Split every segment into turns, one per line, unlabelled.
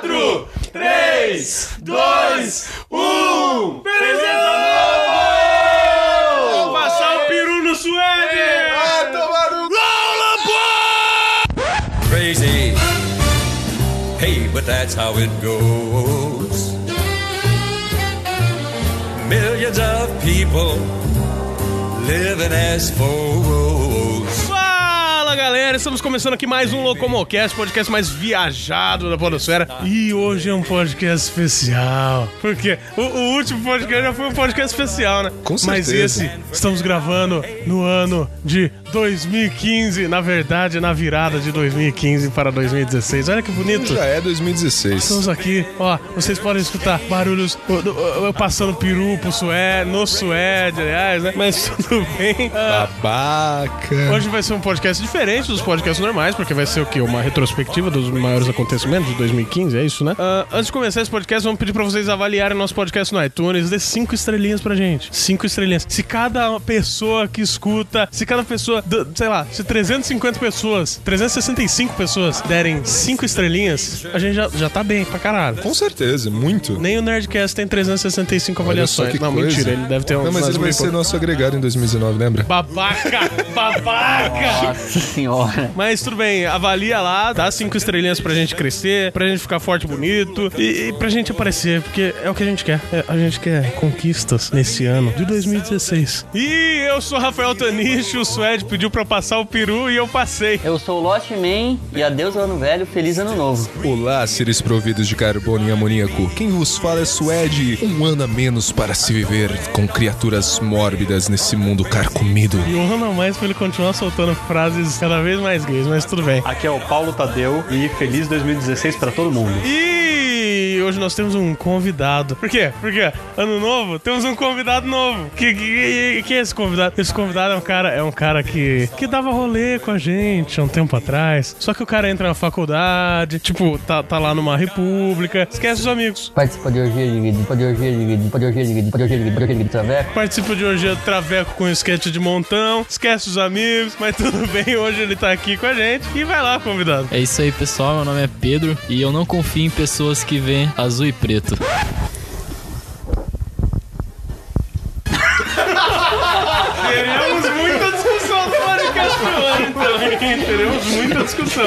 4, 3, 2, 1. Feliz ano novo!
Passar o peru no suede!
Ah, tomar no
crazy. Hey, but that's how it goes. Millions of people living as foes.
Galera, estamos começando aqui mais um Locomocast, podcast mais viajado da Podosfera. E hoje é um podcast especial. Porque o, o último podcast já foi um podcast especial, né?
Com
Mas
certeza.
esse estamos gravando no ano de 2015. Na verdade, na virada de 2015 para 2016. Olha que bonito.
Já é 2016.
Estamos aqui, ó, vocês podem escutar barulhos eu passando peru pro suede, no suede, aliás, né? Mas tudo bem. Ah,
Babaca.
Hoje vai ser um podcast diferente dos podcasts normais, porque vai ser o quê? Uma retrospectiva dos maiores acontecimentos de 2015, é isso, né? Ah, antes de começar esse podcast, vamos pedir pra vocês avaliarem nosso podcast no iTunes, dê cinco estrelinhas pra gente. Cinco estrelinhas. Se cada pessoa que escuta, se cada pessoa, sei lá, se 350 pessoas, 365 pessoas derem cinco estrelinhas, a gente já, já tá bem pra caralho.
Com certeza, muito.
Nem o Nerdcast tem 365
Olha só
avaliações.
que
Não,
coisa.
mentira, ele deve ter um.
Não, mas ele vai ser nosso agregado em 2019, lembra?
Babaca! Babaca!
Nossa senhora.
Mas tudo bem, avalia lá, dá cinco estrelinhas pra gente crescer, pra gente ficar forte e bonito e, e pra gente aparecer, porque é o que a gente quer. É, a gente quer conquistas nesse ano de 2016. E eu sou Rafael Tanicho, o Suede pediu pra eu passar o peru e eu passei.
Eu sou o Lost Man e adeus ano velho, feliz ano novo.
Olá, seres providos de carbono e amoníaco. Quem vos fala é Suede. Um ano a menos para se viver com criaturas mórbidas nesse mundo carcomido.
E um ano a mais pra ele continuar soltando frases cada vez mais gays, mas tudo bem.
Aqui é o Paulo Tadeu e feliz 2016 pra todo mundo.
E hoje nós temos um convidado. Por quê? Porque ano novo, temos um convidado novo. Que, que, que é esse convidado? Esse convidado é um cara, é um cara que, que dava rolê com a gente há um tempo atrás. Só que o cara entra na faculdade, tipo, tá, tá lá numa república, esquece os amigos.
Participa de orgia de vídeo, de orgia de vídeo, de orgia de vídeo, de orgia de vídeo, de orgia de traveco.
Participa de orgia do traveco com esquete de montão, esquece os amigos, mas tudo bem, hoje ele tá aqui com a gente. E vai lá, convidado.
É isso aí, pessoal. Meu nome é Pedro e eu não confio em pessoas que veem azul e preto.
Teremos muita discussão no podcast também. Teremos muita discussão.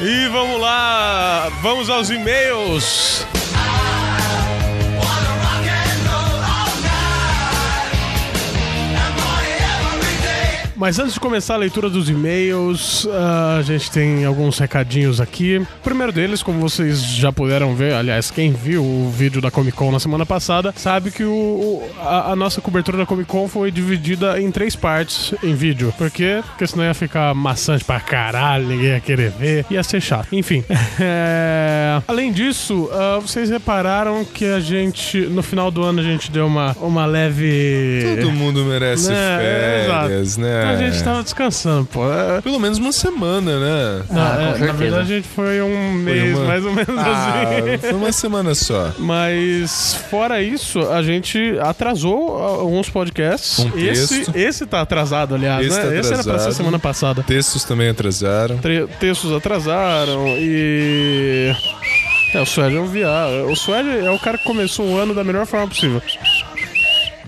E vamos lá, vamos aos e-mails. Mas antes de começar a leitura dos e-mails, ah, a gente tem alguns recadinhos aqui. O primeiro deles, como vocês já puderam ver, aliás, quem viu o vídeo da Comic Con na semana passada, sabe que o, a, a nossa cobertura da Comic Con foi dividida em três partes em vídeo. Por quê? Porque senão ia ficar maçante pra caralho, ninguém ia querer ver, ia ser chato. Enfim. é, Além disso, ah, vocês repararam que a gente, no final do ano, a gente deu uma, uma leve.
Todo mundo merece
Né,
férias, né?
A gente tava descansando, pô. É,
Pelo menos uma semana, né?
Ah, com
é, na verdade, a gente foi um mês,
uma-
mais ou menos
Ah,
assim.
foi uma semana só.
Mas, fora isso, a gente atrasou alguns podcasts.
Um
esse,
texto.
esse tá atrasado, aliás,
Esse
né?
tá
Esse era pra ser
atrasado.
semana passada.
Textos também atrasaram.
Tre- textos atrasaram e. É, o Suede é um viado. O Suede é o cara que começou o ano da melhor forma possível.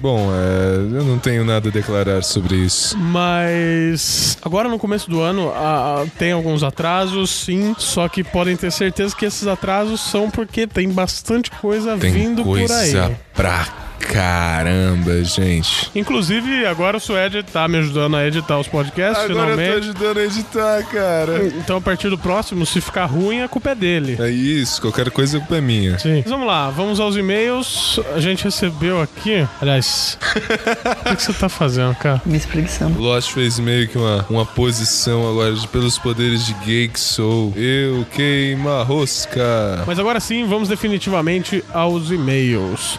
Bom, é, eu não tenho nada a declarar sobre isso.
Mas agora no começo do ano a- a- tem alguns atrasos, sim. Só que podem ter certeza que esses atrasos são porque tem bastante coisa
Tem
vindo por
coisa
aí.
pra caramba, gente.
Inclusive, agora o Suede tá me ajudando a editar os podcasts,
Agora eu tô
finalmente.
ajudando a editar, cara.
Então, a partir do próximo, se ficar ruim, a culpa é dele.
É isso, qualquer coisa a culpa é minha.
Sim. Mas vamos lá, vamos aos e-mails. A gente recebeu aqui. Aliás, o que, que você tá fazendo, cara?
Me espreguiçando.
Lost fez meio que uma, uma posição agora de pelos poderes de gay que sou. Eu queima rosca.
Mas agora sim, vamos definitivamente aos e-mails.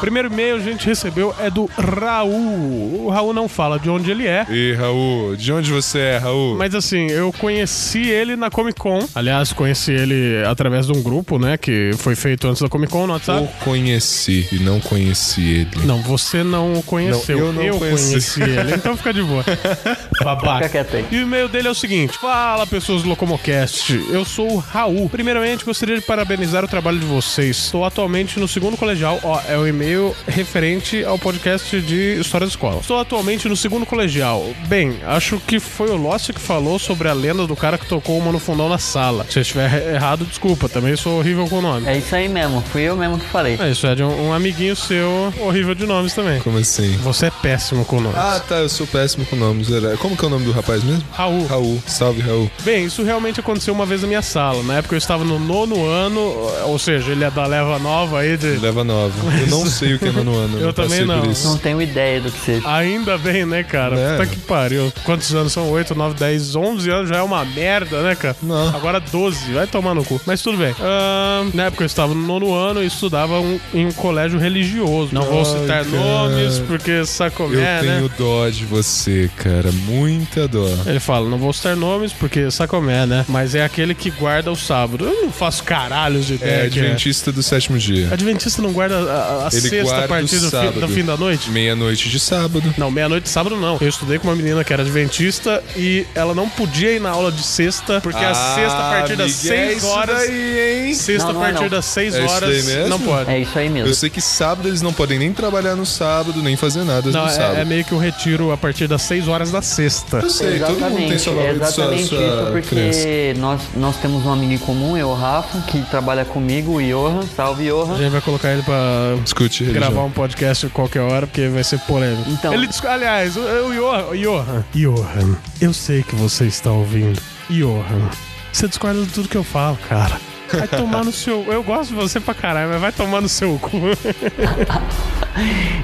Primeiro e-mail a gente recebeu é do Raul. O Raul não fala de onde ele é.
E Raul, de onde você é, Raul?
Mas assim, eu conheci ele na Comic Con. Aliás, conheci ele através de um grupo, né? Que foi feito antes da Comic Con no WhatsApp.
Eu conheci e não conheci ele.
Não, você não o conheceu.
Não, eu não conheci.
conheci ele. Então fica de boa. Babaca.
Fica quieto aí.
E o e-mail dele é o seguinte: Fala, pessoas do Locomocast. Eu sou o Raul. Primeiramente, gostaria de parabenizar o trabalho de vocês. Estou atualmente no segundo colegial. Ó, é o e-mail referente ao podcast de História da Escola. Estou atualmente no segundo colegial. Bem, acho que foi o Lost que falou sobre a lenda do cara que tocou uma no fundão na sala. Se eu estiver errado, desculpa. Também sou horrível com o nome.
É isso aí mesmo, fui eu mesmo que falei.
É isso, é de um, um amiguinho seu horrível de nomes também.
Como assim?
Você é péssimo com nomes.
Ah, tá, eu sou péssimo com nomes. Era- Como que é o nome do rapaz mesmo?
Raul.
Raul. Salve, Raul.
Bem, isso realmente aconteceu uma vez na minha sala. Na época eu estava no nono ano, ou seja, ele é da leva nova aí de.
Leva nova. Eu não sei o que é nono ano.
Eu também
passei por
não.
isso.
Não tenho ideia do que seja.
Ainda bem, né, cara?
É.
Puta que pariu. Quantos anos são? 8, 9, 10, 11 anos já é uma merda, né, cara?
Não.
Agora 12, vai tomar no cu. Mas tudo bem. Ahn, na época eu estava no nono ano e estudava um- em um colégio religioso. Não vou
Ai,
citar
cara.
nomes, porque sacomé,
Eu
né?
tenho dó de você, cara. Muita dó.
Ele fala, não vou citar nomes porque sacomé, né? Mas é aquele que guarda o sábado. Eu não faço caralhos de
É
ideia. que
Adventista do sétimo dia.
Adventista não guarda a, a
Ele
sexta a partir do, fi,
sábado.
do fim da noite?
Meia-noite de sábado.
Não, meia-noite de sábado não. Eu estudei com uma menina que era adventista e ela não podia ir na aula de sexta, porque a sexta a partir das
Miguel, é
6
isso
horas.
daí, hein?
Sexta
Não, não
a
é
partir
não.
das 6
É isso
horas não pode.
É isso aí mesmo.
Eu sei que sábado eles não podem nem trabalhar no sábado, nem fazer nada
Não,
no sábado.
é, é meio que o retiro a partir das 6 horas da sexta.
Eu sei, todo mundo tem sua,
é
sua,
exatamente
sua
isso, porque nós, nós temos um amigo em comum, eu, o Rafa, que trabalha comigo, o Johan. Salve,
A
Johan.
gente vai colocar ele pra
Discute religião.
gravar um podcast qualquer hora, porque vai ser polêmico.
Então.
Ele, aliás, o, o Johan, o Johan, Johan, eu sei que você está ouvindo. Johan, você discorda de tudo que eu falo, cara. Vai tomar no seu. Eu gosto de você pra caralho, mas vai tomar no seu cu.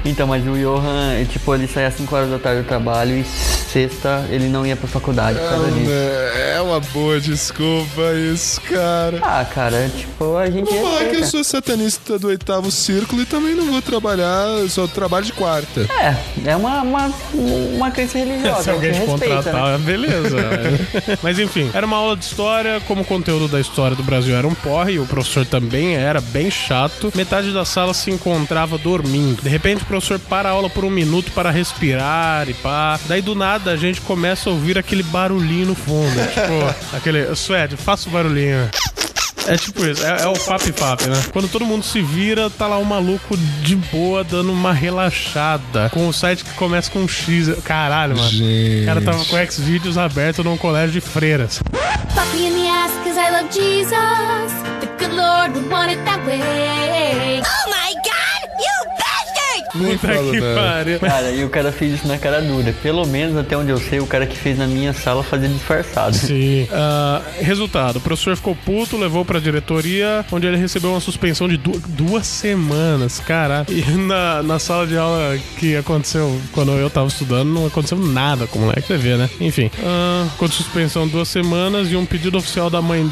Então, mas o Johan, tipo, ele saía às 5 horas da tarde do trabalho e sexta ele não ia pra faculdade por causa disso.
É uma boa desculpa isso, cara.
Ah, cara, tipo, a gente
Vou falar que eu
respeita.
sou satanista do oitavo círculo e também não vou trabalhar, eu só trabalho de quarta.
É, é uma, uma, uma crença religiosa.
Se alguém
a
te
gente respeita, né?
contratar, beleza. Mas enfim, era uma aula de história, como o conteúdo da história do Brasil era um porre, o professor também era bem chato. Metade da sala se encontrava dormindo. De repente, o professor para a aula por um minuto para respirar e pá. Daí do nada a gente começa a ouvir aquele barulhinho no fundo. tipo, aquele. Suede, faça o barulhinho. É tipo isso, é, é o Fap Fap, né? Quando todo mundo se vira, tá lá um maluco de boa dando uma relaxada. Com o site que começa com um X. Caralho, mano.
Gente.
O cara tava com o Xvideos aberto num colégio de freiras.
In the ass cause I love Jesus. The good Lord would want it that way. Oh my god!
Nem
Puta
falo
que
nada.
Cara, e o cara fez isso na cara dura. Pelo menos até onde eu sei, o cara que fez na minha sala fazia disfarçado.
Sim. Ah, resultado: o professor ficou puto, levou pra diretoria, onde ele recebeu uma suspensão de du- duas semanas. Caralho. E na, na sala de aula que aconteceu quando eu tava estudando, não aconteceu nada com o moleque. Você vê, né? Enfim. Ah, ficou de suspensão duas semanas e um pedido oficial da mãe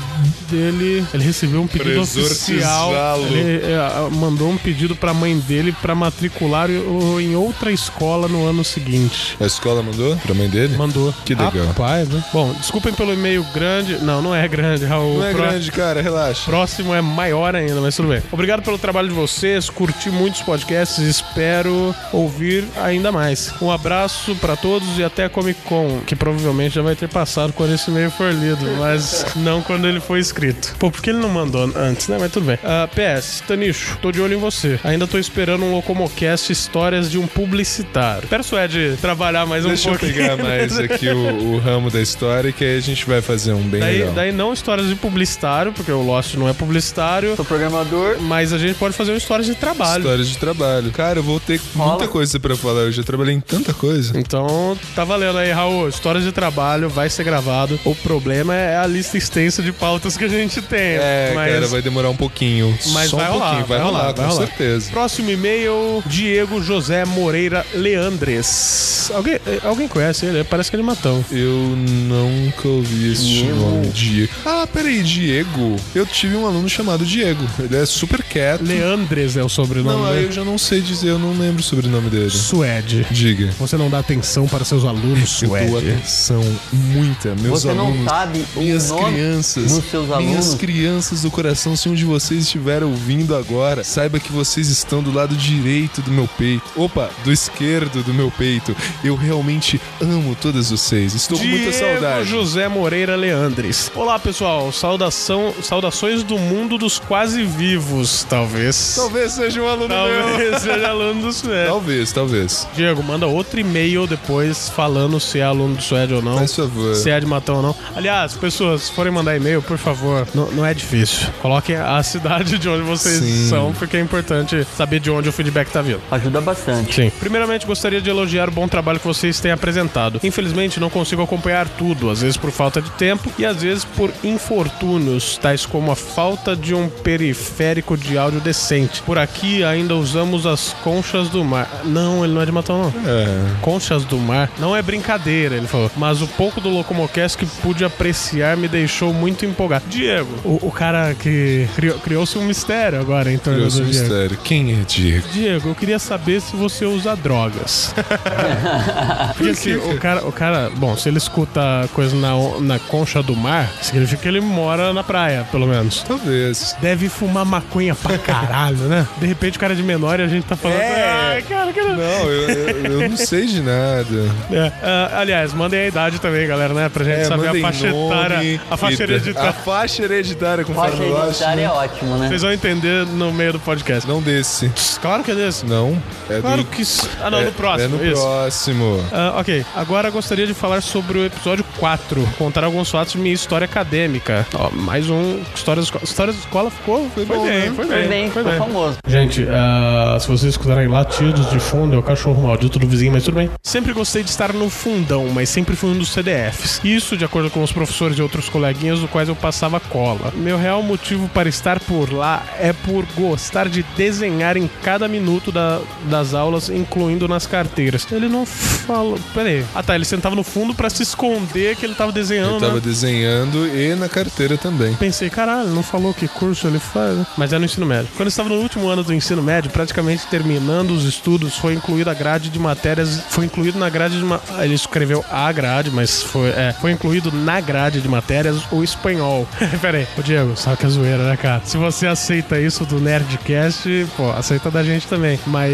dele. Ele recebeu um pedido oficial. Ele é, mandou um pedido pra mãe dele pra matricular o- em outra escola no ano seguinte.
A escola mandou pra mãe dele?
Mandou.
Que legal.
Rapaz, né? Bom, desculpem pelo e-mail grande. Não, não é grande, Raul.
Não é grande, cara, relaxa.
Próximo é maior ainda, mas tudo bem. Obrigado pelo trabalho de vocês, curti muitos podcasts e espero ouvir ainda mais. Um abraço pra todos e até a Comic Con, que provavelmente já vai ter passado quando esse e-mail for lido, mas não quando ele foi escrito. Pô, por que ele não mandou antes, né? Mas tudo bem. Ah, PS, Tanicho, tô de olho em você. Ainda tô esperando um Locomocast Histórias de um Publicitário. Suede trabalhar mais um
Deixa eu
pouquinho.
pegar mais aqui o, o ramo da história que aí a gente vai fazer um bem
Daí,
legal.
daí não histórias de publicitário, porque o Lost não é publicitário.
Sou programador.
Mas a gente pode fazer uma história de trabalho.
Histórias de trabalho. Cara, eu vou ter muita coisa pra falar. Eu já trabalhei em tanta coisa.
Então, tá valendo aí, Raul. Histórias de trabalho vai ser gravado. O problema é a lista extensa de pautas que a gente tem.
É,
mas...
cara, vai demorar um pouquinho.
Mas
Só
vai
um
rolar,
pouquinho. Vai,
vai
rolar,
rolar, vai
com
rolar.
certeza.
Próximo e-mail, Diego José Moreira Leandres. Alguém, eh, alguém conhece ele? Parece que ele matou.
Eu nunca ouvi esse
Diego.
nome. Diego. Ah, peraí, Diego. Eu tive um aluno chamado Diego. Ele é super quieto.
Leandres é o sobrenome
Não,
dele.
eu já não sei dizer, eu não lembro o sobrenome dele.
Suede.
Diga.
Você não dá atenção para seus alunos,
Eu dou
Suede.
atenção, muita. Meus
Você não
alunos,
sabe o
minhas
nome
crianças,
dos seus
minhas
alunos?
crianças do coração, se um de vocês estiver ouvindo agora, saiba que vocês estão do lado direito do meu peito. Opa, do esquerdo do meu peito. Eu realmente amo todas vocês. Estou com muita
Diego
saudade.
José Moreira Leandres. Olá, pessoal. Saudação, saudações do mundo dos quase vivos, talvez.
Talvez seja um aluno meu.
Talvez seja aluno do Suede.
Talvez, talvez.
Diego, manda outro e-mail depois falando se é aluno do Suede ou não.
Faz favor.
Se é de Matão ou não. Aliás, pessoas, se forem mandar e-mail, por favor, não, não é difícil. Coloquem a cidade de onde vocês
Sim.
são, porque é importante saber de onde o feedback tá vindo.
Ajuda bastante.
Sim. Primeiramente, gostaria de elogiar o bom trabalho que vocês têm apresentado. Infelizmente, não consigo acompanhar tudo, às vezes por falta de tempo e às vezes por infortúnios, tais como a falta de um periférico de áudio decente. Por aqui ainda usamos as conchas do mar. Não, ele não é de Matão, não.
É.
Conchas do Mar não é brincadeira, ele falou. Mas o pouco do Locomocast que pude apreciar me deixou muito empolgado. Diego, o, o cara que criou- criou-se um mistério agora em torno
Criou-se
do
um
Diego.
mistério. Quem é Diego?
Diego, eu queria saber se você usa drogas. Porque assim, o cara, o cara, bom, se ele escuta coisa na, na concha do mar, significa que ele mora na praia, pelo menos.
Talvez.
Deve fumar maconha pra caralho, né? De repente o cara é de menor e a gente tá falando.
É.
Ai, cara, que não.
Não, eu, eu, eu não sei de nada.
É, ah, aliás, mandem a idade também, galera, né? Pra gente
É,
saber a faixa etária. A faixa hereditária.
A faixa hereditária,
Faixa
conforme eu acho.
hereditária é
né?
ótimo, né?
Vocês vão entender no meio do podcast.
Não desse.
Claro que é desse.
Não. É
Claro
do...
que. Ah, não,
é,
no próximo.
É no
isso.
próximo.
Ah, ok, agora gostaria de falar sobre o episódio 4, contar alguns fatos de minha história acadêmica. Ó, mais um Histórias da Escola. Histórias da Escola ficou foi,
bom,
bem,
né?
foi
Foi
bem,
bem,
foi bem.
famoso.
Gente, ah, se vocês escutarem latidos de fundo, é o cachorro maldito do vizinho, mas tudo bem. Sempre gostei de estar no fundão, mas sempre fui um dos CDFs. Isso, de acordo com os professores e outros coleguinhas, do quais eu passava cola. Meu real motivo para estar por lá é por gostar de desenhar em cada minuto da- das aulas, incluindo nas carteiras. Ele não falou. Pera aí. Ah tá, ele sentava no fundo pra se esconder que ele tava desenhando.
Eu tava
né?
desenhando e na carteira também.
Pensei, caralho, não falou que curso ele faz, né? Mas é no ensino médio. Quando eu estava no último ano do ensino médio, praticamente terminando os estudos, foi incluída a grade de matérias. Foi incluído na grade de. Ma... Ele escreveu a grade, mas foi, é, foi incluído na grade de matérias o espanhol. Pera aí, ô Diego, sabe que é zoeira, né, cara? Se você aceita isso do Nerdcast, pô, aceita da gente também. Mas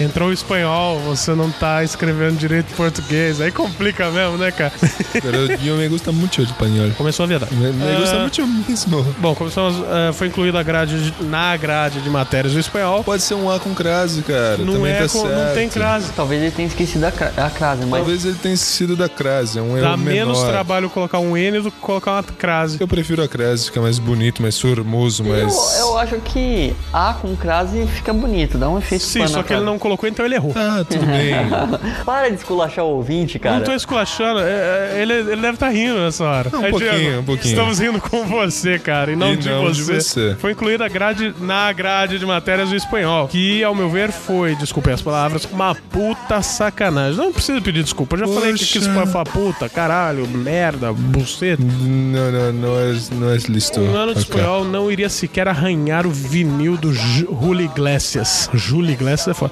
entrou o espanhol, você não tá escrevendo direito português, aí complica mesmo, né, cara?
Eu me gusta muito espanhol.
Começou a verdade.
Me, me gusta
Ah.
muito mesmo.
Bom, começamos, eh, foi incluída a grade de- na grade de matérias do espanhol.
Pode ser um A com crase, cara.
Não
também
é
tá
com-
certo.
não tem crase.
Talvez ele tenha esquecido a, cra- a crase, mas
Talvez ele tenha sido da crase, é um erro
Dá menos
menor.
trabalho colocar um N do que colocar uma crase.
Eu prefiro a crase, fica mais bonito, mais formoso, mais...
eu, eu acho que A com crase fica bonito, dá um efeito
Sim, só que ele não colocou, então ele errou.
Ah, tudo bem.
Para de esculachar o ouvinte, cara.
Não tô esculachando, é, é, ele, ele deve estar rindo nessa hora.
Um pouquinho,
Diego,
um pouquinho.
Estamos rindo com você, cara, e não,
E
de,
não de
você.
você.
Foi incluída a grade na grade de matérias do espanhol, que, ao meu ver, foi, desculpem as palavras, uma puta sacanagem. Não precisa pedir desculpa, eu já falei que
Poxa.
quis falar puta, caralho, merda, buceta.
não, não, não é, não é listo.
Um ano de espanhol não iria sequer arranhar o vinil do Ju- Julio Iglesias. Julio Iglesias é foda.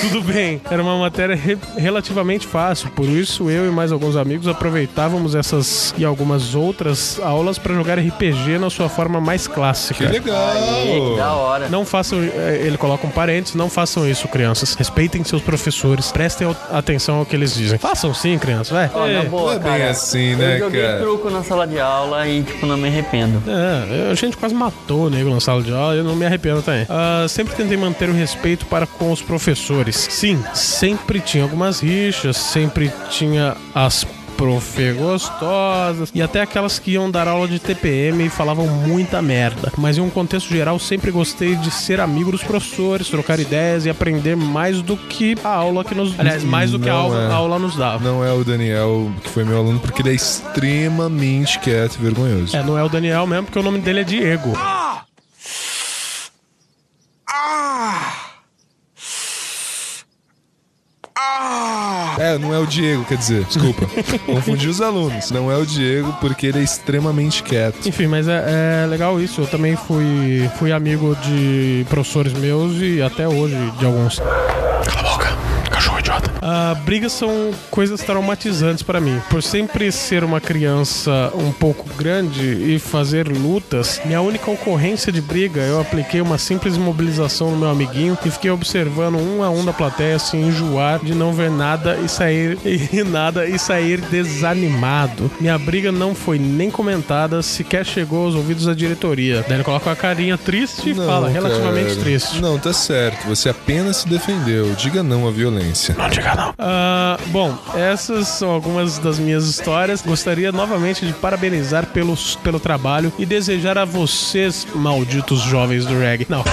Tudo bem, era uma matéria re- relativamente fácil, por isso eu e mais alguns amigos aproveitávamos essas e algumas outras aulas para jogar RPG na sua forma mais
Que
clássica.
legal!
Ih, que da hora.
Não façam, eh, ele coloca um parênteses, não façam isso, crianças. Respeitem seus professores, prestem atenção ao que eles dizem. Façam sim, crianças, vai.
Na
É.
boa,
não é bem
cara,
assim, né,
eu joguei
cara?
truco na sala de aula e, tipo, não me arrependo.
É, a gente quase matou o nego na sala de aula e eu não me arrependo também. Ah, sempre tentei manter o respeito para com os professores. Sim, sempre tinha algumas rixas, sempre tinha as profe gostosas e até aquelas que iam dar aula de TPM e falavam muita merda. Mas em um contexto geral, sempre gostei de ser amigo dos professores, trocar ideias e aprender mais do que a aula que nos. Aliás, mais do que a aula,
é.
a aula nos dava.
Não é o Daniel, que foi meu aluno, porque ele é extremamente quieto e vergonhoso.
É, não é o Daniel mesmo, porque o nome dele é Diego.
É, não é o Diego, quer dizer, desculpa. Confundi os alunos. Não é o Diego porque ele é extremamente quieto.
Enfim, mas é, é legal isso. Eu também fui, fui amigo de professores meus e até hoje de alguns. Cala a boca, cachorro idiota. Ah, brigas são coisas traumatizantes pra mim. Por sempre ser uma criança um pouco grande e fazer lutas, minha única ocorrência de briga, eu apliquei uma simples imobilização no meu amiguinho e fiquei observando um a um da plateia se enjoar de não ver nada e sair e nada e sair desanimado. Minha briga não foi nem comentada, sequer chegou aos ouvidos da diretoria. Daí ele coloca uma carinha triste e
Não,
fala, relativamente
cara.
triste.
Não, tá certo. Você apenas se defendeu. Diga não à violência.
Não diga não. Ah, bom, essas são algumas das minhas histórias. Gostaria novamente de parabenizar pelos, pelo trabalho e desejar a vocês, malditos jovens do reggae. Não.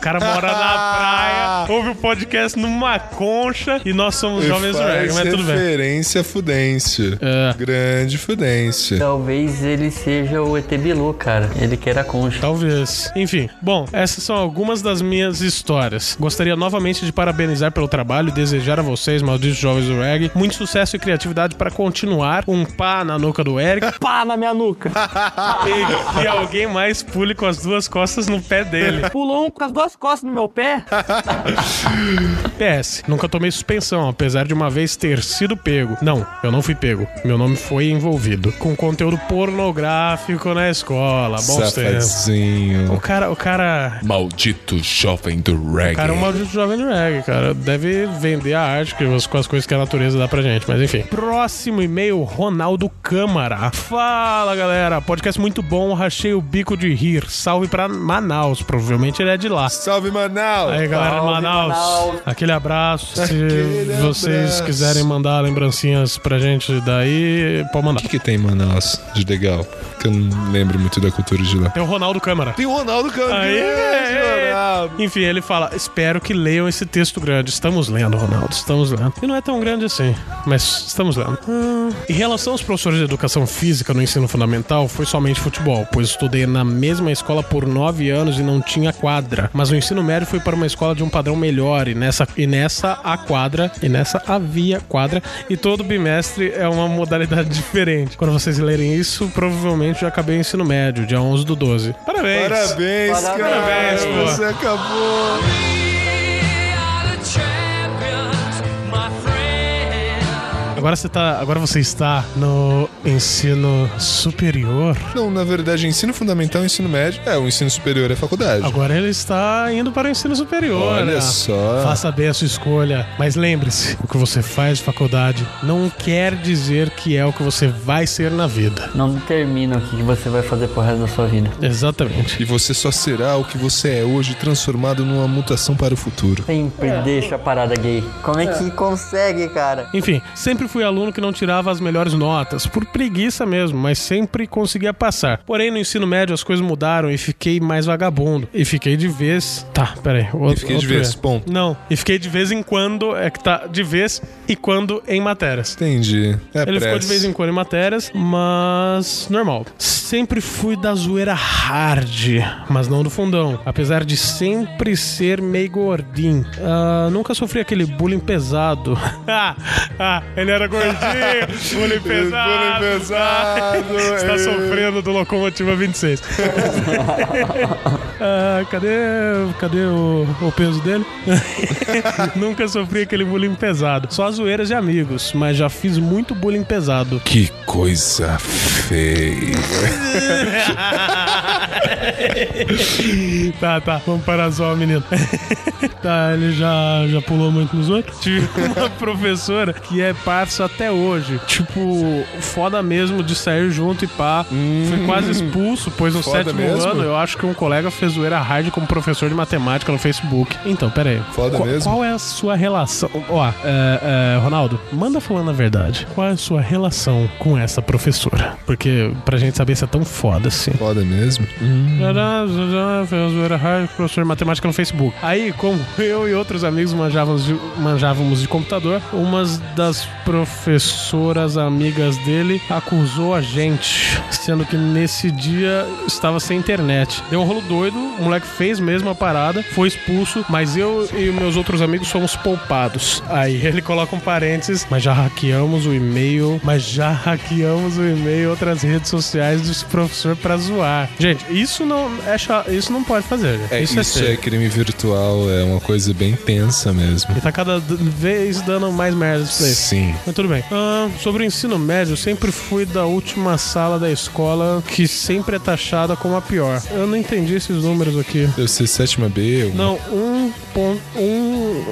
O cara mora na praia, ouve o podcast numa concha e nós somos jovens do reggae,
Faz
mas tudo bem.
referência fudência.
É.
Grande fudência.
Talvez ele seja o ET Bilu, cara. Ele quer a concha.
Talvez. Enfim, bom, essas são algumas das minhas histórias. Gostaria novamente de parabenizar pelo trabalho e desejar a vocês, malditos jovens do reggae, muito sucesso e criatividade para continuar. Um pá na nuca do Eric
Pá na minha nuca.
e que alguém mais pule com as duas costas no pé dele.
Pulou um com as duas costas no meu pé.
PS, nunca tomei suspensão, apesar de uma vez ter sido pego. Não, eu não fui pego. Meu nome foi envolvido. Com conteúdo pornográfico na escola. Bons tempos. O cara, o cara.
Maldito jovem do reggae.
O cara é um maldito jovem do reggae, cara. Deve vender a arte que, com as coisas que a natureza dá pra gente. Mas enfim. Próximo e-mail, Ronaldo Câmara. Fala, galera. Podcast muito bom. Rachei o bico de rir. Salve pra Manaus. Provavelmente ele é de lá.
Salve, Manaus!
Aí, galera de Manaus.
Manaus.
Aquele abraço. Se
Aquele
vocês
abraço.
quiserem mandar lembrancinhas pra gente daí, pode mandar.
O que, que tem em Manaus de legal? Que eu não lembro muito da cultura de lá.
Tem o Ronaldo Câmara.
Tem o Ronaldo Cangrejo,
Aí, é.
Ronaldo.
Enfim, ele fala: Espero que leiam esse texto grande. Estamos lendo, Ronaldo, estamos lendo. E não é tão grande assim, mas estamos lendo. Hum, Em relação aos professores de educação física no ensino fundamental, foi somente futebol, pois estudei na mesma escola por nove anos e não tinha quadra. Mas no ensino médio fui para uma escola de um padrão melhor e nessa, e nessa a quadra, e nessa havia quadra, e todo bimestre é uma modalidade diferente. Quando vocês lerem isso, provavelmente já acabei o ensino médio, dia 11 do 12. Parabéns!
Parabéns, cara.
Parabéns, pô.
Você acabou.
Agora você tá, agora você está no ensino superior.
Não, na verdade, ensino fundamental e ensino médio. É, o ensino superior é faculdade.
Agora ele está indo para o ensino superior.
Olha
né?
só.
Faça bem a sua escolha. Mas lembre-se, o que você faz de faculdade não quer dizer que é o que você vai ser na vida.
Não determina o que você vai fazer pro resto da sua vida.
Exatamente.
E você só será o que você é hoje, transformado numa mutação para o futuro.
Sempre deixa a parada gay. Como é que consegue, cara?
Enfim, sempre fui aluno que não tirava as melhores notas, por preguiça mesmo, mas sempre conseguia passar. Porém, no ensino médio as coisas mudaram e fiquei mais vagabundo. E fiquei de vez. Tá, peraí. Outro,
fiquei de vez,
erro.
ponto.
Não, e fiquei de vez em quando, é que tá de vez e quando em matérias.
Entendi. É
Ele ficou de vez em quando em matérias, mas normal. Sempre fui da zoeira hard, mas não do fundão. Apesar de sempre ser meio gordinho. Ah, nunca sofri aquele bullying pesado. ah, ah, ele era gordinho, bullying pesado.
Bullying pesado,
Está
é.
sofrendo do Locomotiva 26. Ah, cadê, cadê o, o peso dele? Nunca sofri aquele bullying pesado. Só as zoeiras de amigos, mas já fiz muito bullying pesado.
Que coisa feia.
tá, tá, vamos parar só, menino. tá, ele já, já pulou muito nos outros. Tive uma professora que é parça até hoje. Tipo, foda mesmo de sair junto e pá. Fui quase expulso, pois no
Foda
sétimo
mesmo?
ano eu acho que um colega fez zoeira hard como professor de matemática no Facebook. Então, pera aí.
Foda
Qual-
mesmo?
Qual é a sua relação? Ó, é, é, Ronaldo, manda falando a verdade. Qual é a sua relação com essa professora? Porque pra gente saber se é tão foda assim.
Foda mesmo.
Uma zoeira hard, professor de matemática no Facebook. Aí, como eu e outros amigos manjávamos de, manjávamos de computador, uma das professoras amigas dele acusou a gente, sendo que nesse dia estava sem internet. Deu um rolo doido, o moleque fez mesmo a parada, foi expulso, mas eu e meus outros amigos fomos poupados. Aí ele coloca um parênteses, mas já hackeamos o e-mail, mas já hackeamos o e-mail outras redes sociais desse professor pra zoar. Gente, isso não é isso não pode fazer.
É,
isso,
isso,
é
é, crime virtual, é uma coisa bem tensa mesmo.
E tá cada vez dando mais merda isso daí.
Sim.
Mas tudo bem. Ah, sobre o ensino médio, eu sempre fui da última sala da escola que sempre é taxada como a pior. Eu não entendi esses números aqui.
Deve ser sétima B. ou-
Não, 1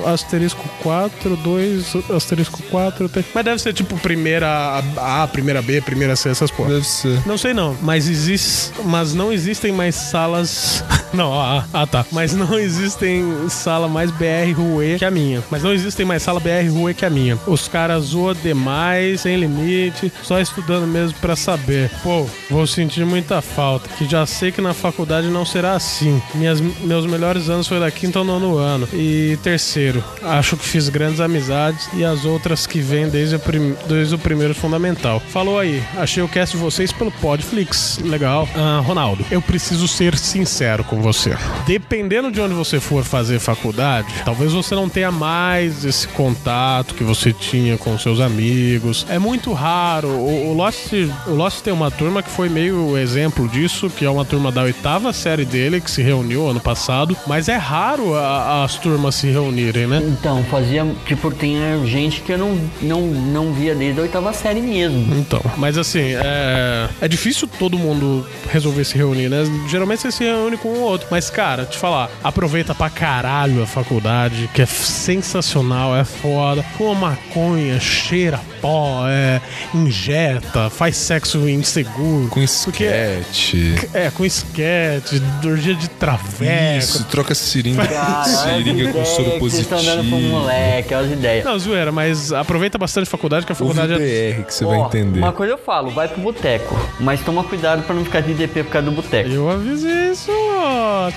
asterisco 4, 2 asterisco 4. tem- Mas deve ser tipo primeira A, primeira B, primeira C, essas porra.
Deve ser.
Não sei não, mas existe, mas não existem mais salas. Não, ah, ah, tá. Mas não existem sala mais BR Rue que a minha. Mas não existem mais sala BR Rue que a minha. Os caras zoam demais, sem limite, só estudando mesmo pra saber. Pô, vou sentir muita falta, que já sei que na faculdade não será assim. Minhas, meus melhores anos foi da quinta ao nono ano. E terceiro, acho que fiz grandes amizades e as outras que vêm desde, o desde o primeiro fundamental. Falou aí, achei o cast de vocês pelo Podflix. Legal. Ah, Ronaldo, eu preciso ser sincero com você. Dependendo de onde você for fazer faculdade, talvez você não tenha mais esse contato que você tinha com seus amigos. É muito raro. O, o Lost, o Lost tem uma turma que foi meio exemplo disso, que é uma turma da oitava série dele que se reuniu ano passado. Mas é raro a- as turmas se reunirem, né?
Então, fazia. Tipo, tinha gente que eu não, não, não via desde a oitava série mesmo.
Então, mas assim, é, é difícil todo mundo resolver se reunir, né? Geralmente você se reúne com um ou outro. Mas, cara, te falar, aproveita pra caralho a faculdade, que é sensacional, é foda. Fuma maconha, cheira pó, é, injeta, faz sexo inseguro.
Com
Porque-
esquete.
É, com esquete, orgia de traveco.
Isso, troca seringa,
Cara,
seringa com soro
que vocês estão dando pro
positivo.
moleque, olha as ideias.
Não, zoeira, mas aproveita bastante a faculdade, que a
Ouve o
faculdade é.
DR que você vai
Ó,
entender.
Uma coisa eu falo, vai pro boteco, mas toma cuidado pra não ficar de DP por causa do boteco.
Eu avisei isso.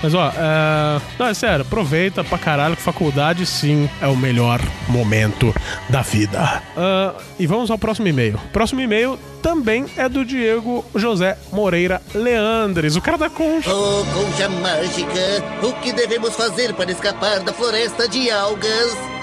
Mas, ó, é... Não, é sério, aproveita pra caralho que faculdade, sim, é o melhor momento da vida. Ah, e vamos ao próximo e-mail. Próximo e-mail também é do Diego José Moreira Leandres, o cara da concha.
Oh, concha mágica, o que devemos fazer para escapar da floresta de algas?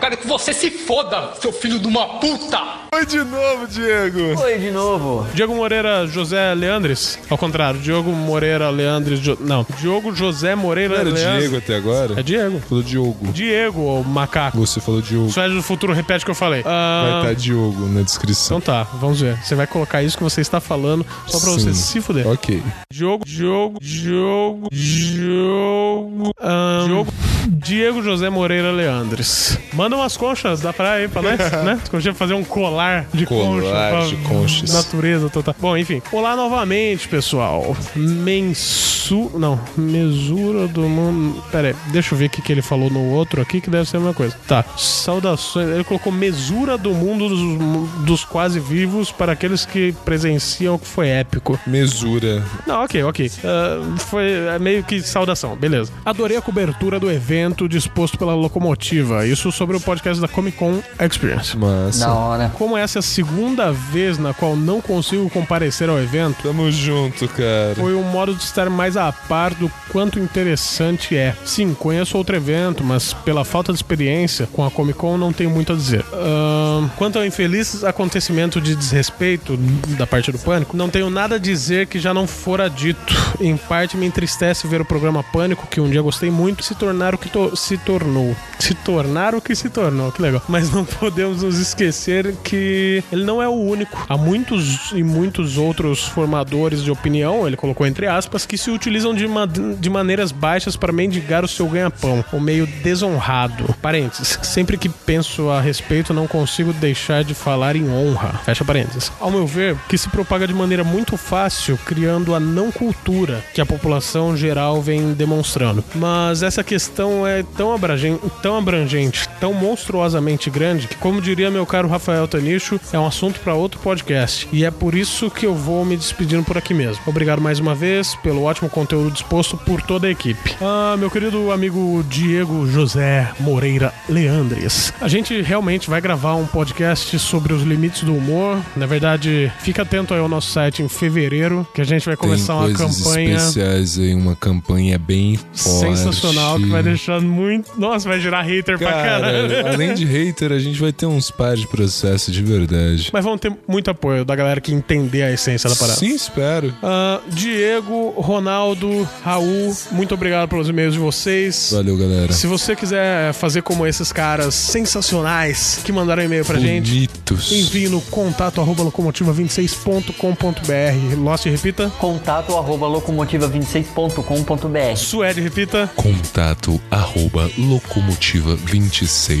Cara, que você se foda, seu filho de uma puta!
Oi de novo, Diego.
Oi, de novo.
Diego Moreira José Leandres. Ao contrário, Diogo Moreira Leandres. Jo- Não, Diogo José Moreira
Não era
Leandres.
Diego até agora?
É Diego.
Falou Diogo.
Diego, o macaco.
Você falou Diogo.
Suede do futuro, repete o que eu falei.
Vai
Ah,
estar Diogo na descrição.
Então tá, vamos ver. Você vai colocar isso que você está falando só pra você
Sim.
se fuder.
Ok.
Jogo, jogo, jogo, jogo. ahn, jogo. Diego José Moreira Leandres. Manda umas conchas da praia aí pra nós, né? Quando a gente fazer um colar de
Colar
concha.
de conchas.
Natureza total. Bom, enfim. Olá novamente, pessoal. Mensu. Não, mesura do mundo. Pera aí, deixa eu ver o que, que ele falou no outro aqui, que deve ser a mesma coisa. Tá. Saudações. Ele colocou mesura do mundo dos, dos quase vivos para aqueles que presenciam o que foi épico.
Mesura.
Não, ok, ok. Ah, foi é meio que saudação, beleza. Adorei a cobertura do evento disposto pela locomotiva. Isso sobre o podcast da Comic Con Experience.
Massa.
Da hora.
Como essa é a segunda vez na qual não consigo comparecer ao evento,
Tamo junto, cara.
foi um modo de estar mais a par do quanto interessante é. Sim, conheço outro evento, mas pela falta de experiência com a Comic Con não tenho muito a dizer. Ahn, quanto ao infeliz acontecimento de desrespeito da parte do Pânico, não tenho nada a dizer que já não fora dito. Em parte me entristece ver o programa Pânico, que um dia gostei muito, se tornar o que to- se tornou. Se tornar o que se tornou, que legal. Mas não podemos nos esquecer que ele não é o único. Há muitos e muitos outros formadores de opinião, ele colocou entre aspas, que se utilizam de, ma- de maneiras baixas para mendigar o seu ganha-pão, o meio desonrado. Parênteses. Sempre que penso a respeito, não consigo deixar de falar em honra. Fecha parênteses. Ao meu ver, que se propaga de maneira muito fácil, criando a não cultura que a população geral vem demonstrando. Mas essa questão é tão abrangente, tão abrangente, tão monstruosamente grande que, como diria meu caro Rafael Tanicho, é um assunto para outro podcast. E é por isso que eu vou me despedindo por aqui mesmo. Obrigado mais uma vez pelo ótimo conteúdo disposto por toda a equipe. Ah, meu querido amigo Diego José Moreira Leandres. A gente realmente vai gravar um podcast sobre os limites do humor. Na verdade, fica atento aí ao nosso site em fevereiro, que a gente vai começar
Tem
uma campanha
especiais aí, uma campanha bem forte.
sensacional que vai deixar muito. Nossa, vai gerar hater pra caralho.
Além de hater, a gente vai ter uns par de processo de verdade.
Mas vamos ter muito apoio da galera que entender a essência da parada.
Sim, espero.
Ah, Diego, Ronaldo, Raul, muito obrigado pelos e-mails de vocês.
Valeu, galera.
Se você quiser fazer como esses caras sensacionais que mandaram e-mail pra gente,
Bonitos.
envie no contato arroba locomotiva26.com.br. Lost, repita.
Contato arroba locomotiva26.com.br.
Suede, repita.
Contato arroba locomotiva26.com.br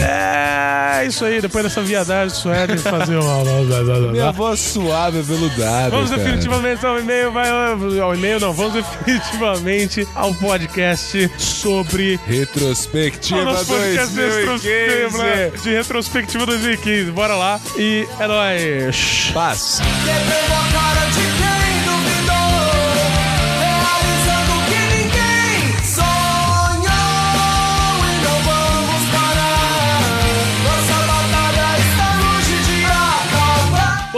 É isso aí, depois dessa viadagem, Suede fazer uma.
Minha voz suave, aveludada,
Vamos
cara.
definitivamente ao e-mail, vai ao e-mail não, vamos definitivamente ao podcast sobre
Retrospectiva
podcast
2015.
retrospectiva, de retrospectiva 2015. Bora lá e é nóis.
Paz.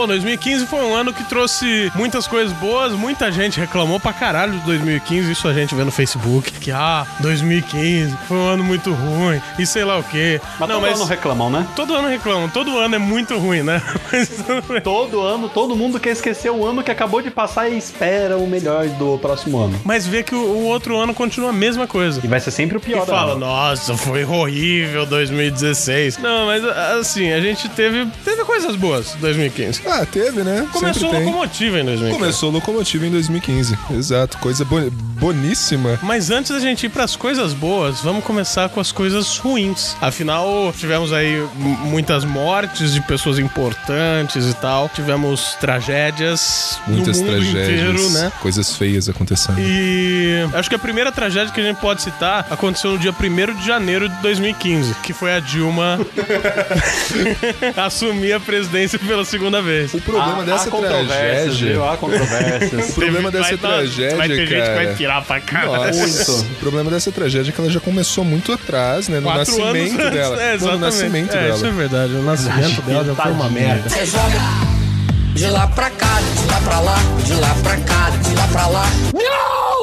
Acabar.
Bom, 2015 foi um ano que trouxe muitas coisas boas, muita gente reclamou pra caralho de 2015, isso a gente vê no Facebook, que ah, 2015 foi um ano muito ruim, e sei lá o quê.
Mas
Não,
todo
mas
ano reclamam, né?
todo ano reclamam, todo ano é muito ruim, né? Mas.
Todo ano, todo mundo quer esquecer o ano que acabou de passar e espera o melhor do próximo ano.
Mas vê que o, o outro ano continua a mesma coisa.
E vai ser sempre o
E
pior da
fala,
ano.
nossa, foi horrível 2016. Não, mas assim, a gente teve, teve coisas boas em 2015.
Ah, teve, né?
Começou
Sempre
locomotiva em 2015.
Começou Locomotiva em 2015. Exato. Coisa bo- boníssima.
Mas antes da gente ir pras coisas boas, vamos começar com as coisas ruins. Afinal, tivemos aí muitas mortes de pessoas importantes e tal. Tivemos tragédias
Muitas
no mundo
tragédias.
inteiro, né?
Coisas feias acontecendo.
E acho que a primeira tragédia que a gente pode citar aconteceu no dia 1 de janeiro de 2015, que foi a Dilma assumir a presidência pela segunda vez.
O problema
Há-
dessa
há
tragédia.
viu? Há controvérsias.
O problema
Teve-
dessa
vai
tragédia,
Vai ter gente que
cara.
vai pirar pra caralho.
Nossa, o problema dessa tragédia é que ela já começou muito atrás, né? No
Quatro
nascimento
anos
dela.
antes. É,
no nascimento
é,
dela.
Isso é verdade. O nascimento dela já foi uma merda.
Você joga de lá pra cá, de lá pra lá, de lá pra cá, de lá pra lá. No,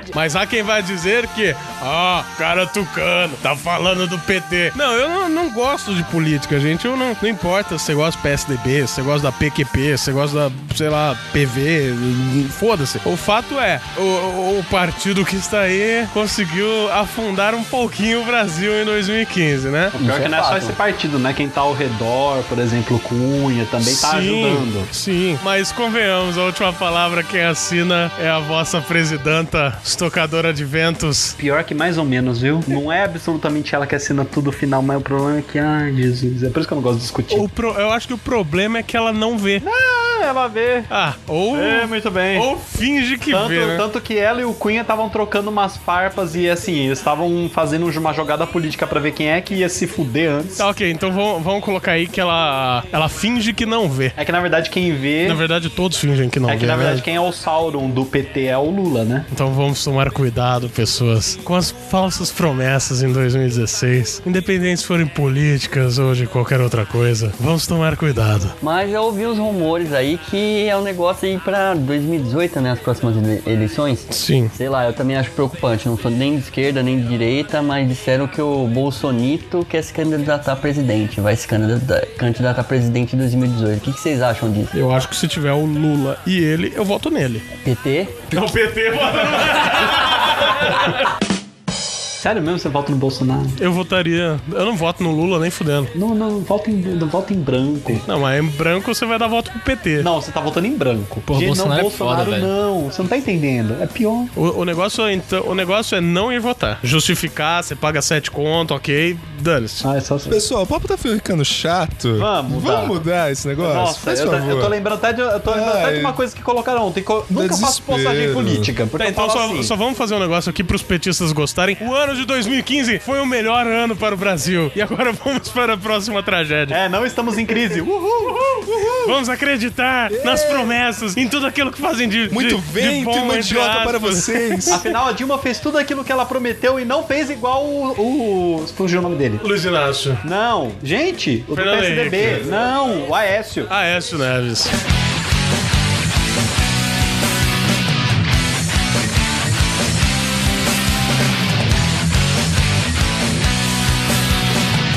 God!
Mas há quem vai dizer que, ah, cara tucano, tá falando do PT. Não, eu não, não gosto de política, gente. Eu não, não importa se você gosta do PSDB, se você gosta da PQP, se você gosta da, sei lá, PV, foda-se. O fato é, o, o partido que está aí conseguiu afundar um pouquinho o Brasil em 2015, né?
O pior é que não é só esse partido, né? Quem tá ao redor, por exemplo, Cunha, também tá
sim,
ajudando.
Sim, mas convenhamos, a última palavra quem assina é a vossa presidenta, estocadora de ventos.
Pior que mais ou menos, viu? Não é absolutamente ela que assina tudo final, mas o problema é que, ai, Jesus, é por isso que eu não gosto de discutir.
O pro- eu acho que o problema é que ela não vê.
Ah, ela vê.
Ah, ou,
É, muito bem.
ou finge que
Tanto,
vê, né?
tanto que ela e o Cunha estavam trocando umas farpas e assim, eles estavam fazendo uma jogada política pra ver quem é que ia se fuder antes.
Tá, ok, então vamos, vamos colocar aí que ela, ela finge que não vê.
É que na verdade quem vê.
Na verdade, todos fingem que não
é
vê.
que na
né?
verdade quem é o Sauron do PT é o Lula, né?
Então vamos tomar cuidado, pessoas, com as falsas promessas em 2016. Independente se forem políticas ou de qualquer outra coisa. Vamos tomar cuidado.
Mas já ouvi uns rumores aí que é um negócio aí pra 2018, né? As próximas ele- eleições.
Sim.
Sei lá, eu também acho preocupante. Não sou nem de esquerda nem de direita, mas disseram que o Bolsonito quer se candidatar a presidente. Vai se candidatar, candidatar a presidente em 2018. O que, que vocês acham disso?
Eu acho que se tiver o Lula e ele, eu voto nele.
PT?
Não, PT, Ha ha ha ha!
Sério mesmo, você vota no Bolsonaro?
Eu votaria. Eu não voto no Lula nem fudendo.
Não, não, vota em, vota em branco.
Não, mas em branco você vai dar voto pro PT.
Não, você tá votando em branco.
Pô,
Gente,
Bolsonaro é
não,
foda,
Bolsonaro
velho.
não. Você não tá entendendo. É pior.
O, o negócio é, então, o negócio é não ir votar. Justificar, você paga sete conto, ok, dane-se.
Ah, é só assim.
Pessoal, o papo tá ficando chato.
Vamos mudar.
Vamos mudar esse negócio?
Nossa,
Faz
eu, tô-
favor.
eu tô lembrando até de, eu tô lembrando até de
Ai.
uma coisa que colocaram ontem. Nunca faço
desespero.
postagem política.
Tá, então só,
assim.
só vamos fazer um negócio aqui pros petistas gostarem. O ano de 2015 foi o melhor ano para o Brasil. E agora vamos para a próxima tragédia.
É, não estamos em crise. Uhul!
Vamos acreditar nas promessas, em tudo aquilo que fazem de
Muito
de, de
vento
bom,
e mandioca para vocês.
Afinal, a Dilma fez tudo aquilo que ela prometeu e não fez igual o. o fugiu o nome dele.
Luiz Inácio.
Não, gente, o do
Fernando
PSDB.
Henrique.
Não, o Aécio.
Aécio Neves.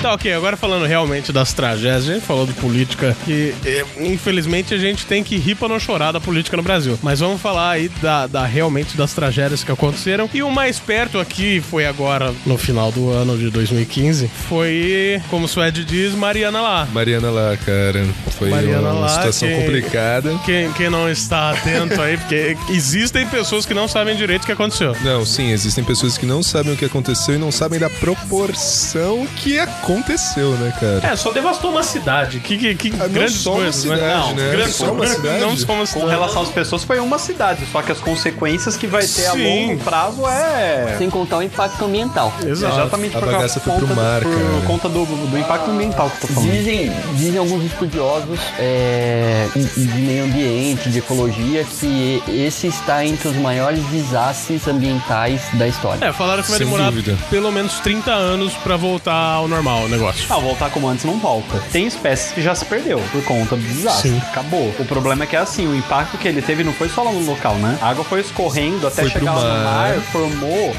Tá, ok, agora falando realmente das tragédias, a gente falou de política que, eh, infelizmente, a gente tem que rir pra não chorar da política no Brasil. Mas vamos falar aí da, da- realmente das tragédias que aconteceram. E o mais perto aqui foi agora, no final do ano de 2015, foi, como o Suede diz, Mariana lá.
Mariana lá, cara. Foi
Mariana
uma
lá,
situação
que-
complicada.
Quem, quem não está atento aí, porque existem pessoas que não sabem direito o que aconteceu.
Não, sim, existem pessoas que não sabem o que aconteceu e não sabem da proporção que aconteceu, né, cara?
É, só devastou uma cidade. Que, que, que
Ah, não
grandes
só uma
coisas,
cidade,
né?
né?
Grandes
Só uma cidade?
Não só uma
Com
cidade.
relação às pessoas, foi uma cidade. Só que as consequências que vai ter a
Sim.
longo prazo é.
Sem contar o impacto ambiental.
Exato.
Exatamente
a
por
bagaça foi
conta,
pro mar,
por
cara.
conta do, do impacto ambiental que eu tô falando.
Dizem, dizem alguns estudiosos é, de meio ambiente, de ecologia, que esse está entre os maiores desastres ambientais da história.
É, falaram que vai
Sem
demorar
dúvida.
pelo menos 30 anos pra voltar ao normal o negócio.
Ah, voltar como antes não volta. Tem espécies que já se perdeu por conta do desastre.
Sim.
Acabou. O problema é que é assim, o impacto que ele teve não foi só lá no local, né? A água foi escorrendo até
Foi
chegar lá no
mar.
formou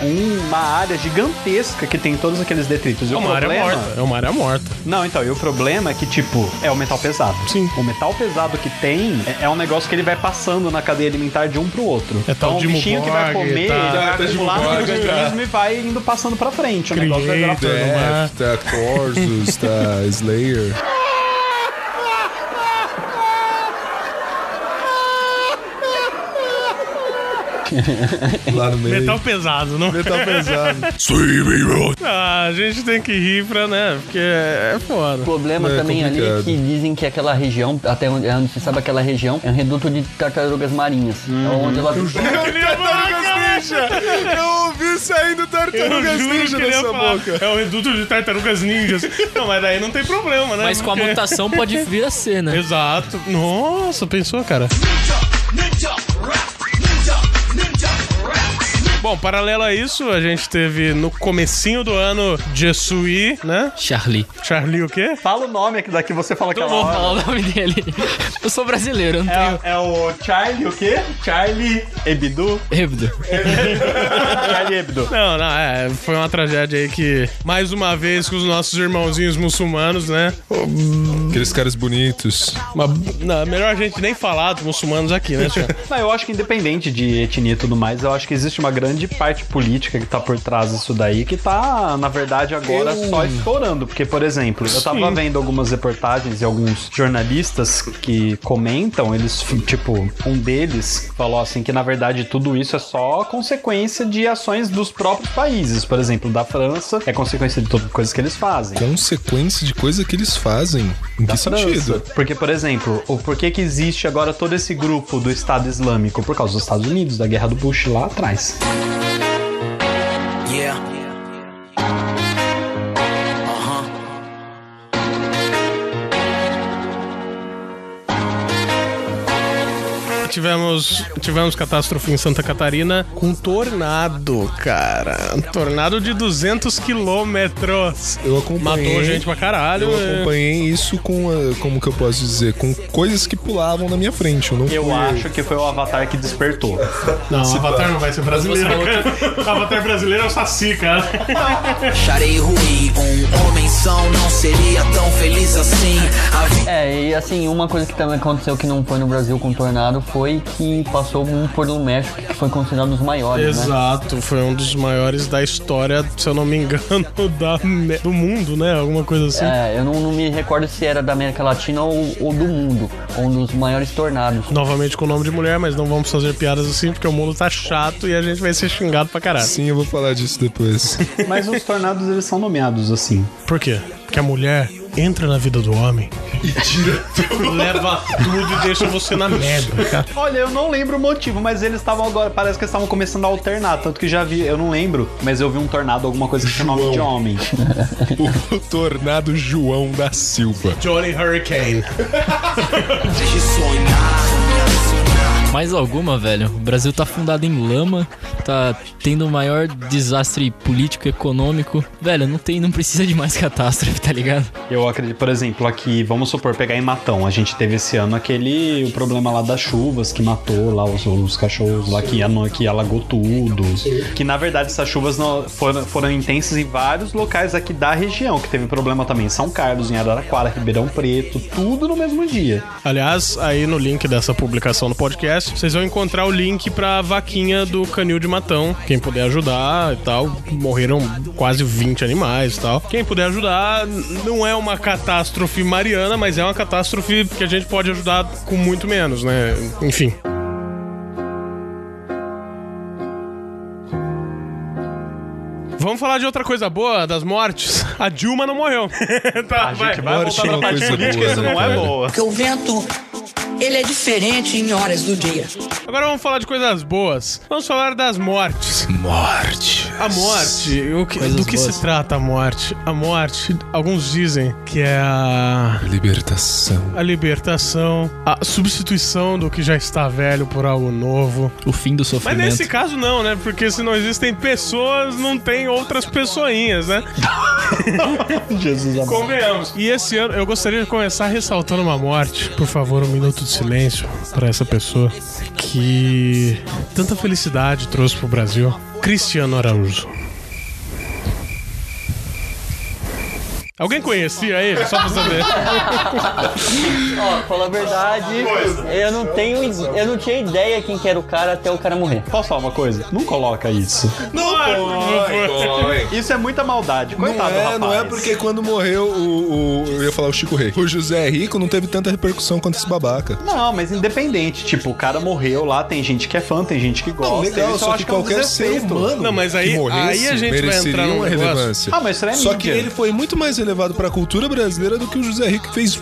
uma área gigantesca que tem todos aqueles detritos. E
É
o
uma área
problema...
morta. É uma área morta.
Não, então, e o problema é que, tipo, é o metal pesado.
Sim.
O metal pesado que tem é, é um negócio que ele vai passando na cadeia alimentar de um pro outro.
É tal
então, o bichinho que vai comer,
tá.
ele vai
de
acumular no
Muborg,
organismo e vai indo passando pra frente. O negócio vai virar
Creator. no mar.
Death, tá Corsus, tá Slayer. Lá no meio.
Metal pesado, não?
Metal pesado.
Ah, a gente tem que rir pra, né? Porque é foda.
O problema
É
também ali é
complicado.
que dizem que aquela região, até onde, onde se sabe aquela região, é um reduto de tartarugas marinhas.
Hum.
É onde ela...
Tartarugas Ninja! Eu ouvi saindo
Eu
Tartarugas
juro
Ninja
que falar,
boca.
É o reduto de tartarugas ninjas. Não, mas daí não tem problema, né?
Mas com a
Porque-
mutação pode vir a ser, né?
Exato. Nossa, pensou, cara? Bom, paralelo a isso, a gente teve no comecinho do ano Jesui, né?
Charlie.
Charlie o quê?
Fala o nome aqui daqui, você fala
Não
aquela
vou
hora.
falar o nome dele. Eu sou brasileiro, eu não tenho.
É, é o Charlie o quê? Charlie Hebdo?
Hebdo.
Charlie Hebdo.
Não, não, é, foi uma tragédia aí que, mais uma vez, com os nossos irmãozinhos muçulmanos, né?
Aqueles caras bonitos.
Uma, não, melhor a gente nem falar dos muçulmanos aqui, né, senhor?
Não, eu acho que independente de etnia e tudo mais, eu acho que existe uma grande parte política que tá por trás disso daí, que tá, na verdade, agora
Eu-
só estourando. Porque, por exemplo, eu tava
Sim.
vendo algumas reportagens e alguns jornalistas que comentam, eles, tipo, um deles falou assim que, na verdade, tudo isso é só consequência de ações dos próprios países. Por exemplo, da França, é consequência de todas as coisas que eles fazem.
Consequência de coisa que eles fazem. Em que
França.
sentido?
Porque, por exemplo, o porquê que existe agora todo esse grupo do Estado Islâmico? Por causa dos Estados Unidos, da guerra do Bush lá atrás.
Tivemos, tivemos catástrofe em Santa Catarina com tornado, cara. Um tornado de 200 quilômetros.
Eu acompanhei.
Matou gente pra caralho.
Eu
é.
acompanhei isso com, a- como que eu posso dizer, com coisas que pulavam na minha frente. Eu não
Eu
fui-
acho que foi o Avatar que despertou.
Não, o Avatar não vai ser brasileiro. cara. O Avatar brasileiro é o Saci, cara.
Acharei ruim, um homem são não seria tão feliz assim.
É, e assim, uma coisa que também aconteceu que não foi no Brasil com tornado foi que passou um por no México, que foi considerado um dos maiores, né?
Exato, foi um dos maiores da história, se eu não me engano, da, do mundo, né? Alguma coisa assim.
É, eu não, não me recordo se era da América Latina ou, ou do mundo. Um dos maiores tornados.
Novamente com o nome de mulher, mas não vamos fazer piadas assim, porque o mundo tá chato e a gente vai ser xingado pra caralho.
Sim, eu vou falar disso depois.
Mas os tornados, eles são nomeados assim.
Por quê? Porque a mulher entra na vida do homem
e tira tudo.
Leva tudo e deixa você na merda, cara.
Olha, eu não lembro o motivo, mas eles estavam agora, parece que eles estavam começando a alternar, tanto que já vi, eu não lembro, mas eu vi um tornado, alguma coisa que tinha nome de homem.
O tornado João da Silva.
Johnny Hurricane.
Mais alguma, velho. O Brasil tá fundado em lama, tá tendo o maior desastre político e econômico. Velho, não tem, não precisa de mais catástrofe, tá ligado?
Eu acredito, por exemplo, aqui, vamos supor, pegar em Matão, a gente teve esse ano aquele, o problema lá das chuvas que matou lá os, os cachorros lá que, que alagou tudo. Que na verdade essas chuvas não- foram, foram intensas em vários locais aqui da região, que teve problema também em São Carlos, em Araraquara, Ribeirão Preto, tudo no mesmo dia.
Aliás, aí no link dessa publicação no podcast, vocês vão encontrar o link pra vaquinha do Canil de Matão. Quem puder ajudar e tal. Morreram quase 20 animais e tal. Quem puder ajudar, não é uma catástrofe mariana, mas é uma catástrofe que a gente pode ajudar com muito menos, né? Enfim. Vamos falar de outra coisa boa, das mortes. A Dilma não morreu. tá,
A gente vai
Morte
voltar pra
uma
parte política,
boa,
isso
né,
não é boa.
Porque o vento, ele é diferente em horas do dia.
Agora vamos falar de coisas boas. Vamos falar das mortes.
Morte.
A morte, o que- do que
boas.
se trata a morte? A morte, alguns dizem que é a,
Libertação.
a libertação, a substituição do que já está velho por algo novo.
O fim do
Mas
sofrimento.
nesse caso não, né? Porque se não existem pessoas, não tem outras pessoinhas, né?
Jesus amado.
Convenhamos. E esse ano eu gostaria de começar ressaltando uma morte. Por favor, um minuto de silêncio para essa pessoa que tanta felicidade trouxe pro Brasil. Cristiano Araújo. Alguém conhecia ele? Só pra saber.
Ó, falar a verdade, eu não tenho. Eu não tinha ideia quem que era o cara até o cara morrer.
Posso falar uma coisa? Não coloca isso.
Não põe,
Isso é muita maldade.
Não
Coitado do
é,
rapaz.
não é porque quando morreu o, o- Eu ia falar o Chico Rei. O José Rico não teve tanta repercussão quanto esse babaca.
Não, mas independente. Tipo, o cara morreu lá, tem gente que é fã, tem gente que gosta.
Não, legal, só
acho
que
é um
qualquer ser humano
Não, mas aí-
que morresse
aí a gente vai entrar num
uma
negócio.
relevância.
Ah, mas isso é
Só
mídia.
que ele foi muito mais relevado pra cultura brasileira do que o José Rico fez.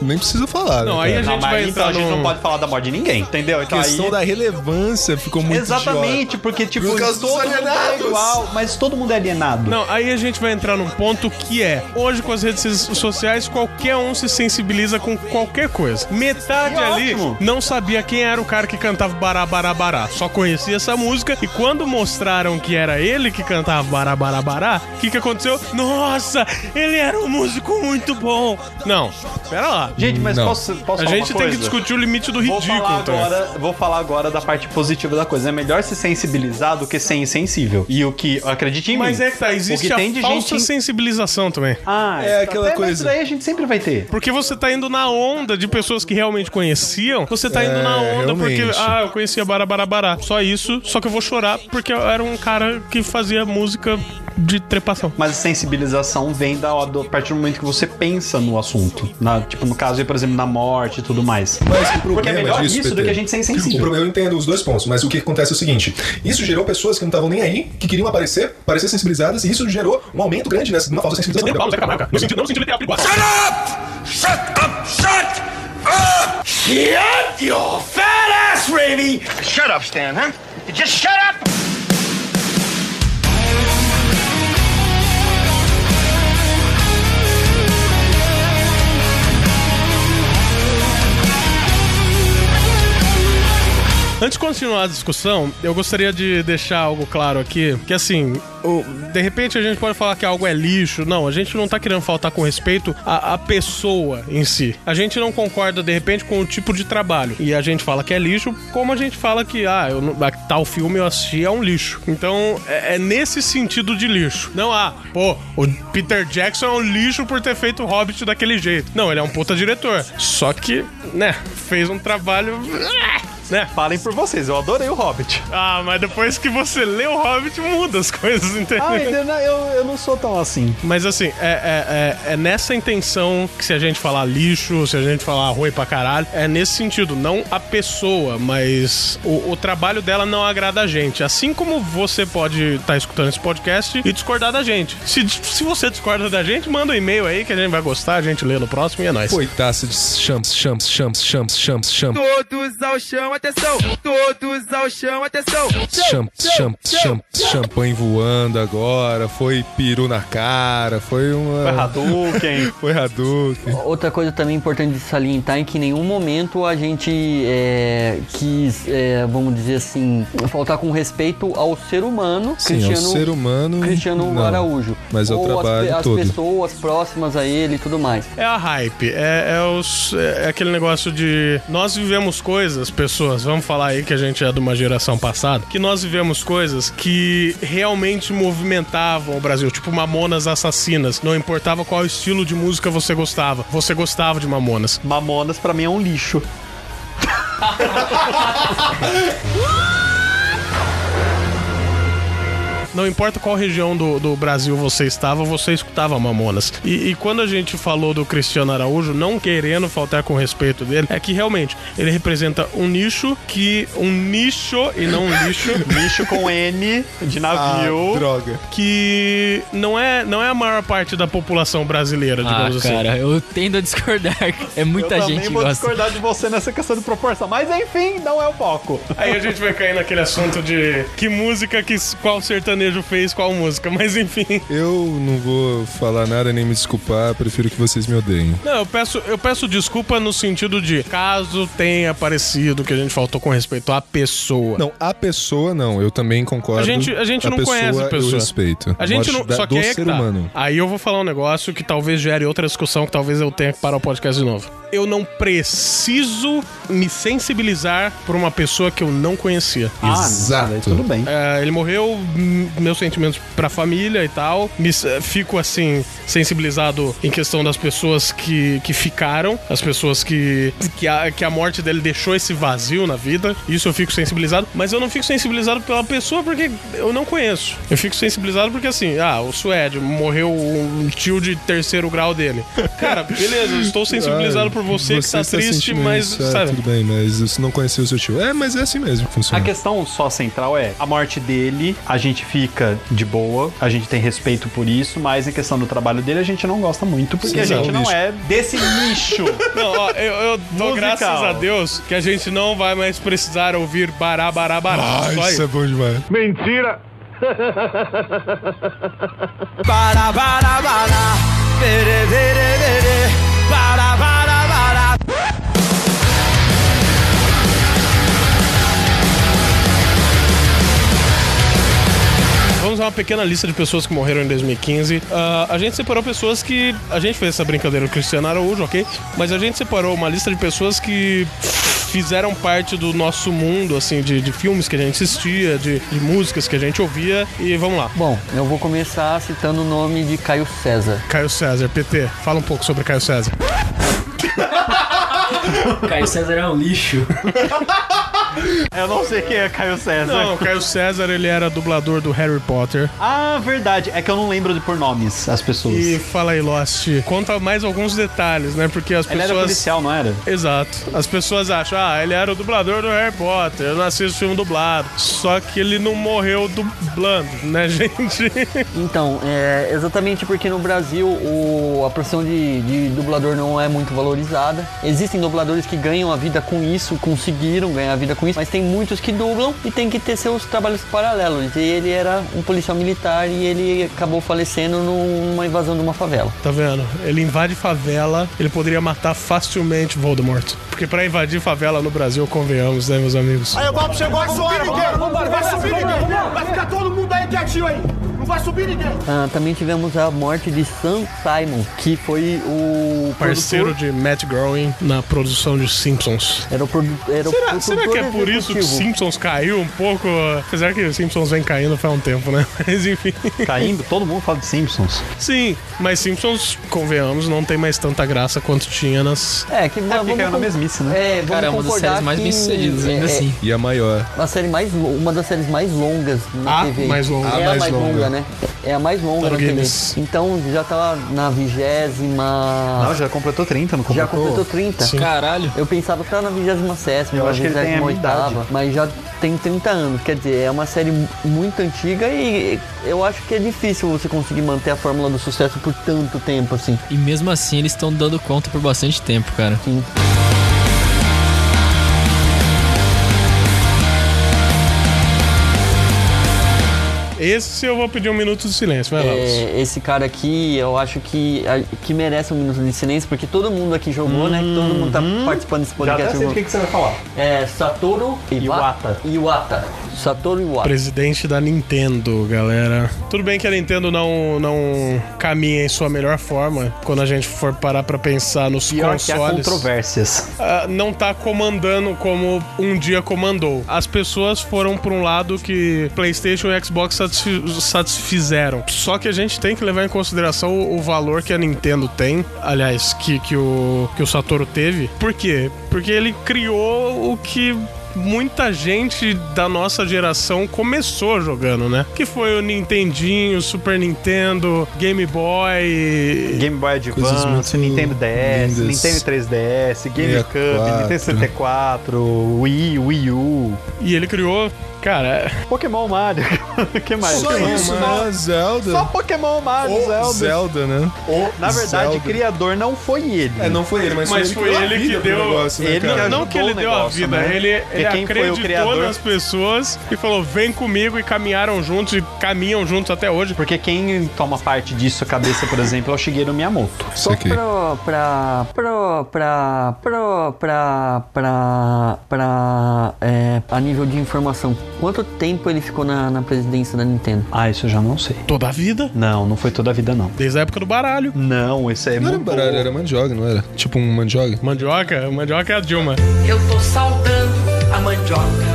Nem precisa falar,
Não,
né,
aí a
Não,
gente
mas
vai
então
entrar
a gente não pode falar da morte de ninguém, entendeu?
A
Então
questão
aí...
da relevância ficou muito
Exatamente, porque tipo,
Por causa
todo mundo é igual, mas todo mundo é alienado.
Não, aí a gente vai entrar num ponto que é: hoje com as redes sociais, qualquer um se sensibiliza com qualquer coisa. Metade
Que
ali
ótimo.
não sabia quem era o cara que cantava Bará Bará Bará. Só conhecia essa música e quando mostraram que era ele que cantava Bará Bará Bará, o que, que aconteceu? Nossa, ele era um músico muito bom. Não, pera lá.
Gente, mas
Não.
posso, posso
A
falar
gente
uma
tem que discutir o limite do
Vou
ridículo.
falar,
então.
agora, vou falar agora da parte positiva da coisa. É melhor se sensibilizar do que ser insensível. E o que, acredite em
Mas
mim.
é que tá, existe
que
a
tem de
falsa
gente...
sensibilização também.
Ah,
É aquela
mas
coisa.
Isso daí a gente sempre vai ter.
Porque você tá indo na onda de pessoas que realmente conheciam. Você tá indo
É,
na onda porque,
realmente.
ah, eu conhecia Bara Bara Bara. Só isso, só que eu vou chorar porque eu era um cara que fazia música de trepação.
Mas a sensibilização vem da, do, a partir do momento que você pensa no assunto. Na, tipo, no caso, por exemplo, na morte e tudo mais.
Mas o
Porque é
problema
melhor
disso,
isso do
PT,
que a gente ser
O
insensível.
problema eu entendo os dois pontos, mas o que acontece é o seguinte: isso gerou pessoas que não estavam nem aí, que queriam aparecer, parecer sensibilizadas, e isso gerou um aumento grande nessa numa falsa sensibilização.
No sentido, não no sentido literal, perigoso.
Shut up! Shut up! Shut your fat ass, Ravy! Shut up, Stan, huh? Just shut up!
Antes de continuar a discussão, eu gostaria de deixar algo claro aqui, que assim, de repente a gente pode falar que algo é lixo. Não, a gente não tá querendo faltar com respeito à, à pessoa em si. A gente não concorda, de repente, com o tipo de trabalho. E a gente fala que é lixo, como a gente fala que, ah, eu tal filme eu assisti é um lixo. Então, é, é nesse sentido de lixo. Não, ah, pô, o Peter Jackson é um lixo por ter feito o Hobbit daquele jeito. Não, ele é um puta diretor. Só que, né, fez um trabalho. Né?
Falem por vocês, eu adorei o Hobbit.
Ah, mas depois que você lê o Hobbit, muda as coisas, entendeu?
Ah, ainda não- eu, eu não sou tão assim.
Mas assim, é, é, é, é nessa intenção que se a gente falar lixo, se a gente falar ruim pra caralho, é nesse sentido, não a pessoa, mas o, o trabalho dela não agrada a gente. Assim como você pode estar escutando esse podcast e discordar da gente. Se, se você discorda da gente, manda um e-mail aí que a gente vai gostar, a gente lê no próximo e é nóis.
Foi taça de champs, champs, champs, champs, champs, champs.
Todos ao chão, atenção! Todos ao chão, atenção!
Champs, champs, champs, champanhe voando agora, foi peru na cara, foi uma...
Foi Hadouken.
foi Hadouken.
Outra coisa também importante de salientar é que em nenhum momento a gente é, quis, é, vamos dizer assim, faltar com respeito ao ser humano,
Sim, ao ser humano,
Cristiano
não,
Araújo.
mas ao
Ou as
trabalho
as,
todo.
pessoas próximas a ele e tudo mais.
É a hype, é, é, os- é aquele negócio de nós vivemos coisas, pessoas, vamos falar aí que a gente é de uma geração passada, que nós vivemos coisas que realmente movimentavam o Brasil, tipo Mamonas Assassinas. Não importava qual estilo de música você gostava, você gostava de Mamonas.
Mamonas pra mim é um lixo.
Não importa qual região do, do Brasil você estava, você escutava Mamonas. E, e quando a gente falou do Cristiano Araújo, não querendo faltar com respeito dele, é que realmente ele representa um nicho que. um nicho e não um lixo.
Lixo com N de navio.
Ah, droga.
que não é, não é a maior parte da população brasileira,
Ah,
digamos assim.
cara, eu tendo a discordar. É muita
eu
gente
também
que
vou
gosta.
discordar de você nessa questão de proporção. Mas enfim, não é o foco.
Aí a gente vai cair naquele assunto de que música, que, qual sertanejo fez qual música, mas enfim.
Eu não vou falar nada nem me desculpar, prefiro que vocês me odeiem.
Não, eu peço, eu peço desculpa no sentido de caso tenha aparecido que a gente faltou com respeito à pessoa.
Não, a pessoa não, eu também concordo.
A gente, a gente não conhece a pessoa.
Eu respeito.
A gente não.
da-
Só que
do
é que
ser
tá.
humano.
Aí eu vou falar um negócio que talvez gere outra discussão, que talvez eu tenha que parar o podcast de novo. Eu não preciso me sensibilizar por uma pessoa que eu não conhecia.
Exato.
Tudo bem.
É, ele morreu, m- meus sentimentos pra família e tal. Me, s- fico assim, sensibilizado em questão das pessoas que, que ficaram, as pessoas que, que, a, que a morte dele deixou esse vazio na vida. Isso eu fico sensibilizado, mas eu não fico sensibilizado pela pessoa porque eu não conheço. Eu fico sensibilizado porque assim, ah, o Suede morreu um tio de terceiro grau dele. Cara, beleza, eu estou sensibilizado por você, que tá
está
triste, mas
isso, é,
sabe.
tudo bem, mas você não conheceu o seu tio. É, mas é assim mesmo que
A
funciona.
questão só central é a morte dele, a gente fica de boa, a gente tem respeito por isso, mas em questão do trabalho dele a gente não gosta muito, porque
Sim,
a gente
é um
não
lixo.
é desse nicho.
Não, ó, eu, eu dou
Musical.
graças a Deus que a gente não vai mais precisar ouvir bará, bará, bará.
Ah, isso é bom demais.
Mentira! Para, para, para! Vere, vere, vere!
A uma pequena lista de pessoas que morreram em 2015. Ah, a gente separou pessoas que. A gente fez essa brincadeira do Cristiano Araújo, ok? Mas a gente separou uma lista de pessoas que fizeram parte do nosso mundo, assim, de, de filmes que a gente assistia, de, de músicas que a gente ouvia. E vamos lá.
Bom, eu vou começar citando o nome de Caio César.
Caio César, PT, fala um pouco sobre Caio César.
Caio César é um lixo.
Eu não sei quem é Caio César.
Não, o Caio César, ele era dublador do Harry Potter.
Ah, verdade. É que eu não lembro de por nomes as pessoas.
E fala aí, Lost, conta mais alguns detalhes, né? Porque as
Ele
pessoas.
era policial, não era?
Exato. As pessoas acham, ah, ele era o dublador do Harry Potter, eu não assisto filme dublado. Só que ele não morreu dublando, né, gente?
Então, é exatamente porque no Brasil o- a profissão de, de dublador não é muito valorizada. Existem dubladores que ganham a vida com isso, conseguiram ganhar a vida com isso, mas tem muitos que dublam e tem que ter seus trabalhos paralelos. E ele era um policial militar e ele acabou falecendo numa invasão de uma favela.
Tá vendo? Ele invade favela, ele poderia matar facilmente Voldemort. Porque pra invadir favela no Brasil, convenhamos, né, meus amigos?
Aí o golpe chegou, vai subir ninguém! Vai subir ninguém! Vai ficar todo mundo aí quietinho aí!
Não vai subir ninguém!
Ah, também tivemos a morte de Sam Simon, que foi o
Parceiro
produtor-
de Matt Groening na produção de Simpsons.
Era o, produ era o
Será, será que é por isso que. Simpsons caiu um pouco? Apesar que Simpsons vem caindo faz um tempo, né? Mas enfim.
Caindo, todo mundo fala de Simpsons.
Sim, mas Simpsons, convenhamos, não tem mais tanta graça quanto tinha nas.
É, que vamos
caiu na
com-
mesmice, né?
É, vamos
Cara, é uma das séries mais
que
bem-sucedidas ainda
é-
assim.
E a maior.
A série mais, uma das séries mais longas na
A
TV.
mais longa.
É
A
a
mais
mais longa,
longa.
né? É a mais longa
no
na TV. Então já tá na vigésima.
Não, já completou 30, não
já
completou?
completou 30.
Sim.
Caralho.
Eu pensava que tava na 27
Eu
na
acho que ele tem a minha
28ª,
idade.
mas já tem 30 anos. Quer dizer, é uma série muito antiga e eu acho que é difícil você conseguir manter a fórmula do sucesso por tanto tempo assim.
E mesmo assim eles estão dando conta por bastante tempo, cara.
Sim.
Esse eu vou pedir um minuto de silêncio, vai lá.
É, esse cara aqui, eu acho que, a- que merece um minuto de silêncio, porque todo mundo aqui jogou, né? Todo mundo tá participando desse
Já até
podcast.
sei
jogou.
que, que você vai falar.
É Satoru
Iwata.
Iwata. Satoru Iwata.
Presidente da Nintendo, galera. Tudo bem que a Nintendo não, não caminha em sua melhor forma quando a gente for parar pra pensar nos
Pior que
consoles.
controvérsias.
Ah, não tá comandando como um dia comandou. As pessoas foram pra um lado que PlayStation e Xbox satisfizeram. Só que a gente tem que levar em consideração o, o valor que a Nintendo tem, aliás, que, que, o, que o Satoru teve. Por quê? Porque ele criou o que muita gente da nossa geração começou jogando, né? Que foi o Nintendinho, Super Nintendo, Game Boy.
Game Boy Advance, Nintendo DS,
lindas.
Nintendo 3DS, GameCube,
64.
Nintendo 64, Wii, Wii U,
E ele criou, Cara,
Pokémon Mario. que mais?
Só
Pokémon
isso,
Mario.
Né? Zelda.
Só Pokémon Mario,
o
Zelda.
Zelda, né?
O Na verdade,
Zelda.
criador não foi ele.
É, não foi ele, mas,
mas
foi ele, que, deu.
Ele né,
não, que ele deu a vida,
né?
ele,
é quem acreditou foi o criador...
nas pessoas e falou: vem comigo e caminharam juntos e caminham juntos até hoje.
Porque quem toma parte disso, a cabeça, por exemplo, é o Shigeru Miyamoto.
Só
aqui.
pro, pra, pro, pra, pro, pra, pra, pra, é, a nível de informação quanto tempo ele ficou na, na presidência da Nintendo?
Ah, isso eu já não sei.
Toda a vida,
Não, não foi toda a vida, não.
desde a época do baralho.
Não, aí é
Não era
muito...
baralho, era mandioca, não era? Tipo um mandioca?
Mandioca, mandioca é a Dilma.
Eu tô saudando a mandioca.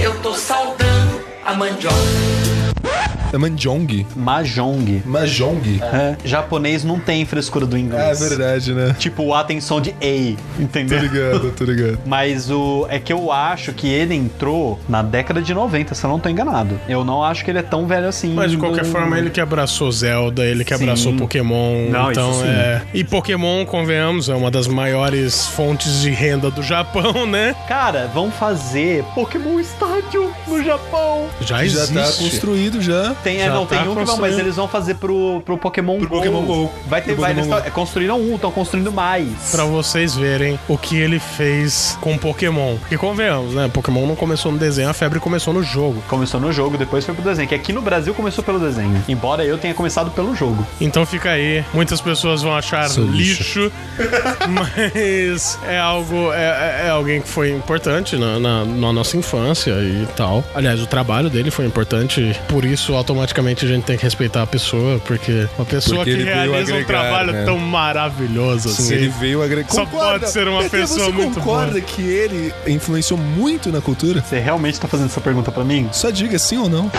Eu tô saudando a mandioca.
É mandjong?
Mahjong.
Mahjong?
É, japonês não tem frescura do
É
inglês.
verdade, né?
Tipo, o A tem som de A,
Tô
entendeu?
ligado, tô ligado.
Mas o é que eu acho que ele entrou na década de 90, se eu não tô enganado. Eu não acho que ele é tão velho assim.
Mas de qualquer
do-
forma, ele que abraçou Zelda, ele que
Sim.
abraçou Pokémon.
Não,
então
isso sim.
é. E Pokémon, convenhamos, é uma das maiores fontes de renda do Japão, né?
Cara, vão fazer Pokémon Stadium no Japão.
Já
Já
existe.
tá construído já.
Tem, é,
Já
não,
tá
tem um que não, mas eles vão fazer pro, pro Pokémon
Pro
Go.
Pokémon Go.
Vai ter,
Pro
vai,
Pokémon
eles
Go.
tão- construíram um, estão construindo mais.
Pra vocês verem o que ele fez com Pokémon. Porque convenhamos, né? Pokémon não começou no desenho, a febre começou no jogo.
Começou no jogo, depois foi pro desenho. Que aqui no Brasil começou pelo desenho. Embora eu tenha começado pelo jogo.
Então fica aí. Muitas pessoas vão achar
Sou
lixo, mas é algo. É, é- é alguém que foi importante na, na- na nossa infância e tal. Aliás, o trabalho dele foi importante, por isso automaticamente a gente tem que respeitar a pessoa, porque uma pessoa
Porque
que realiza um
agregar,
trabalho
né?
tão maravilhoso
Sim,
assim.
ele veio agregar.
Só pode ser uma pessoa
você
muito
concorda
boa.
que ele influenciou muito na cultura?
Você realmente tá fazendo essa pergunta pra mim?
Só diga sim ou não.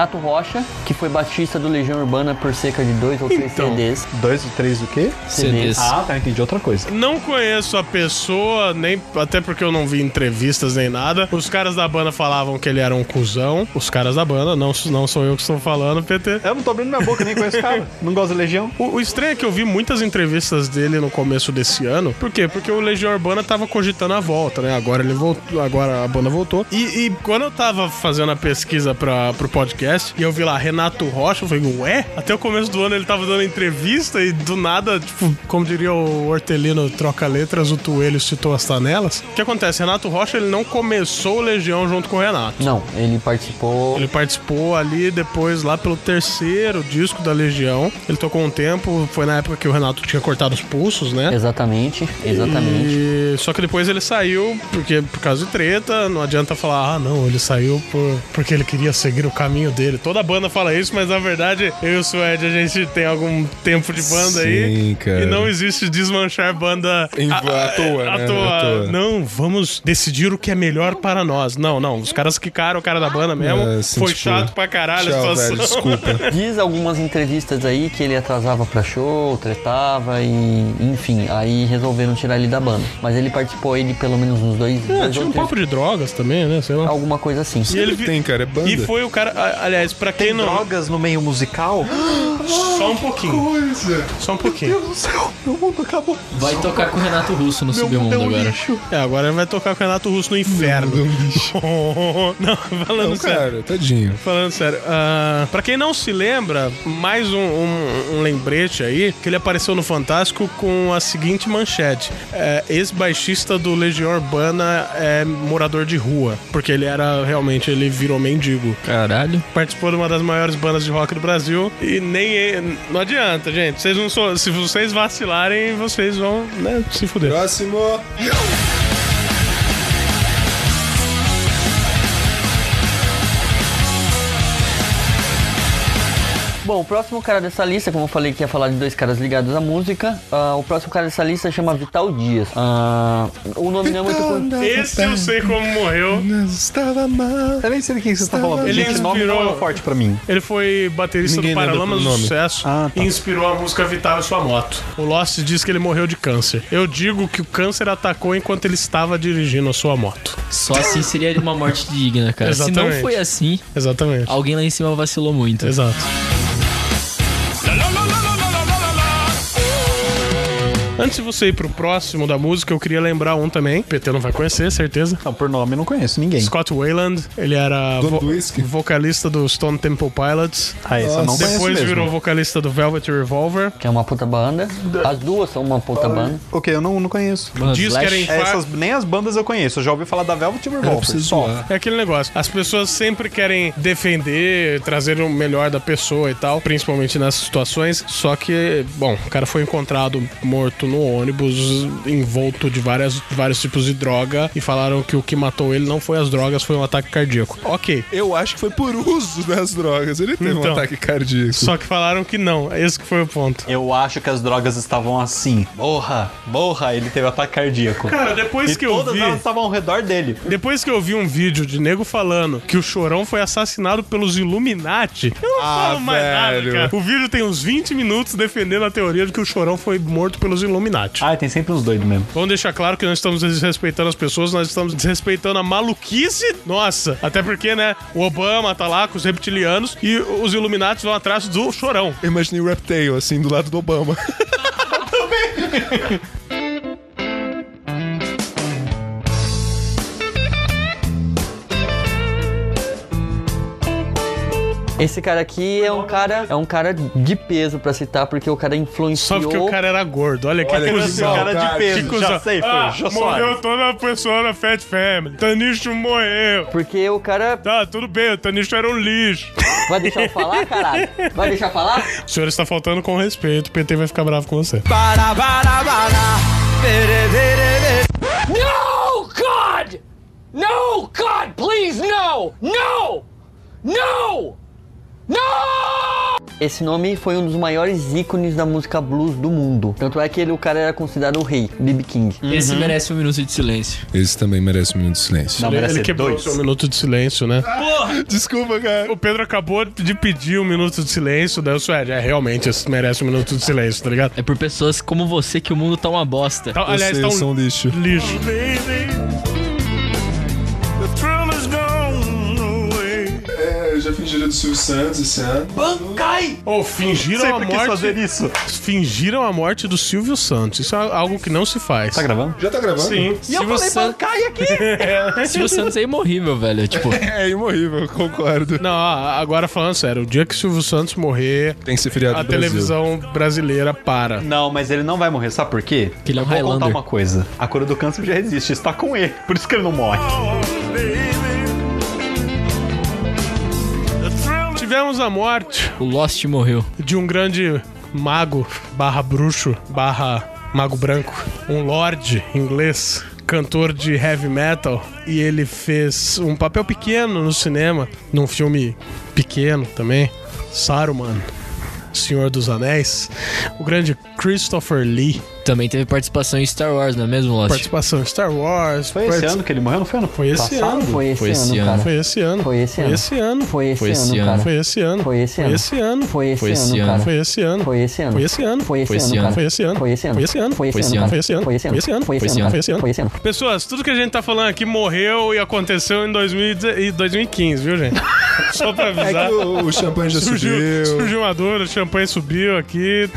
Renato Rocha, que foi batista do Legião Urbana por cerca de dois ou três
Então.
CDs.
Dois ou três do quê?
CDs.
Ah, tá, entendi outra coisa.
Não conheço a pessoa, nem até porque eu não vi entrevistas nem nada. Os caras da banda falavam que ele era um cuzão. Os caras da banda, não, não sou eu que estou falando, PT.
Eu não tô abrindo minha boca, nem conheço o cara. Não gosto da Legião.
O, o estranho é que eu vi muitas entrevistas dele no começo desse ano. Por quê? Porque o Legião Urbana tava cogitando a volta, né? Agora ele voltou, agora a banda voltou. E, e quando eu tava fazendo a pesquisa pra, pro podcast, podcast e eu vi lá Renato Rocha, eu falei, ué? Até o começo do ano ele tava dando entrevista e do nada, tipo, como diria o Hortelino troca letras, o Tuelho citou as tanelas. O que acontece? Renato Rocha, ele não começou o Legião junto com o Renato.
Não, ele participou.
Ele participou ali depois, lá pelo terceiro disco da Legião. Ele tocou um tempo, foi na época que o Renato tinha cortado os pulsos, né?
Exatamente, exatamente.
E... Só que depois ele saiu porque por causa de treta, não adianta falar, ah, não, ele saiu por... porque ele queria seguir o caminho dele. Toda banda fala isso, mas na verdade, eu e o Suede, a gente tem algum tempo de banda aí.
Sim, cara.
E não existe desmanchar banda
Em- à toa,
à
né?
toa.
À toa.
Não, vamos decidir o que é melhor para nós. Não, não. Os caras quicaram o cara da banda mesmo.
É, assim,
Foi
tipo,
chato pra caralho
tchau,
a situação.
velho, desculpa.
Diz algumas entrevistas aí que ele atrasava pra show, tretava e enfim, aí resolveram tirar ele da banda. Mas ele participou aí de pelo menos uns dois,
É,
dois
tinha um papo de drogas também, né? Sei lá.
alguma coisa assim.
E ele
tem, cara, é banda.
E foi o cara, a- aliás, pra quem não.
Drogas no meio musical?
Só um pouquinho. Só um pouquinho.
do céu, meu mundo acabou.
Vai tocar com o Renato Russo no Submundo agora.
É, agora ele vai tocar com o Renato Russo no inferno. não, falando
Não,
sério.
cara, tadinho.
Falando sério, ah, pra quem não se lembra, mais um, um- um lembrete aí, que ele apareceu no Fantástico com a seguinte manchete. É, Ex-baixista do Legião Urbana é morador de rua, porque ele era, realmente, ele virou mendigo.
Caralho.
Participou de uma das maiores bandas de rock do Brasil e nem... Não adianta, gente. Vocês não se vocês vacilarem, vocês vão, né, se fuder.
Próximo.
Bom, o próximo cara dessa lista, como eu falei que ia falar de dois caras ligados à música, ah, o próximo cara dessa lista chama Vital Dias. Ah, o nome não é muito... con-
Esse eu sei como morreu.
Estava mal.
Eu nem sei de quem você tá falando.
Ele
Gente, nome
inspirou-
não é forte pra mim.
Ele foi baterista
Ninguém
do Paralamas do
nome.
Sucesso
Ah, tá.
e inspirou a música Vital e Sua Moto. O Lost diz que ele morreu de câncer. Eu digo que o câncer atacou enquanto ele estava dirigindo a sua moto.
Só assim seria uma morte digna, cara. Se não
Exatamente.
foi assim,
Exatamente.
alguém lá em cima vacilou muito.
Exato. Antes de você ir pro próximo da música, eu queria lembrar um também. PT não vai conhecer, certeza.
Não, por nome eu não conheço ninguém.
Scott Wayland, ele era vo-
do whisky?
vocalista do Stone Temple Pilots.
Ah, esse eu não
Depois
mesmo.
virou vocalista do Velvet Revolver.
Que é uma puta banda. As duas são uma puta banda.
Ok, eu não, não conheço.
Mano,
Diz que era em
É, essas, nem as bandas eu conheço. Eu já ouvi falar da Velvet Revolver. Só.
zoar.
É aquele negócio. As pessoas sempre querem defender, trazer o melhor da pessoa e tal, principalmente nessas situações. Só que, bom, o cara foi encontrado morto no ônibus, envolto de várias, vários tipos de droga, e falaram que o que matou ele não foi as drogas, foi um ataque cardíaco. Ok.
Eu acho que foi por uso das drogas. Ele teve um
Então.
ataque cardíaco.
Só que falaram que não. Esse que foi o ponto.
Eu acho que as drogas estavam assim. Morra, morra, ele teve ataque cardíaco.
Cara, depois
e
que eu
todas
vi.
elas estavam ao redor dele.
Depois que eu vi um vídeo de nego falando que o Chorão foi assassinado pelos Illuminati, eu não
Ah,
falo mais
velho.
nada, cara. O vídeo tem uns 20 minutos defendendo a teoria de que o Chorão foi morto pelos Illuminati.
Ah, tem sempre uns doidos mesmo.
Vamos deixar claro que nós estamos desrespeitando as pessoas, nós estamos desrespeitando a maluquice. Nossa, até porque, né, o Obama tá lá com os reptilianos e os Illuminati vão atrás do Chorão.
Eu imaginei o Reptile, assim, do lado do Obama.
Esse cara aqui é um cara, é um cara de peso pra citar, porque o cara
Só
influenciou.
porque o cara era gordo. Olha que
Olha que
cuzão.
cara de peso,
Que
já sei, foi
ah,
Jô
Morreu toda a pessoa da Fat Family. Tanicho morreu.
Porque o cara.
Tá, tudo bem, o Tanicho era um lixo.
Vai deixar eu falar, caralho? Vai deixar eu falar?
O senhor está faltando com respeito, o PT vai ficar bravo com você.
No, God! No, God, please, no! No! No! No!
Esse nome foi um dos maiores ícones da música blues do mundo. Tanto é que ele, o cara era considerado o rei, B.B. King.
Esse merece um minuto de silêncio.
Esse também merece um minuto de silêncio.
Não,
Ele,
merece
ele quebrou
dois.
seu minuto de silêncio, né?
Desculpa, cara.
O Pedro acabou de pedir um minuto de silêncio, daí o Suede, é, realmente, esse merece um minuto de silêncio, tá ligado?
É por pessoas como você que o mundo tá uma bosta.
Tá, aliás,
Vocês
tá um
são lixo.
lixo.
É, já Já fingiram do Silvio Santos esse ano.
Bancai!
Ou fingiram
Sempre
a
quis
morte.
fazer isso.
Fingiram a morte do Silvio Santos. Isso é algo que não se faz.
Tá gravando?
Já tá gravando?
Sim.
E eu
Silvio
falei
San-
bancai aqui!
Silvio Santos é imorrível, velho. Tipo,
É imorrível, concordo.
Não, agora falando sério, o dia que o Silvio Santos morrer,
Tem que ser feriado
a televisão brasileira para.
Não, mas ele não vai morrer, sabe por quê?
Que ele é um
eu vou contar
Highlander.
uma coisa. A cura do câncer já existe, está com ele. Por isso que ele não morre.
Tivemos a morte.
O Lost morreu.
de um grande mago, barra bruxo, barra mago branco, um lord inglês, cantor de heavy metal, e ele fez um papel pequeno no cinema, num filme pequeno também, Saruman, Senhor dos Anéis, o grande Christopher Lee,
Também teve participação em Star Wars, não é mesmo, Lost?
participação em Star Wars,
Foi esse ano que ele morreu, não foi ano
Foi esse
passado?
ano.
Foi esse,
Foi esse
ano,
ano.
cara.
Foi esse ano.
Foi esse
Foi
ano.
esse ano.
Foi esse,
Foi esse
ano.
Foi esse ano.
Foi esse
Foi
ano.
esse ano.
Foi esse,
Foi
ano.
Foi esse ano.
Foi esse ano.
Foi esse ano.
Foi esse
Foi
ano.
Foi esse ano.
Foi esse ano.
Foi esse ano.
Foi esse
Foi
ano.
Foi esse ano.
Foi esse ano.
Foi esse ano.
Foi esse
Foi
ano.
Foi esse ano.
Foi esse ano.
Pessoas, tudo que a gente tá falando aqui morreu e aconteceu em 2010 e 2015, viu, gente? Só pra
É
avisar.
que o, o champanhe já
Surgiu,
subiu.
surgiu uma dor, o champanhe subiu aqui.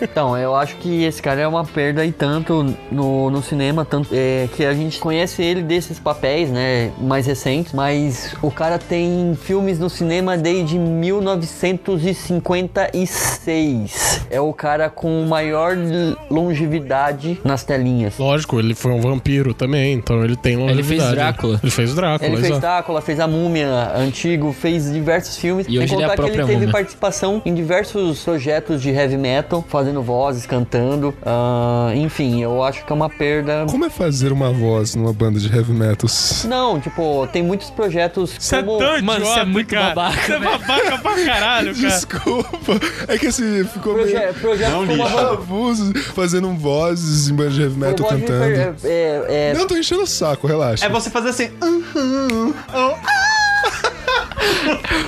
Então, eu acho que esse cara é uma perda e tanto no, no cinema, tanto é, que a gente conhece ele desses papéis, né, mais recentes, mas o cara tem filmes no cinema desde 1956. É o cara com maior longevidade nas telinhas.
Lógico, ele foi um vampiro também, então ele tem longevidade.
fez Drácula.
Ele fez Drácula,
Ele fez
exato.
Drácula, fez A Múmia Antigo, fez diversos filmes.
E hoje ele é a
contar que ele
própria
teve
múmia.
participação em diversos projetos de heavy metal, fazendo vozes, cantando. Ah, enfim, eu acho que é uma perda.
Como é fazer uma voz numa banda de heavy metal?
Não, tipo, tem muitos projetos
Você é
como...
tão
Mano,
idiota,
é muito
cara.
babaca,
Você é babaca pra caralho, cara.
Desculpa. É que assim, ficou
Proje
meio
lixa.
abuso fazendo vozes em banda de heavy metal cantando.
é, é, é,
Não, tô enchendo o saco, relaxa.
É você fazer assim. "Uhum, oh,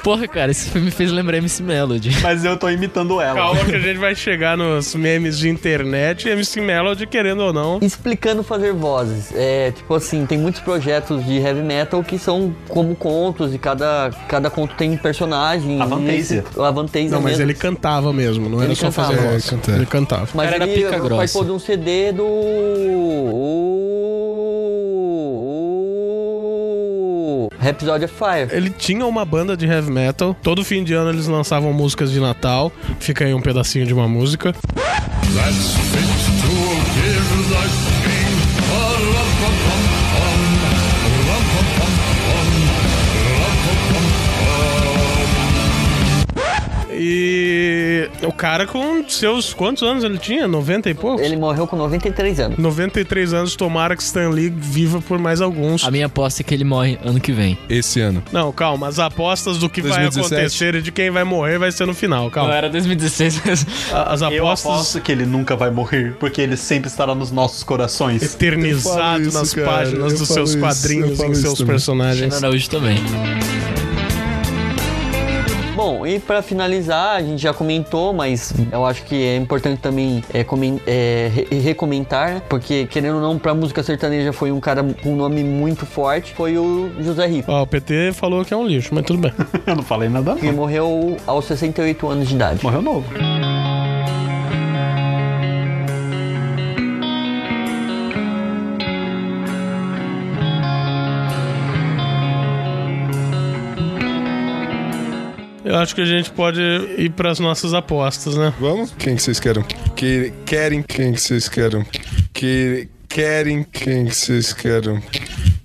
Porra, cara, esse filme me fez lembrar MC Melody.
Mas eu tô imitando ela.
Calma que a gente vai chegar nos memes de internet e MC Melody, querendo ou não.
explicando fazer vozes. É, tipo assim, tem muitos projetos de heavy metal que são como contos e cada, cada conto tem um personagem.
Avantasia.
Avantasia
Não, mas
mesmo.
ele cantava mesmo, não era
Ele
só
cantava.
fazer voz.
cantava.
Ele cantava.
Mas
Cara, era
ele
pica grossa.
participou de um CD do. O... Rhapsody of Fire.
Ele tinha uma banda de heavy metal. Todo fim de ano eles lançavam músicas de Natal. Fica aí um pedacinho de uma música. E o cara com seus quantos anos ele tinha? 90 e poucos?
Ele morreu com 93 anos.
93 anos, tomara que Stan Lee viva por mais alguns.
A minha aposta é que ele morre ano que vem.
Esse ano.
Não, calma, as apostas do que vai
2017?
acontecer e de quem vai morrer vai ser no final,
Não,
calma.
era 2016 mesmo.
A- As
Eu
apostas
aposto que ele nunca vai morrer, porque ele sempre estará nos nossos corações.
eternizado
Eu isso,
nas
cara,
páginas
eu
dos seus
isso, eu
quadrinhos em seus
também.
personagens.
Araújo também.
Bom, e pra finalizar, a gente já comentou, mas eu acho que é importante também é, é, re- recomentar, né? porque querendo ou não, pra música sertaneja foi um cara com um nome muito forte, foi o José Rico.
Ó, o PT falou que é um lixo, mas tudo bem.
Eu não falei nada não.
morreu aos 68 anos de idade.
Morreu novo.
Eu acho que a gente pode ir pras nossas apostas, né?
Vamos? Quem que vocês querem? Que, querem quem que vocês querem? Que querem quem que vocês querem?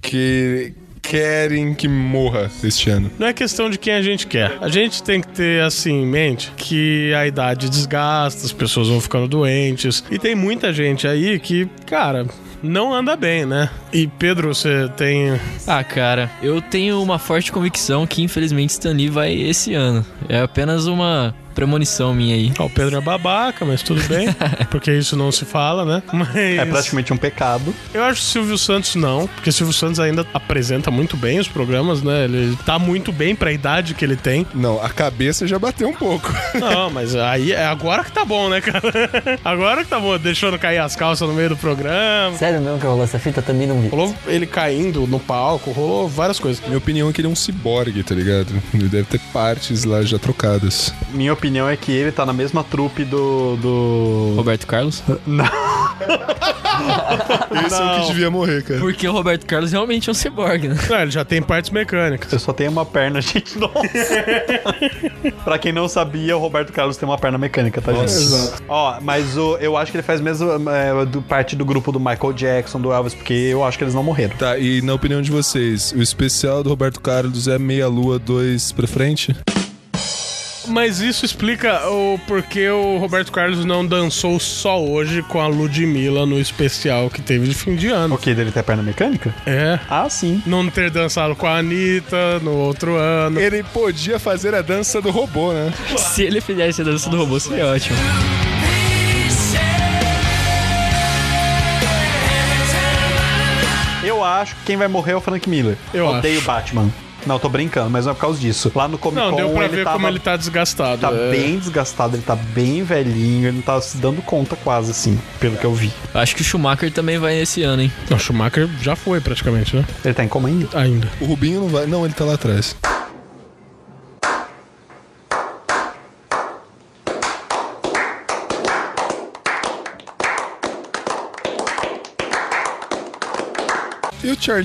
Que querem que morra este ano.
Não é questão de quem a gente quer. A gente tem que ter assim em mente que a idade desgasta, as pessoas vão ficando doentes. E tem muita gente aí que, cara, não anda bem, né? E Pedro, você tem.
Ah, cara, eu tenho uma forte convicção que infelizmente Stan Lee vai esse ano. É apenas uma premonição minha aí.
Ó, o Pedro é babaca, mas tudo bem. porque isso não se fala, né? Mas.
É praticamente um pecado.
Eu acho que o Silvio Santos não, porque o Silvio Santos ainda apresenta muito bem os programas, né? Ele tá muito bem pra idade que ele tem.
Não, a cabeça já bateu um pouco.
Não, mas aí é agora que tá bom, né, cara? Agora que tá bom, deixando cair as calças no meio do programa.
Sério mesmo que rolou essa fita? Também não vi.
Rolou ele caindo no palco, rolou várias coisas.
Minha opinião é que ele é um ciborgue, tá ligado? Ele deve ter partes lá já trocadas.
Minha opinião é que ele tá na mesma trupe do. do.
Roberto Carlos?
Não.
Esse é o que devia morrer, cara.
Porque o Roberto Carlos realmente é um ciborgue, né?
É, ele já tem partes mecânicas.
Eu só tenho uma perna, gente. Nossa. pra quem não sabia, o Roberto Carlos tem uma perna mecânica, tá, gente?
Exato.
Ó, mas o, eu acho que ele faz mesmo é, do, parte do grupo do Michael Jackson, do Elvis, porque eu acho que eles não morreram.
Tá, e na opinião de vocês, o especial do Roberto Carlos é Meia Lua 2 pra frente?
Mas isso explica o porquê o Roberto Carlos não dançou só hoje com a Ludmilla no especial que teve de fim de ano.
O que? Dele ter perna mecânica?
É.
Ah, sim.
Não ter dançado com a Anitta no outro ano.
Ele podia fazer a dança do robô, né?
Se ele fizesse a dança do robô, seria ótimo.
Eu acho que quem vai morrer é o Frank Miller.
Eu
Odeio
acho.
Batman. Não, tô brincando, mas não é por causa disso. Lá no Comic Con
Não, deu pra
ele
ver
tava,
como ele tá desgastado.
tá
é.
bem desgastado, ele tá bem velhinho, ele não tá se dando conta quase, assim, pelo que eu vi.
Acho que o Schumacher também vai esse ano, hein?
O Schumacher já foi praticamente, né?
Ele tá em coma ainda?
Ainda.
O Rubinho não vai. Não, ele tá lá atrás.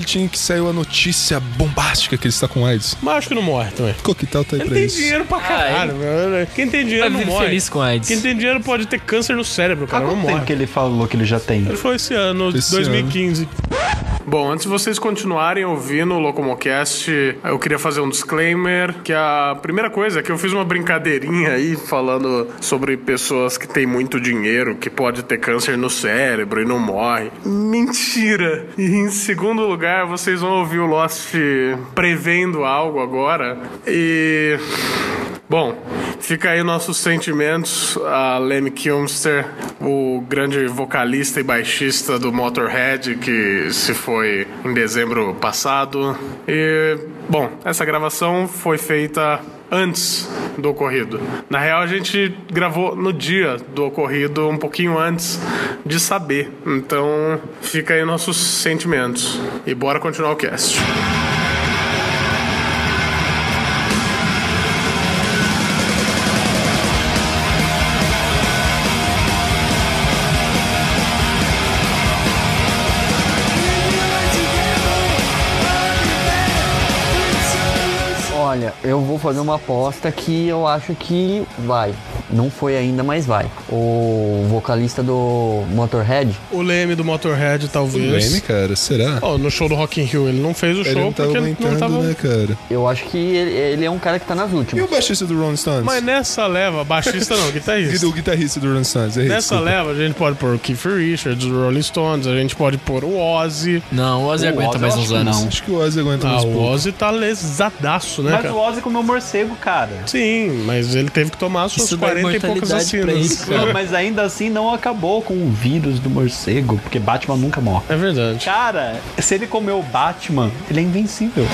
Chin que saiu a notícia bombástica que ele está com AIDS?
Mas acho que não morre também.
Coquetel tá aí
Ele
pra
tem
isso.
dinheiro pra caralho, meu. Quem tem dinheiro
Vai
não
viver
morre.
feliz com AIDS.
Quem tem dinheiro pode ter câncer no cérebro,
Há
cara. Não
quanto tempo
morre.
que ele falou que ele já tem?
Ele foi esse ano,
Esse
2015. Bom, antes de vocês continuarem ouvindo o Locomocast, eu queria fazer um disclaimer, que a primeira coisa é que eu fiz uma brincadeirinha aí falando sobre pessoas que têm muito dinheiro, que pode ter câncer no cérebro e não morre. Mentira! E em segundo lugar, vocês vão ouvir o Lost prevendo algo agora. E Bom, fica aí nossos sentimentos a Lemmy Kilmister, o grande vocalista e baixista do Motorhead, que se foi em dezembro passado. E, bom, essa gravação foi feita antes do ocorrido. Na real, a gente gravou no dia do ocorrido, um pouquinho antes de saber. Então, fica aí nossos sentimentos. E bora continuar o cast.
Eu vou fazer uma aposta que eu acho que vai. Não foi ainda, mas vai. O vocalista do Motorhead.
O Leme do Motorhead,
O
talvez.
Leme, cara, será?
Ó, no show do Rock in Rio, ele não fez o
Ele
show
não tava
porque ele não
aguentando,
tava...
né, cara?
Eu acho que ele, ele é um cara que tá nas
E
últimas.
o baixista do Rolling Stones?
Mas nessa leva, baixista não,
E
guitarrista.
do guitarrista do Rolling Stones? errei,
Nessa
desculpa.
leva, a gente pode pôr o Keith Richards, o Rolling Stones, a gente pode pôr o Ozzy.
Não, o Ozzy
O
aguenta
Ozzy
mais uns anos.
não.
Acho que o Ozzy aguenta
Ah,
mais
o
pouco.
Ozzy tá lesadaço, né,
Mas
cara?
o Ozzy comeu morcego, cara.
Sim, mas ele teve que tomar suas
Isso dá
40 e poucas
imortalidade pra ele, cara.
Não, mas ainda assim não acabou com o vírus do morcego, porque Batman nunca morre.
É verdade.
Cara, se ele comeu o Batman, ele é invencível.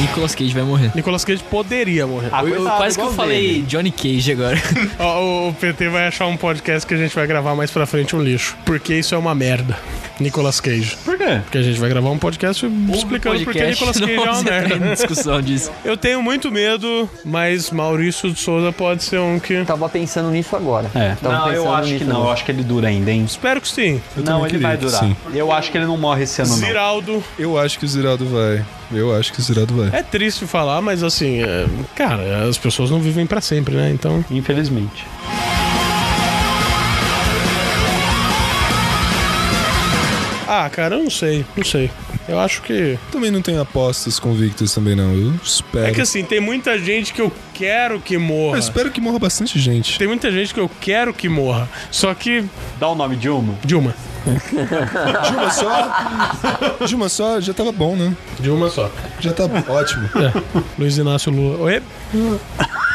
Nicolas Cage vai morrer.
Nicolas Cage poderia morrer.
Ah,
Eu- eu- quase que eu falei
dele.
Johnny Cage agora.
Ó, o PT vai achar um podcast que a gente vai gravar mais pra frente um lixo. Porque isso é uma merda. Nicolas Cage.
Por quê?
Porque a gente vai gravar um podcast explicando porque
Podcast,
Nicolas Cage é
não
uma
em
merda.
discussão disso.
Eu tenho muito medo, mas Maurício de Souza pode ser um que.
Tava pensando nisso agora.
É.
Tava
Não, eu acho que não. Eu
agora.
acho que ele dura ainda, hein?
Espero que sim.
não,
também
ele
queria
vai
que
durar.
sim.
Eu acho que ele não morre esse ano, não.
Ziraldo.
Eu acho que o Ziraldo vai. Eu acho que o Ziraldo vai.
É triste falar, mas assim, é, cara, as pessoas não vivem pra sempre, né? Então.
Infelizmente.
Ah, cara, eu não sei, não sei. Eu acho que.
Também não tenho apostas convictas também, não. Eu espero.
É que assim, tem muita gente que eu quero que morra.
Eu espero que morra bastante gente.
Tem muita gente que eu quero que morra. Só que.
Dá o nome de uma.
Dilma.
Dilma só. Dilma só já tava bom, né?
Dilma só.
Já tá ótimo.
É. Luiz Inácio Lula. Oi?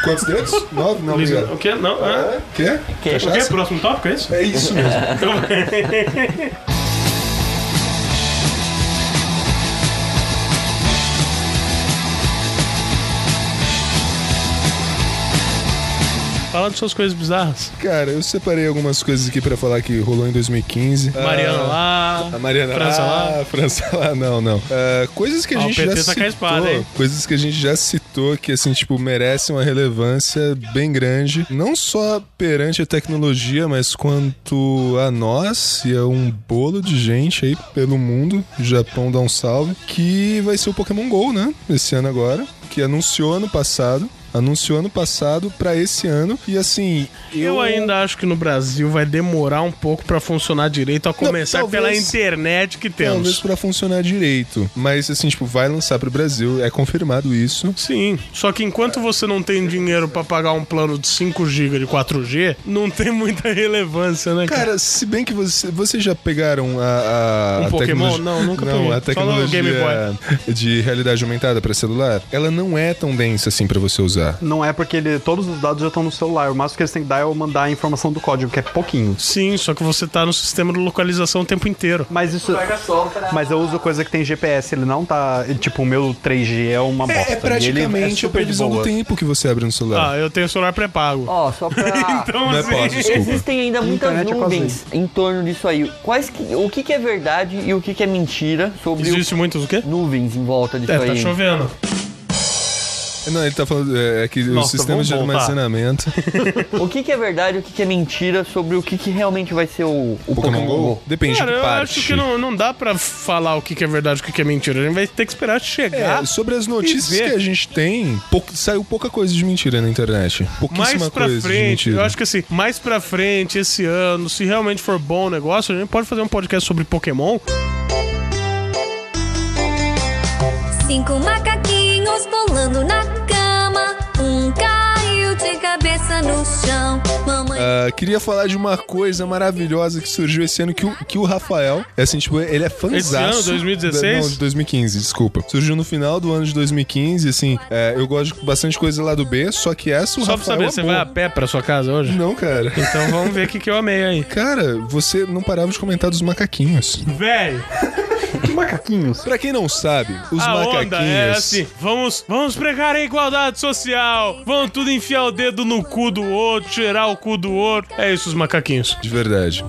Quantos dedos? Nove? Não,
Luiz,
obrigado.
o quê? Não? Hã?
Quê?
O quê? Próximo tópico, é isso?
É isso mesmo.
Fala de suas coisas bizarras.
Cara, eu separei algumas coisas aqui pra falar que rolou em 2015.
Mariana
Ah,
lá.
A Mariana
França
lá,
lá.
França lá, não, não. Ah, coisas que a
o
gente já
tá
citou,
espada, hein?
coisas que a gente já citou que assim, tipo, merecem uma relevância bem grande, não só perante a tecnologia, mas quanto a nós e a um bolo de gente aí pelo mundo, o Japão dá um salve, que vai ser o Pokémon GO, né? Esse ano agora, que anunciou ano passado. Anunciou ano passado pra esse ano. E assim.
Eu ainda acho que no Brasil vai demorar um pouco pra funcionar direito, a começar
talvez-
pela internet que
Talvez
temos.
pra funcionar direito. Mas assim, tipo, vai lançar pro Brasil, é confirmado isso.
Sim, só que enquanto você não tem dinheiro pra pagar um plano de 5 GB de 4G, não tem muita relevância, né, cara?
Cara, se bem que você, vocês já pegaram a, a
Um Pokémon?
tecnologia-
Não, nunca
não,
peguei.
a
no Game
tecnologia de realidade aumentada pra celular, ela não é tão densa assim pra você usar.
Não é porque ele, todos os dados já estão no celular. O máximo que eles têm que dar é eu mandar a informação do código, que é pouquinho.
Sim, só que você tá no sistema de localização o tempo inteiro.
Mas isso. Mas eu uso coisa que tem GPS, ele não tá. Tipo, o meu 3G é uma bosta.
É, é
ele
praticamente a
super de
previsão do tempo que você abre no celular.
Ah, eu tenho celular pré-pago.
Ó, só pra.
Então,
Não é
assim,
pós.
Existem ainda muitas
Internet é
nuvens em torno disso aí. Quais que, o que, que é verdade e o que, que é mentira sobre
Existe muitos o quê?
o, nuvens em volta disso
É,
aí?
tá chovendo.
Não, ele tá falando é, é que o
Nossa,
sistema de armazenamento.
O que, que é verdade e o que, que é mentira sobre o que, que realmente vai ser o, o
Pokémon Go? Depende
Cara,
de
eu
parte.
acho que não, não dá pra falar o que que é verdade e o que que é mentira. A gente vai ter que esperar chegar.
É, sobre as notícias que a gente tem, pouco- saiu pouca coisa de mentira na internet. Pouquíssima
mais pra
coisa de
frente,
mentira.
eu acho que assim, mais pra frente, esse ano, se realmente for bom o negócio, a gente pode fazer um podcast sobre Pokémon.
Cinco macaquinhos pulando na cama. Um caiu de cabeça no chão. Mamãe.
Ah, queria falar de uma coisa maravilhosa que surgiu esse ano, que o, que o Rafael, é assim, tipo, ele é fãzaço.
Esse ano, 2016?
Não, de 2015, desculpa. Surgiu no final do ano de 2015, assim, é, eu gosto de bastante coisa lá do B, só que essa o
Só pra
Rafael
saber, você
amou.
vai a pé pra sua casa hoje?
Não, cara.
Então vamos ver o que, que eu amei aí.
Cara, você não parava de comentar dos macaquinhos.
Véi,
Que macaquinhos.
Pra quem não sabe, os
a
macaquinhos...
onda é assim, vamos, vamos pregar a igualdade social, vamos tudo enfiar o dedo no cu do outro, tirar o cu do outro. É isso, os macaquinhos.
De verdade.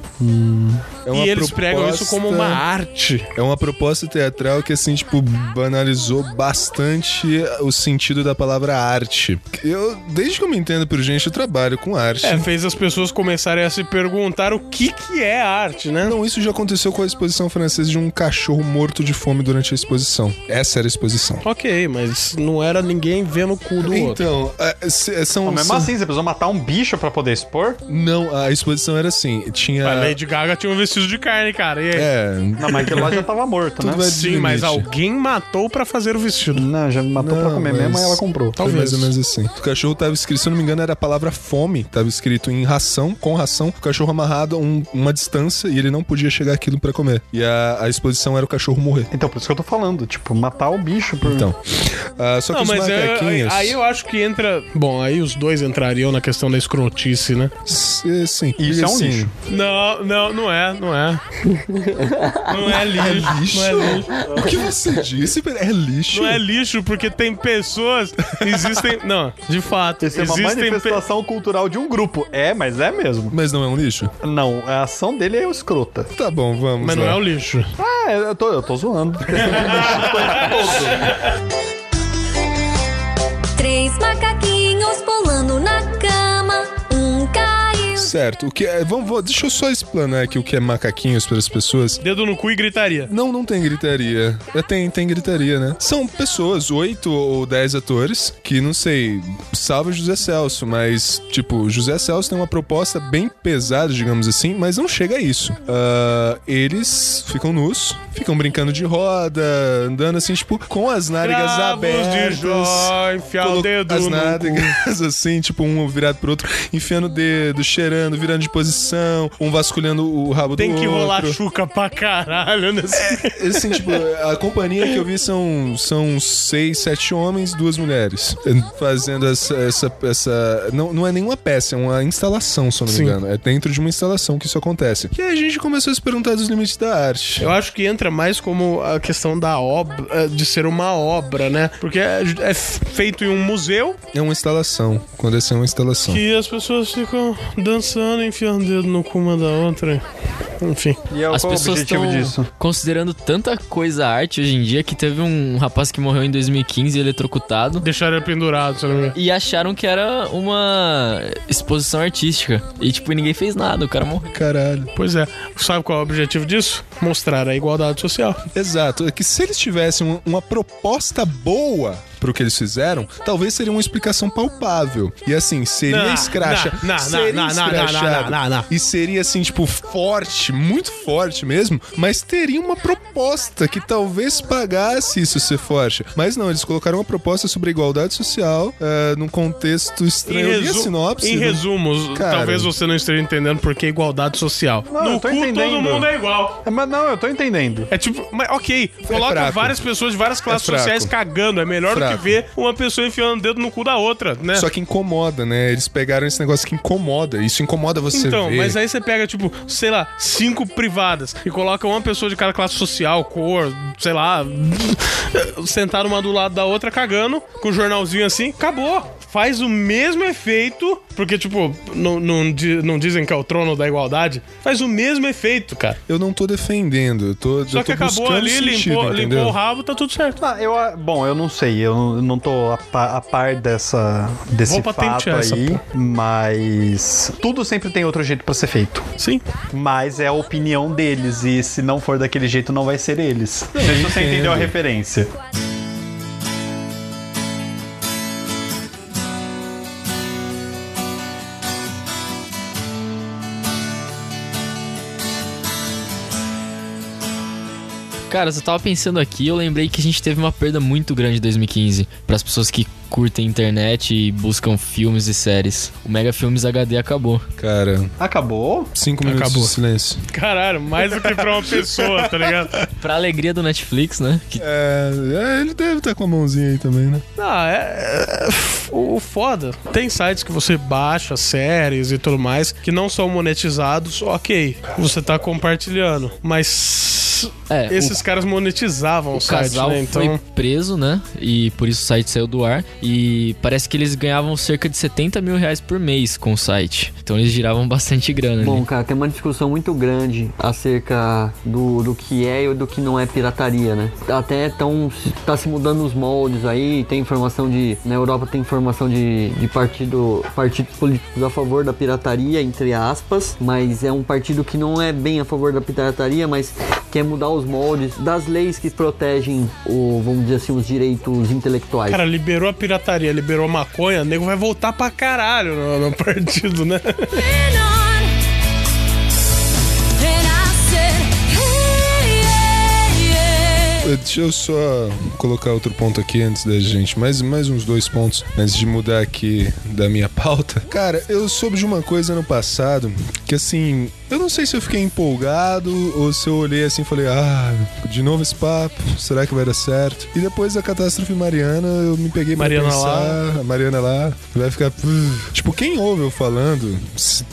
É
E
uma
eles pregam isso como uma
proposta-
arte.
É uma proposta teatral que, assim, tipo, banalizou bastante o sentido da palavra arte. Eu, desde que eu me entendo por gente, eu trabalho com arte.
É, fez as pessoas começarem a se perguntar o que que é arte, né?
Não, isso já aconteceu com a exposição francesa de um cachorro morto de fome durante a exposição. Essa era a exposição.
Ok, mas não era ninguém vendo o cu do outro.
Então, é, se- são.
Mas mesmo
são-
assim, você precisou matar um bicho pra poder expor?
Não, a exposição era assim. Tinha.
A Lady Gaga tinha um vestido de carne, cara. E aí?
É.
Não, mas aquele lá já tava morto,
Tudo
né?
Sim, mas alguém matou pra fazer o vestido.
Não, já matou pra
Não,
comer
mas-
mesmo e ela comprou.
Foi mais ou menos assim. O cachorro tava escrito, se eu não me engano, era a palavra fome. Tava escrito em ração, com ração, o cachorro amarrado a um- uma distância e ele não podia chegar aquilo pra comer. E a, a exposição era o cachorro morrer.
Então, por isso que eu tô falando, tipo, matar o bicho por...
Então. ah, só que
Não,
os
mas é-
macaquinhos.
aí eu acho que entra. Bom, aí os dois entrariam na questão da escrotice, né?
S- Sim.
Isso
E
é um lixo.
Não, não, não é, não é. Não é lixo. Não é lixo.
O que você disse é lixo.
Não é lixo, porque tem pessoas. Existem. Não, de fato.
Isso é uma
existem pe-
manifestação cultural de um grupo. É, mas é mesmo.
Mas não é um lixo?
Não, a ação dele é escrota.
Tá bom, vamos.
Mas não
lá.
é o lixo.
Ah, eu tô, eu tô zoando.
Três macaquinhos pulando na cama.
Certo. O que é, vamos, vou- deixa eu só explanar aqui o que é macaquinhos para as pessoas.
Dedo no cu e gritaria.
Não, não tem gritaria. É, tem, tem gritaria, né? São pessoas, oito ou dez atores, que não sei, salva José Celso, mas, tipo, José Celso tem uma proposta bem pesada, digamos assim, mas não chega a isso. Ah, eles ficam nus, ficam brincando de roda, andando assim, tipo, com as nádegas
Cravos
abertas.
de jó, enfiar o dedo
as nádegas assim, tipo, um virado pro outro, enfiando o dedo, cheirando girando, virando de posição, um vasculhando o rabo
Tem
do
que
outro.
rolar chuca pra caralho nesse.
Assim, tipo, a companhia que eu vi são, são seis, sete homens, duas mulheres. Fazendo essa. essa, essa não, não é nenhuma peça, é uma instalação, se eu não me
Sim.
engano. É dentro de uma instalação que isso acontece. E aí a gente começou a se perguntar dos limites da arte.
Eu acho que entra mais como a questão da obra, eh, de ser uma obra, né? Porque é, é feito em um museu
É uma instalação. Quando é uma instalação.
que as pessoas ficam dançando, enfiando o dedo no cu uma da outra. Enfim.
E é
As pessoas estão considerando tanta coisa arte hoje em dia que teve um rapaz que morreu em 2015 eletrocutado.
Deixaram ele pendurado, se eu não me engano.
E acharam que era uma exposição artística. E, tipo, ninguém fez nada, o cara morreu.
Caralho.
Pois é. Sabe qual é o objetivo disso? Mostrar a igualdade social.
Exato. É que se eles tivessem uma proposta boa pro que eles fizeram, talvez seria uma explicação palpável. E assim, seria escracha.
não, não,
seria escrachado.
não.
E seria assim, tipo, forte, muito forte mesmo, mas teria uma proposta que talvez pagasse isso ser forte. Mas não, eles colocaram uma proposta sobre a igualdade social eh, num contexto estranho. A
resu-
sinopse.
em
não-
resumos,
Cara.
talvez você não esteja entendendo por que igualdade social.
Não,
no
eu tô
cu todo
entendendo.
mundo é igual.
Mas não, eu tô entendendo.
É tipo, mas ok, coloca
fraco.
várias pessoas de várias classes
fraco.
sociais cagando. É melhor do
Fraco.
que ver uma pessoa enfiando o dedo no cu da outra, né?
Só que incomoda, né? Eles pegaram esse negócio que incomoda. Isso incomoda você
Então,
ver.
mas aí você pega, tipo, sei lá, cinco privadas e coloca uma pessoa de cada classe social, cor, sei lá, sentada uma do lado da outra cagando, com o jornalzinho assim, acabou. Faz o mesmo efeito, porque, tipo, não, não, não dizem que é o trono da igualdade, faz o mesmo efeito, cara.
Eu não tô defendendo, eu tô,
Só
eu
que
tô
acabou
buscando
ali,
sentido,
limpou, limpou o rabo, tá tudo certo.
Ah, eu, ah, bom, eu não sei, eu não, não tô a, pa- a par dessa, desse
Vou
fato
essa
aí,
porra.
mas tudo sempre tem outro jeito pra ser feito.
Sim.
Mas é a opinião deles e se não for daquele jeito não vai ser eles. Não sei se você entendeu a referência.
Cara, eu tava pensando aqui, eu lembrei que a gente teve uma perda muito grande em 2015 para as pessoas que curtem internet e buscam filmes e séries. O Mega Filmes HD acabou.
Cara,
Acabou?
cinco minutos
Acabou.
de silêncio.
Caralho, mais do que pra uma pessoa, tá ligado?
Pra alegria do Netflix, né? Que
É, é, ele deve estar com a mãozinha aí também, né?
Ah, é, é- O foda. Tem sites que você baixa séries e tudo mais que não são monetizados, ok. Você tá compartilhando. Mas.
É,
esses caras monetizavam o,
o
site,
casal
né? Então.
foi preso, né? E por isso o site saiu do ar. E parece que eles ganhavam cerca de 70 mil reais por mês com o site. Então eles giravam bastante grana
Bom,
ali.
cara, tem uma discussão muito grande acerca do, do que é e do que não é pirataria, né? Até tão, tá se mudando os moldes aí, tem informação de. Na Europa tem informação de, de partido, partidos políticos a favor da pirataria, entre aspas, mas é um partido que não é bem a favor da pirataria, mas quer mudar os moldes das leis que protegem o, vamos dizer assim, os direitos intelectuais.
Cara, liberou a pirataria, liberou a maconha, o nego vai voltar pra caralho no, no partido, né?
Yeah.
Deixa eu só colocar outro ponto aqui antes da gente. Mais, mais uns dois pontos antes de mudar aqui da minha pauta. Cara, eu soube de uma coisa no passado que assim. Eu não sei se eu fiquei empolgado ou se eu olhei assim e falei, ah, de novo esse papo, será que vai dar certo? E depois da catástrofe Mariana, eu me peguei pra
Mariana
pensar, a Mariana lá, vai ficar. Tipo, quem ouve eu falando,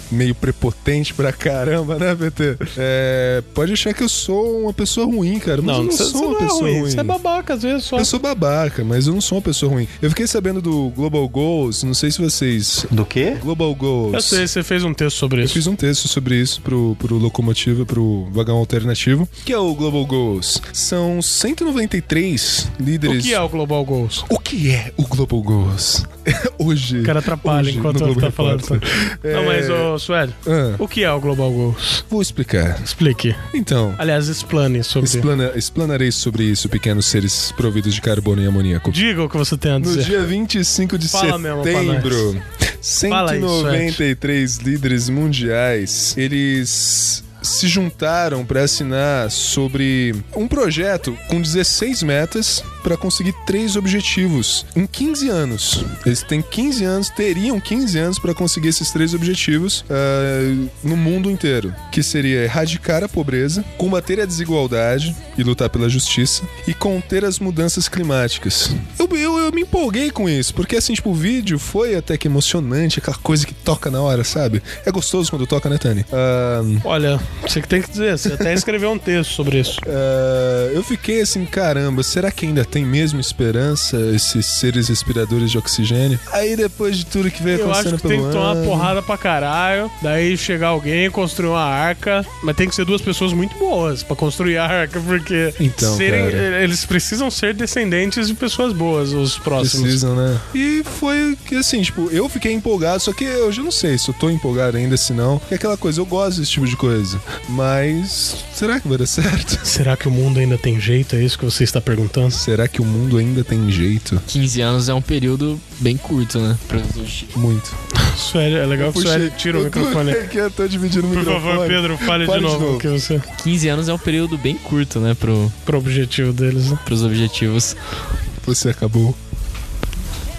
meio prepotente pra caramba, né, PT? É, pode achar que eu sou uma pessoa ruim, cara. Mas eu não sou uma
não é
pessoa
ruim,
ruim.
Você é babaca às vezes só.
Eu sou babaca, mas eu não sou uma pessoa ruim. Eu fiquei sabendo do Global Goals, não sei se vocês.
Do quê?
Global Goals.
Eu sei, você fez um texto sobre
Eu
isso.
fiz um texto sobre isso pro, pro Locomotiva, pro Vagão Alternativo. O que é o Global Goals? São 193
O
líderes.
que é o Global Goals?
O que é o Global Goals? Hoje.
O cara atrapalha
hoje,
enquanto
no
você tá falando.
Repórter.
Não,
É,
mas, ô, Suede,
ah,
o que é o Global Goals?
vou explicar.
Explique.
Então.
Aliás, explane sobre
Explana, explanarei sobre isso, pequenos seres providos de carbono e amoníaco.
Diga o que você tem a
No
dizer.
dia 25 de
Fala mesmo pra
setembro,
aí,
193 líderes mundiais, eles se juntaram para assinar sobre um projeto com 16 metas para conseguir três objetivos em 15 anos. Eles têm 15 anos, teriam 15 anos para conseguir esses três objetivos ah, no mundo inteiro, que seria erradicar a pobreza, combater a desigualdade e lutar pela justiça e conter as mudanças climáticas. Eu, eu, eu me empolguei com isso, porque assim, tipo, o vídeo foi até que emocionante, aquela coisa que toca na hora, sabe? É gostoso quando toca, né, Tani? Ah,
Olha, você que tem que dizer, você até escreveu um texto sobre isso.
ah, eu fiquei assim, caramba, será que ainda tem mesmo esperança esses seres respiradores de oxigênio? Aí depois de tudo que veio
Eu acho
acontecendo
que tem que tomar
ano...
porrada pra caralho. Daí chegar alguém, construir uma arca. Mas tem que ser duas pessoas muito boas pra construir a arca, porque
Então,
serem- eles precisam ser descendentes de pessoas boas, os próximos.
Precisam, né? E foi que assim, tipo, eu fiquei empolgado, só que eu já não sei se eu tô empolgado ainda, se não. É aquela coisa, eu gosto desse tipo de coisa. Mas será que vai dar certo?
Será que o mundo ainda tem jeito? É isso que você está perguntando?
Será que o mundo ainda tem jeito?
15 anos é um período bem curto, né? Pra-
Muito.
Sueli, é legal que o Sueli tira o
eu tô-
microfone.
É que eu tô dividindo o
Por
microfone.
favor, Pedro, fale, de, novo, que você...
15 anos é um período bem curto, né? Pro,
pro objetivo deles, né?
Pros objetivos.
Você acabou.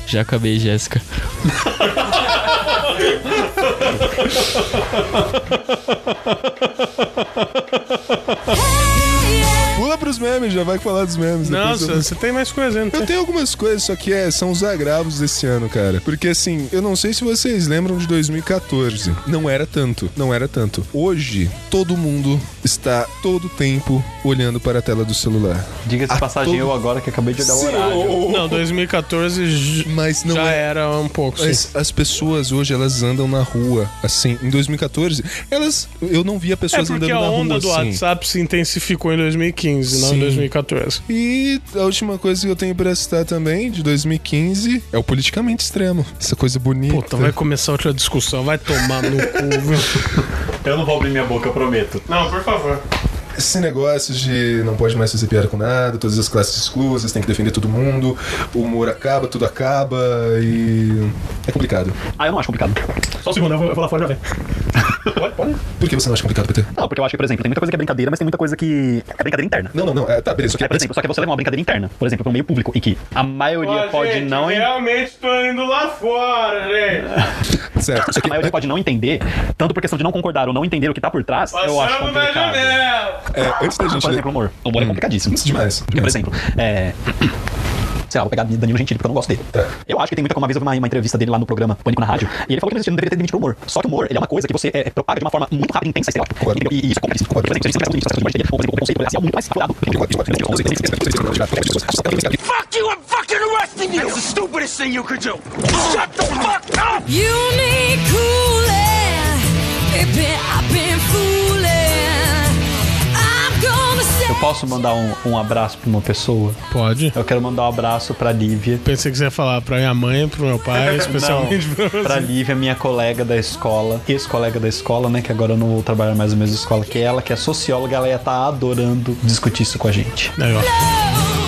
Já acabei, Jéssica.
Pula pros memes, já vai falar dos memes. Eu-
você tem mais coisa, não
Eu tenho algumas coisas, só que é, são os agravos desse ano, cara. Porque assim, eu não sei se vocês lembram de 2014. Não era tanto, não era tanto. Hoje, todo mundo está todo tempo olhando para a tela do celular.
Diga-se
A
passagem,
todo-
eu agora que acabei de dar o
Sim,
horário.
Não, 2014 j-
Mas não
já
é-
era um pouco, sim.
Mas as pessoas hoje, elas andam na rua, assim, em 2014, elas. Eu não via
É
pessoas
porque
andando
a
na
onda
rua
do
assim.
WhatsApp se intensificou em 2015, não em
Sim.
2014.
E a última coisa que eu tenho pra citar também, de 2015, é o politicamente extremo. Essa coisa bonita.
Puta, vai começar outra discussão, vai tomar no cu, viu?
Eu não vou abrir minha boca, eu prometo.
Não, por favor.
Esse negócio de não pode mais fazer piada com nada, todas as classes exclusas, tem que defender todo mundo, o humor acaba, tudo acaba e. É complicado.
Ah, eu não acho complicado. Só um segundo, eu vou, eu vou lá fora já ver. pode, pode.
Por que você não acha complicado, PT?
Não, porque eu acho que, por exemplo, tem muita coisa que é brincadeira, mas tem muita coisa que é brincadeira interna.
Não, não, não. É, tá, beleza. Só que
É, por exemplo, só que você leva uma brincadeira interna, por exemplo, para um meio público, em que a maioria pode não.
realmente tô indo lá fora, gente.
Certo. Só
A maioria pode não entender, tanto por questão de não concordar ou não entender o que tá por trás, eu acho
Passando na
complicado.
janela.
É, antes da gente.
Por exemplo, humor. O humor é complicadíssimo.
Demais.
Porque, por exemplo, é. Sei lá, vou pegar Danilo Gentili porque eu não gosto dele. Eu acho que tem muita uma vez eu vi uma, uma entrevista dele lá no programa Pânico na Rádio, e ele falou que não deveria ter demitido o humor. Só que o humor, ele é uma coisa que você é, propaga de uma forma muito rápida e intensa, sei lá. E, e isso é complexo. Por exemplo, o conceito racial muito mais aflorado.
Fuck you, I'm fucking arresting you! That's the stupidest thing you could do! Shut the fuck up!
You need cooling, baby. I've been fooling.
Eu posso mandar um, um abraço pra uma pessoa?
Pode.
Eu quero mandar um abraço pra Lívia.
Pensei que você ia falar pra minha mãe, pro meu pai, especialmente
Não,
pra você.
pra Lívia, minha colega da escola, ex-colega da escola, né? Que agora eu não vou trabalhar mais na mesma escola que ela, que é socióloga, ela ia estar adorando discutir isso com a gente.
Aí, ó.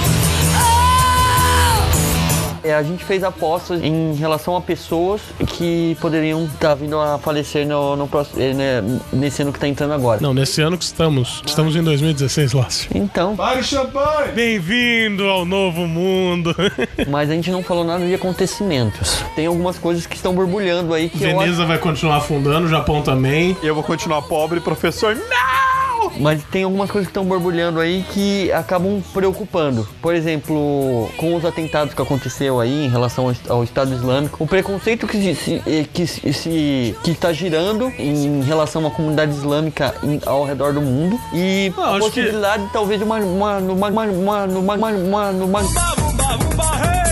É, a gente fez apostas em relação a pessoas que poderiam estar vindo a falecer no, no próximo- eh, né, nesse ano que tá entrando agora.
Não, nesse ano que estamos. Estamos em 2016, Lácio.
Então.
Pare champanhe! Bem-vindo ao novo mundo.
Mas a gente não falou nada de acontecimentos. Tem algumas coisas que estão borbulhando aí que eu
Veneza vai continuar afundando, o Japão também.
Eu vou continuar pobre, professor. Não!
Mas tem algumas coisas que estão borbulhando aí que acabam preocupando. Por exemplo, com os atentados que aconteceu aí em relação ao Estado Islâmico, o preconceito que se, eh, que se que está girando em relação à comunidade islâmica ao redor do mundo e
ah,
a
possibilidade que...
talvez de uma uma uma uma uma uma, uma, uma, uma, uma...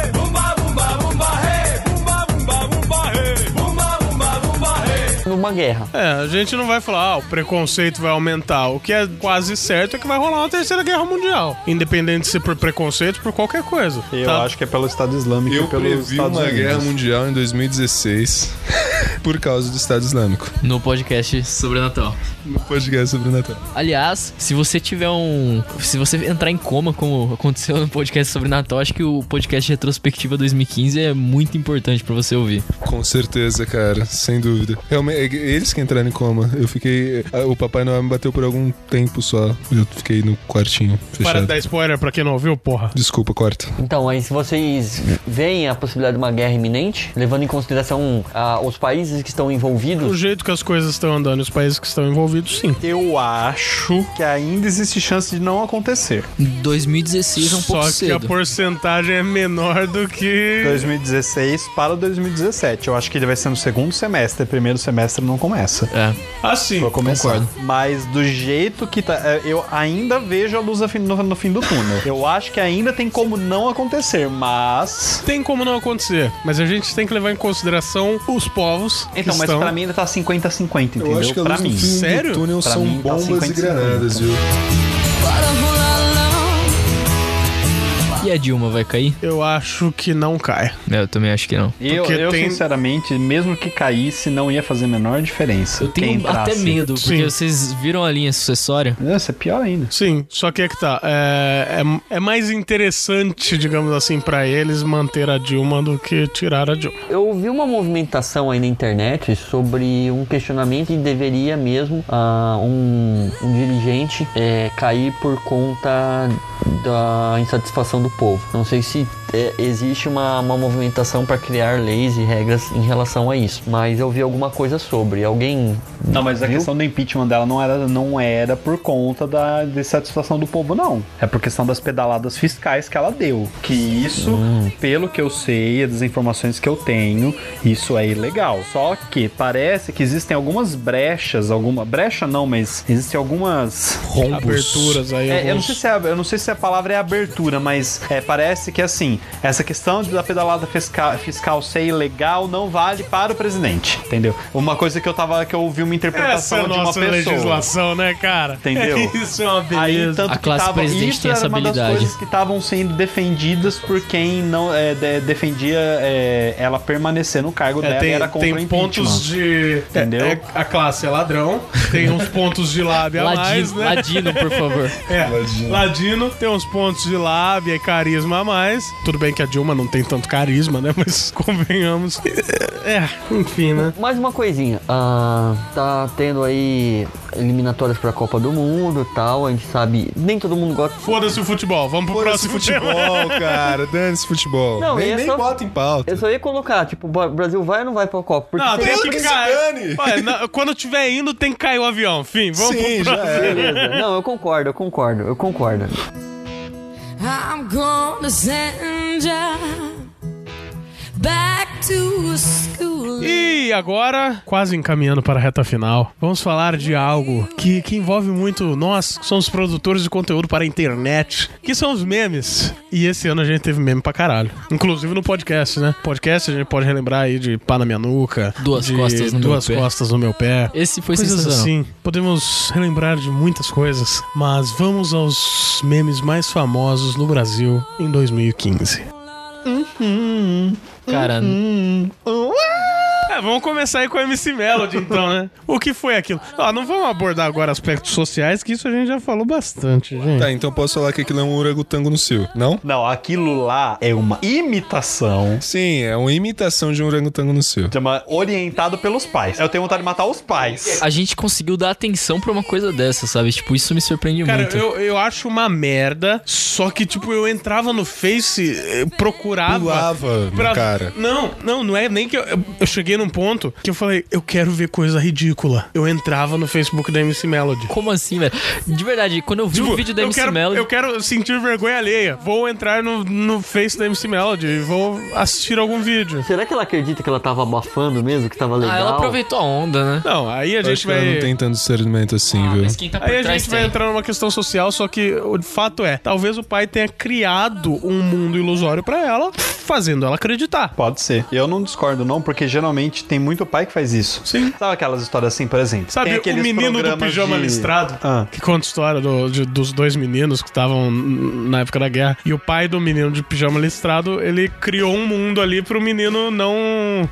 numa guerra.
É, a gente não vai falar, ah, o preconceito vai aumentar. O que é quase certo é que vai rolar uma terceira guerra mundial. Independente se por preconceito ou por qualquer coisa.
Eu
tá?
acho que é pelo Estado Islâmico
Eu
e pelos
previ
Estados
uma
Unidos.
guerra mundial em 2016 por causa do Estado Islâmico.
No podcast sobre Natal.
No podcast sobre Natal.
Aliás, se você tiver um. Se você entrar em coma, como aconteceu no podcast sobre Natal, acho que o podcast Retrospectiva 2015 é muito importante pra você ouvir.
Com certeza, cara, sem dúvida. Realmente,
peguei. Eles que entraram em coma. Eu fiquei. O Papai Noel me bateu por algum tempo só. Eu fiquei no quartinho
Para
fechado.
de dar spoiler pra quem não ouviu, porra.
Desculpa, corta.
Então, mas se vocês veem a possibilidade de uma guerra iminente, levando em consideração ah, os países que estão
O
envolvidos,
jeito que as coisas estão andando e os países que estão envolvidos, sim.
Eu acho que ainda existe chance de não acontecer.
2016 é um
Só
pouco
que a porcentagem é menor do que.
2016 para 2017. Eu acho que ele vai ser no segundo semestre. Primeiro semestre não começa.
É,
Assim.
Pra começar.
Concordo.
Mas do jeito que tá. é, Eu ainda vejo a luz no, fim do túnel. Eu acho que ainda tem como não acontecer, mas.
Tem como não acontecer, mas a gente tem que levar em consideração os povos. que
Então, mas
estão...
pra mim ainda tá 50-50, entendeu?
Eu acho que a
pra
luz
mim.
no fim
Sério?
do túnel
Pra
são
mim tá
bombas
50,
e granadas, viu?
E a Dilma vai cair?
Eu acho que não cai.
É, eu também acho que não.
Eu,
Porque
eu
tem-
sinceramente, mesmo que caísse, não ia fazer a menor diferença.
Eu tenho até medo, porque
Sim.
vocês viram a linha sucessória?
Nossa, é pior ainda.
Sim, só que é que tá. É, é, é mais interessante, digamos assim, pra eles manter a Dilma do que tirar a Dilma.
eu vi uma movimentação aí na internet sobre um questionamento que deveria mesmo ah, um, um dirigente é, cair por conta da insatisfação do povo. Não sei se é, existe uma, uma movimentação para criar leis e regras em relação a isso, mas eu vi alguma coisa sobre. Alguém
Não, mas a
Viu?
questão do impeachment dela não era, não era por conta da dissatisfação do povo, não. É por questão das pedaladas fiscais que ela deu. Que isso, pelo que eu sei, das informações que eu tenho, isso é ilegal. Só que parece que existem algumas brechas, alguma brecha não, mas existem algumas
Aberturas aí.
é, eu, não sei se é, eu não sei se a palavra é abertura, mas é, parece que assim, essa questão da pedalada fiscal, fiscal ser ilegal não vale para o presidente, entendeu? Uma coisa que eu tava, que eu ouvi uma
Essa
interpretação
é a
de uma
nossa
pessoa.
legislação, né, cara?
Entendeu?
Isso é uma
Aí,
beleza.
tanto
A
que
classe
tava,
presidente
isso
tem
era
essa
uma das
habilidade.
coisas que estavam sendo defendidas por quem não é, de- defendia é, ela permanecer no cargo
É,
dela e
tem,
era contra
tem pontos de.
Entendeu?
É, é- a classe é ladrão, tem uns pontos de lábia a mais,
Ladino,
né?
ladino, por favor.
É,
Ladino.
ladino. tem uns pontos de lábia e carisma a mais. Tudo bem que a Dilma não tem tanto carisma, né? Mas convenhamos. É, enfim, né?
Mais uma coisinha, ah, tá tendo aí eliminatórias pra Copa do Mundo e tal, a gente sabe, nem todo mundo gosta.
Foda-se o futebol, vamos pro próximo tema.
futebol, cara. Dane-se futebol.
Não,
nem
é
nem
só-
bota em pauta.
Eu só ia colocar, tipo, o Brasil vai ou não vai pra Copa? Porque
Não, tem que
que
cair. na- quando tiver indo, tem que cair o avião. Fim, vamos
Sim,
pro
já é.
Beleza. Não, eu concordo, eu concordo, eu concordo.
I'm gonna send you back to school.
E agora, quase encaminhando para a reta final, vamos falar de algo que, que envolve muito nós, que somos produtores de conteúdo para a internet, que são os memes. E esse ano a gente teve meme pra caralho. Inclusive no podcast, né? Podcast a gente pode relembrar aí de pá na minha nuca.
Duas
de
costas no meu
duas
pé.
costas no meu pé.
Esse foi
coisas
sensacional.
assim. Podemos relembrar de muitas coisas, mas vamos aos memes mais famosos no Brasil em 2015.
Cara,
É, vamos começar aí com a MC Melody, então, né? O que foi aquilo? Ó, não vamos abordar agora aspectos sociais, que isso a gente já falou bastante, gente.
Tá, então posso falar que aquilo é um orangotango no cio, não?
Não, aquilo lá é uma imitação
Sim, é uma imitação de um orangotango no cio.
chama orientado pelos pais. Eu tenho vontade de matar os pais.
a gente conseguiu dar atenção pra uma coisa dessa, sabe? Tipo, isso me surpreende
Cara,
muito.
eu, eu acho uma merda, só que, tipo, eu entrava no Face, eh, procurava...
Pulava na cara.
Não, não, não é nem que eu, eu, eu cheguei num ponto que eu falei, eu quero ver coisa ridícula. Eu entrava no Facebook da MC Melody.
Como assim, velho? De verdade, quando eu vi
Tipo,
o vídeo da MC
quero,
Melody...
eu quero sentir vergonha alheia. Vou entrar no, no Face da MC Melody e vou assistir algum vídeo.
Será que ela acredita que ela tava abafando mesmo, que tava legal?
Ah, ela aproveitou a onda, né?
Não, aí a
Eu
gente
acho que ela
vai...
não tem tanto discernimento assim, viu?
Mas quem tá por
Aí a
trás
gente vai
tem.
entrar numa questão social, só que o fato é, talvez o pai tenha criado um mundo ilusório pra ela, fazendo ela acreditar.
Pode ser. Eu não discordo, não, porque geralmente tem muito pai que faz isso.
Sim.
Sabe aquelas histórias assim, por exemplo?
Sabe
Tem
o menino do pijama
de-
listrado?
Ah.
Que conta a história do- de- dos dois meninos que estavam na época da guerra. E o pai do menino de pijama listrado, ele criou um mundo ali pro menino não...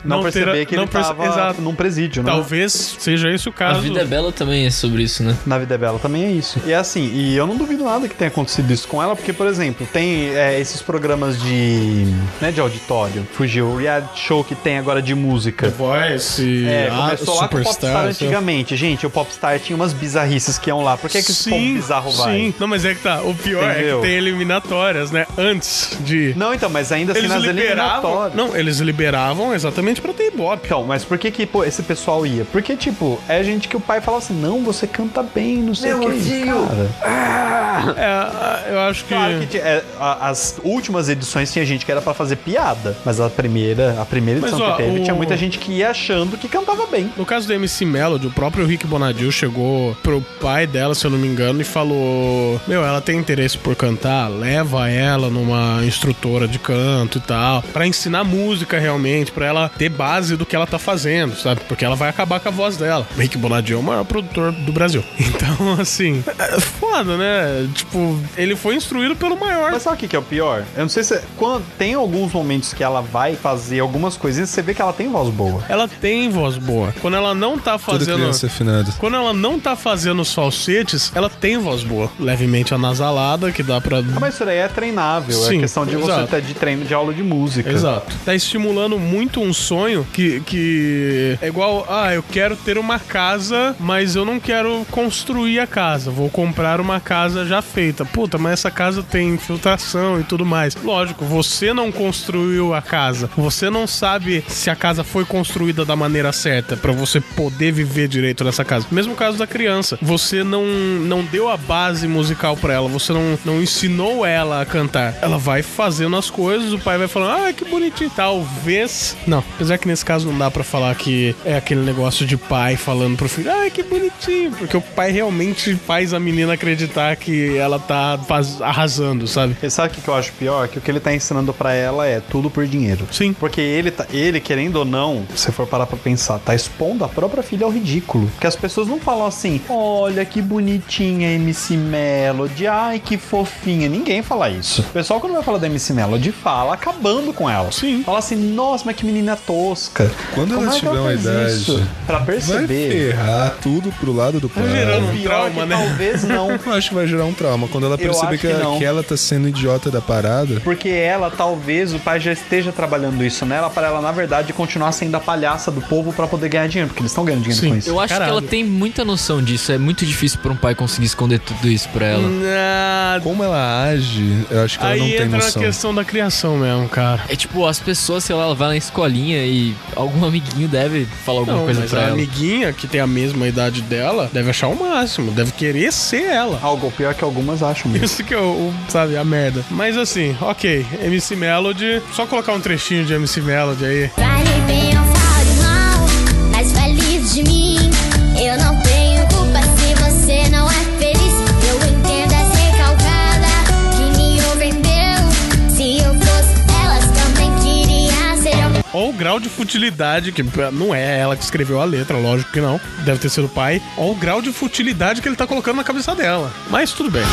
Não, perceber
ter,
que
não
ele
perce-
tava
Exato.
num presídio, né?
Talvez seja esse o
A
caso.
vida é bela também é sobre isso, né?
Na vida é bela também é isso. E é assim, e eu não duvido nada que tenha acontecido isso com ela, porque, por exemplo, tem é, esses programas de. né, de auditório. Fugiu. O reality show que tem agora de música.
Voice e
É,
ah,
começou lá com o Popstar
Superstar.
antigamente. Gente, o Popstar tinha umas bizarrices que iam lá. Por que, que esse povo bizarro vai?
Sim, não, mas é que tá. O pior é
Entendeu?
que tem eliminatórias, né? Antes de.
Não, então, mas ainda assim
Eles
nas
liberavam.
eliminatórias.
Não, eles liberavam exatamente pra ter ibope.
Então, mas por que que pô, esse pessoal ia? Porque, tipo, é gente que o pai fala assim, não, você canta bem, não sei o que. Cara,
É, eu acho que.
claro que é, as últimas edições tinha gente que era pra fazer piada, mas a primeira, a primeira
Mas,
edição
ó,
que teve,
o-
tinha muita gente que ia achando que cantava bem.
No caso do MC Melody, o próprio Rick Bonadil chegou pro pai dela, se eu não me engano, e falou: Meu, ela tem interesse por cantar, leva ela numa instrutora de canto e tal, pra ensinar música realmente, pra ela ter base do que ela tá fazendo, sabe? Porque ela vai acabar com a voz dela. O Rick Bonadil é o maior produtor do Brasil. Então, assim, é foda, né? Tipo, ele foi instruído pelo maior.
Mas sabe o que, que é o pior? Eu não sei se. Quando, tem alguns momentos que ela vai fazer algumas coisinhas, você vê que ela tem voz boa.
Ela tem voz boa. Quando ela não tá
Toda
fazendo.
criança é afinada.
Quando ela não tá fazendo os falsetes, ela tem voz boa. Levemente anasalada, que dá pra.
Ah, mas isso daí é treinável.
Sim,
é questão de você
exato.
ter de treino de aula de música.
Exato. Tá estimulando muito um sonho que, que é igual, ah, eu quero ter uma casa, mas eu não quero construir a casa. Vou comprar uma casa já feita. Puta, mas essa casa tem infiltração e tudo mais. Lógico, você não construiu a casa. Você não sabe se a casa foi construída da maneira certa pra você poder viver direito nessa casa. Mesmo caso da criança. Você não, não deu a base musical pra ela. Você não, não ensinou ela a cantar. Ela vai fazendo as coisas, o pai vai falando, ah, que bonitinho. Talvez. Não, apesar que nesse caso não dá pra falar que é aquele negócio de pai falando pro filho, ah, que bonitinho. Porque o pai realmente faz a menina acreditar que ela tá faz- arrasando, sabe?
E sabe o que eu acho pior? Que o que ele tá ensinando pra ela é tudo por dinheiro.
Sim.
Porque ele, tá, ele, querendo ou não, se for parar pra pensar, tá expondo a própria filha ao ridículo. Porque as pessoas não falam assim, olha que bonitinha MC Melody, ai que fofinha. Ninguém fala isso. O pessoal, quando vai falar da MC Melody, fala acabando com ela.
Sim.
Fala assim, nossa, mas que menina tosca.
Quando
Como
ela
é
tiver uma idade,
isso? Pra
vai
perceber.
ferrar tudo pro lado do pai.
gerando um
Pior
trauma, né?
talvez não.
Eu acho que vai gerar um trauma. Quando ela perceber que,
que
que ela tá sendo idiota da parada,
Porque ela, talvez, o pai já esteja trabalhando isso nela para ela, na verdade, continuar sendo a palhaça do povo para poder ganhar dinheiro, porque eles estão ganhando dinheiro
Sim.
com isso.
Eu acho
Caralho.
que ela tem muita noção disso. É muito difícil pra um pai conseguir esconder tudo isso pra ela.
Nada.
como ela age, eu acho que ela
Aí
não tem
entra
noção.
na questão da criação mesmo, cara.
É tipo, as pessoas, sei lá, ela vai na escolinha e algum amiguinho deve falar alguma
Não,
coisa
mas
pra
a
ela.
amiguinha que tem a mesma idade dela deve achar o máximo, deve querer ser ela.
Algo pior que algumas acham mesmo.
Isso que é o, sabe, a merda. Mas assim, ok, MC Melody, só colocar um trechinho de MC Melody aí.
Fale bem Eu não tenho culpa se você não é feliz. Eu entendo que me. Se eu fosse também ser.
Olha o grau de futilidade, que não é ela que escreveu a letra, lógico que não. Deve ter sido o pai. Olha o grau de futilidade que ele tá colocando na cabeça dela. Mas tudo bem.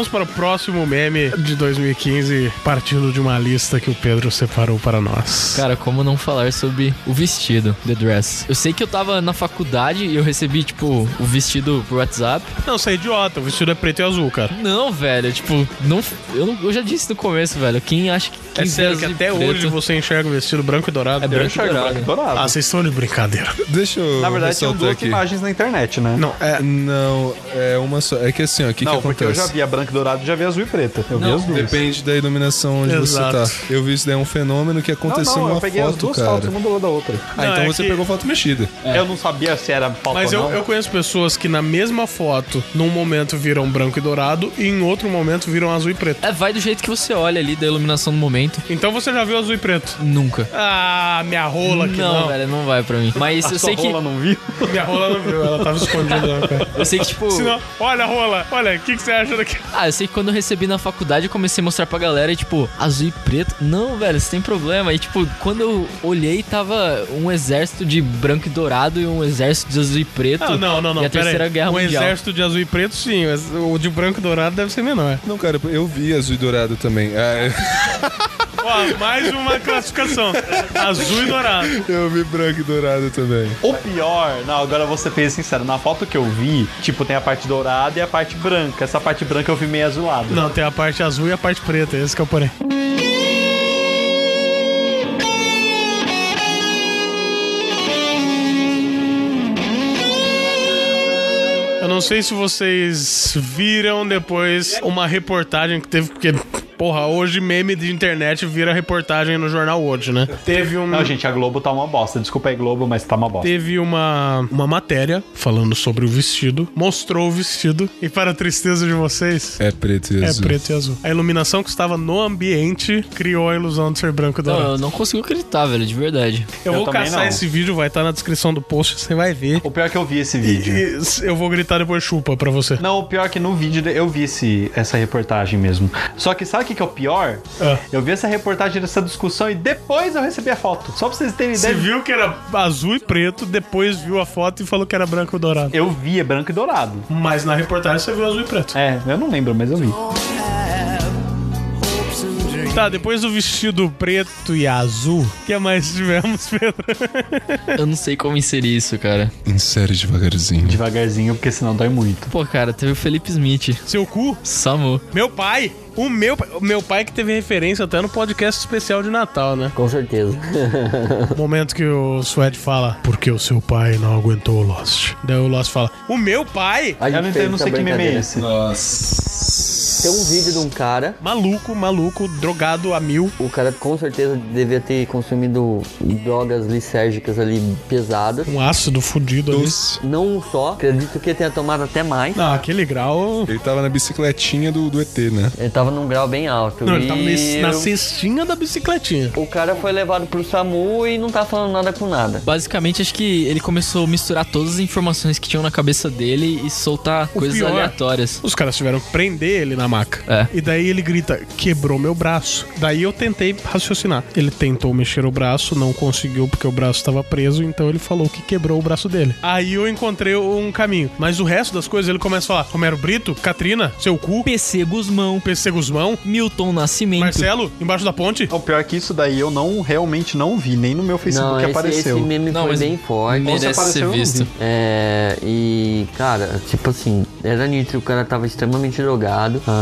Vamos para o próximo meme de 2015, partindo de uma lista que o Pedro separou para nós.
Cara, como não falar sobre o vestido, the dress? Eu sei que eu tava na faculdade e eu recebi, tipo, o vestido por WhatsApp.
Não, você é idiota, o vestido é preto e azul, cara.
Não, velho, tipo, não, eu, não- eu já disse no começo, velho. Quem acha que. Quem
É sério que até
preto-
hoje você enxerga o vestido branco e dourado?
É branco e
enxergo
dourado.
branco e dourado.
Ah, vocês estão de brincadeira.
Deixa eu
Na verdade,
ressaltar
duas
aqui.
imagens na internet, né?
Não, é.
Não, é uma só. É que assim, ó, o que,
não,
que
porque eu
acontece?
já vi a branca e dourada e já vi a azul e preta. Eu vi
Não,
as duas.
Depende da iluminação onde
Exato.
você tá. Eu vi isso daí é um fenômeno que
Não,
aconteceu
não, eu
numa
peguei as
foto,
duas
cara.
fotos, uma do lado da outra.
Ah,
Não,
então
é
você
que-
pegou foto mexida.
Eu não sabia se era foto
Mas
ou
eu,
não.
eu conheço pessoas que na mesma foto, num momento viram branco e dourado e em outro momento viram azul e preto.
É, vai do jeito que você olha ali, da iluminação do momento.
Então você já viu azul e preto?
Nunca.
Ah, minha rola que não.
não, velho, não vai pra mim. Mas
A
eu
sua
sei que.
rola não viu?
Minha rola não viu, ela tava escondida. Não, cara.
Eu sei que, tipo.
Senão, olha a rola, olha, o que, que você acha daqui?
Ah, eu sei que quando eu recebi na faculdade eu comecei a mostrar pra galera e, tipo, azul e preto. Não, velho, você tem problema. E, tipo, quando eu olhei, tava um exército de branco e dourado e um exército de azul e preto.
Ah, não, não, não.
E a
pera
terceira
aí.
guerra
o
mundial.
exército de azul e preto, sim. mas O de branco e dourado deve ser menor.
Não, cara, eu vi azul e dourado também. Ah, é-
Ó, mais uma classificação. Azul e dourado.
Eu vi branco e dourado também.
O pior, não, agora vou ser bem sincero, na foto que eu vi, tipo, tem a parte dourada e a parte branca. Essa parte branca eu vi meio azulada.
Não, tem a parte azul e a parte preta. Esse que eu porém. Eu não sei se vocês viram depois uma reportagem que teve. Porque, porra, hoje meme de internet vira reportagem no jornal hoje, né? Teve um.
Não, gente, a Globo tá uma bosta. Desculpa aí, Globo, mas tá uma bosta.
Teve uma, uma matéria falando sobre o vestido, mostrou o vestido, e para a tristeza de vocês,
É preto e
é
azul.
preto e azul. A iluminação que estava no ambiente criou a ilusão de ser branco e
Não, eu não consigo acreditar, velho, de verdade.
Eu,
eu
vou caçar
não.
esse vídeo, vai estar na descrição do post, você vai ver.
O pior é que eu vi esse vídeo.
E eu vou gritar depois chupa pra você.
Não, o pior é que no vídeo eu vi esse, essa reportagem mesmo. Só que sabe o que, que é o pior?
Ah.
Eu vi essa reportagem dessa discussão e depois eu recebi a foto. Só pra vocês terem
Você
ideia.
viu que era azul e preto, depois viu a foto e falou que era branco e dourado.
Eu vi, é branco e dourado.
Mas na reportagem você viu azul e preto.
É, eu não lembro, mas eu vi.
Tá, depois do vestido preto e azul, o que mais tivemos, Pedro?
Eu não sei como inserir isso, cara.
Insere devagarzinho.
Devagarzinho, porque senão dói muito.
Pô, cara, teve o Felipe Smith.
Seu cu?
Samu.
Meu pai! O meu, pai- o meu pai que teve referência até no podcast especial de Natal, né?
Com certeza.
Momento que o Suede fala, porque o seu pai não aguentou o Lost. Daí o Lost fala, o meu pai?
A
Eu
gente
não entendo, não
essa
sei que meme é esse.
Nossa.
Tem um vídeo de um cara,
Maluco, maluco, drogado a mil.
o cara com certeza devia ter consumido drogas lisérgicas ali pesadas.
Um ácido fudido ali.
Doce.
Não só, acredito que tenha tomado até mais.
Não, aquele grau...
Ele tava na bicicletinha do, do ET, né?
Ele tava num grau bem alto.
Não, ele
e
tava nesse- na cestinha da bicicletinha.
O cara foi levado pro SAMU e não tá falando nada com nada.
Basicamente, acho que ele começou a misturar todas as informações que tinham na cabeça dele e soltar coisas
pior-
aleatórias.
Os caras tiveram que prender ele na maca.
É.
E daí ele grita, quebrou meu braço. Daí eu tentei raciocinar. Ele tentou mexer o braço, não conseguiu porque o braço estava preso, então ele falou que quebrou o braço dele. Aí eu encontrei um caminho. Mas o resto das coisas ele começa a falar: Romero Brito, Katrina, seu cu,
PC Guzmão,
PC Guzmão,
Milton Nascimento.
Marcelo, embaixo da ponte.
O pior é que isso daí eu não realmente não vi, nem no meu Facebook
Não, esse,
apareceu.
esse meme
Não,
foi
mas
bem forte.
Merece
apareceu,
ser visto.
vi.
É, e, cara, tipo assim, era nítido, o cara tava extremamente drogado. Ah,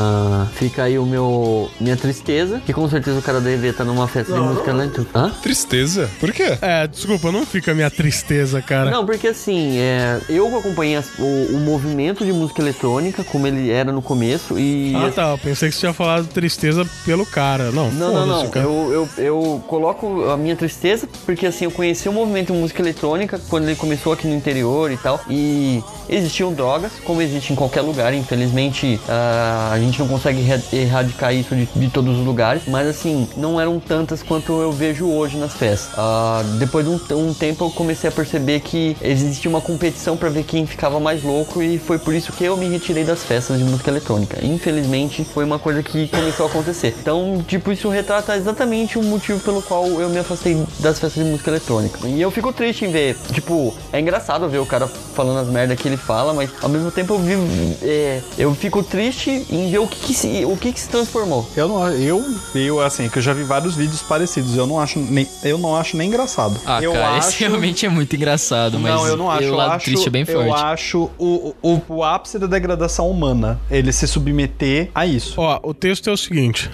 fica aí o meu. minha tristeza, que com certeza o cara devia estar numa festa de música eletrônica. Hã?
Tristeza? Por quê?
É, desculpa, não fica a minha tristeza, cara.
Não, porque assim, é, eu acompanhei as- o, o movimento de música eletrônica, como ele era no começo, e.
Ah, tá. Eu pensei que você tinha falado tristeza pelo cara. Não,
Não, não,
foda-se,
não.
cara.
Eu, eu, eu coloco a minha tristeza porque assim, eu conheci o movimento de música eletrônica quando ele começou aqui no interior e tal. E existiam drogas, como existe em qualquer lugar. Infelizmente, ah, a gente não consegue erra- erradicar isso de, de todos os lugares. Mas assim, não eram tantas quanto eu vejo hoje nas festas. Ah, depois de um, um tempo eu comecei a perceber que existia uma competição para ver quem ficava mais louco. E foi por isso que eu me retirei das festas de música eletrônica. Infelizmente, foi uma coisa que começou a acontecer. Então, tipo, isso retrata exatamente o motivo pelo qual eu me afastei das festas de música eletrônica. E eu fico triste em ver, tipo, é engraçado ver o cara falando as merdas que ele fala, mas ao mesmo tempo eu vivo, é, eu fico triste em ver o que, que se, o que, que se transformou.
Eu não, eu, eu assim, que eu já vi vários vídeos parecidos. Eu não acho nem, eu não acho nem engraçado.
Ah,
eu
cara,
acho,
esse realmente é muito engraçado, mas
não, eu não acho.
o
Eu
lado
acho,
triste é bem
eu
forte.
acho o, o, o ápice da degradação humana. Ele se submeter a isso.
Ó, o texto é o seguinte.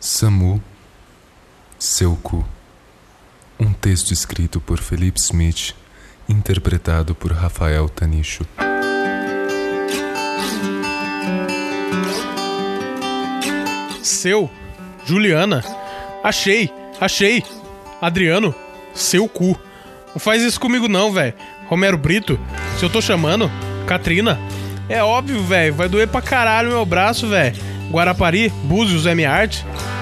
Samu, seu cu. Um texto escrito por Felipe Smith, interpretado por Rafael Tanicho.
Seu, Juliana, achei, achei. Adriano, seu cu. Não faz isso comigo não, velho. Romero Brito, se eu tô chamando, Katrina. É óbvio, velho, vai doer pra caralho meu braço, velho. Guarapari, Búzios, M.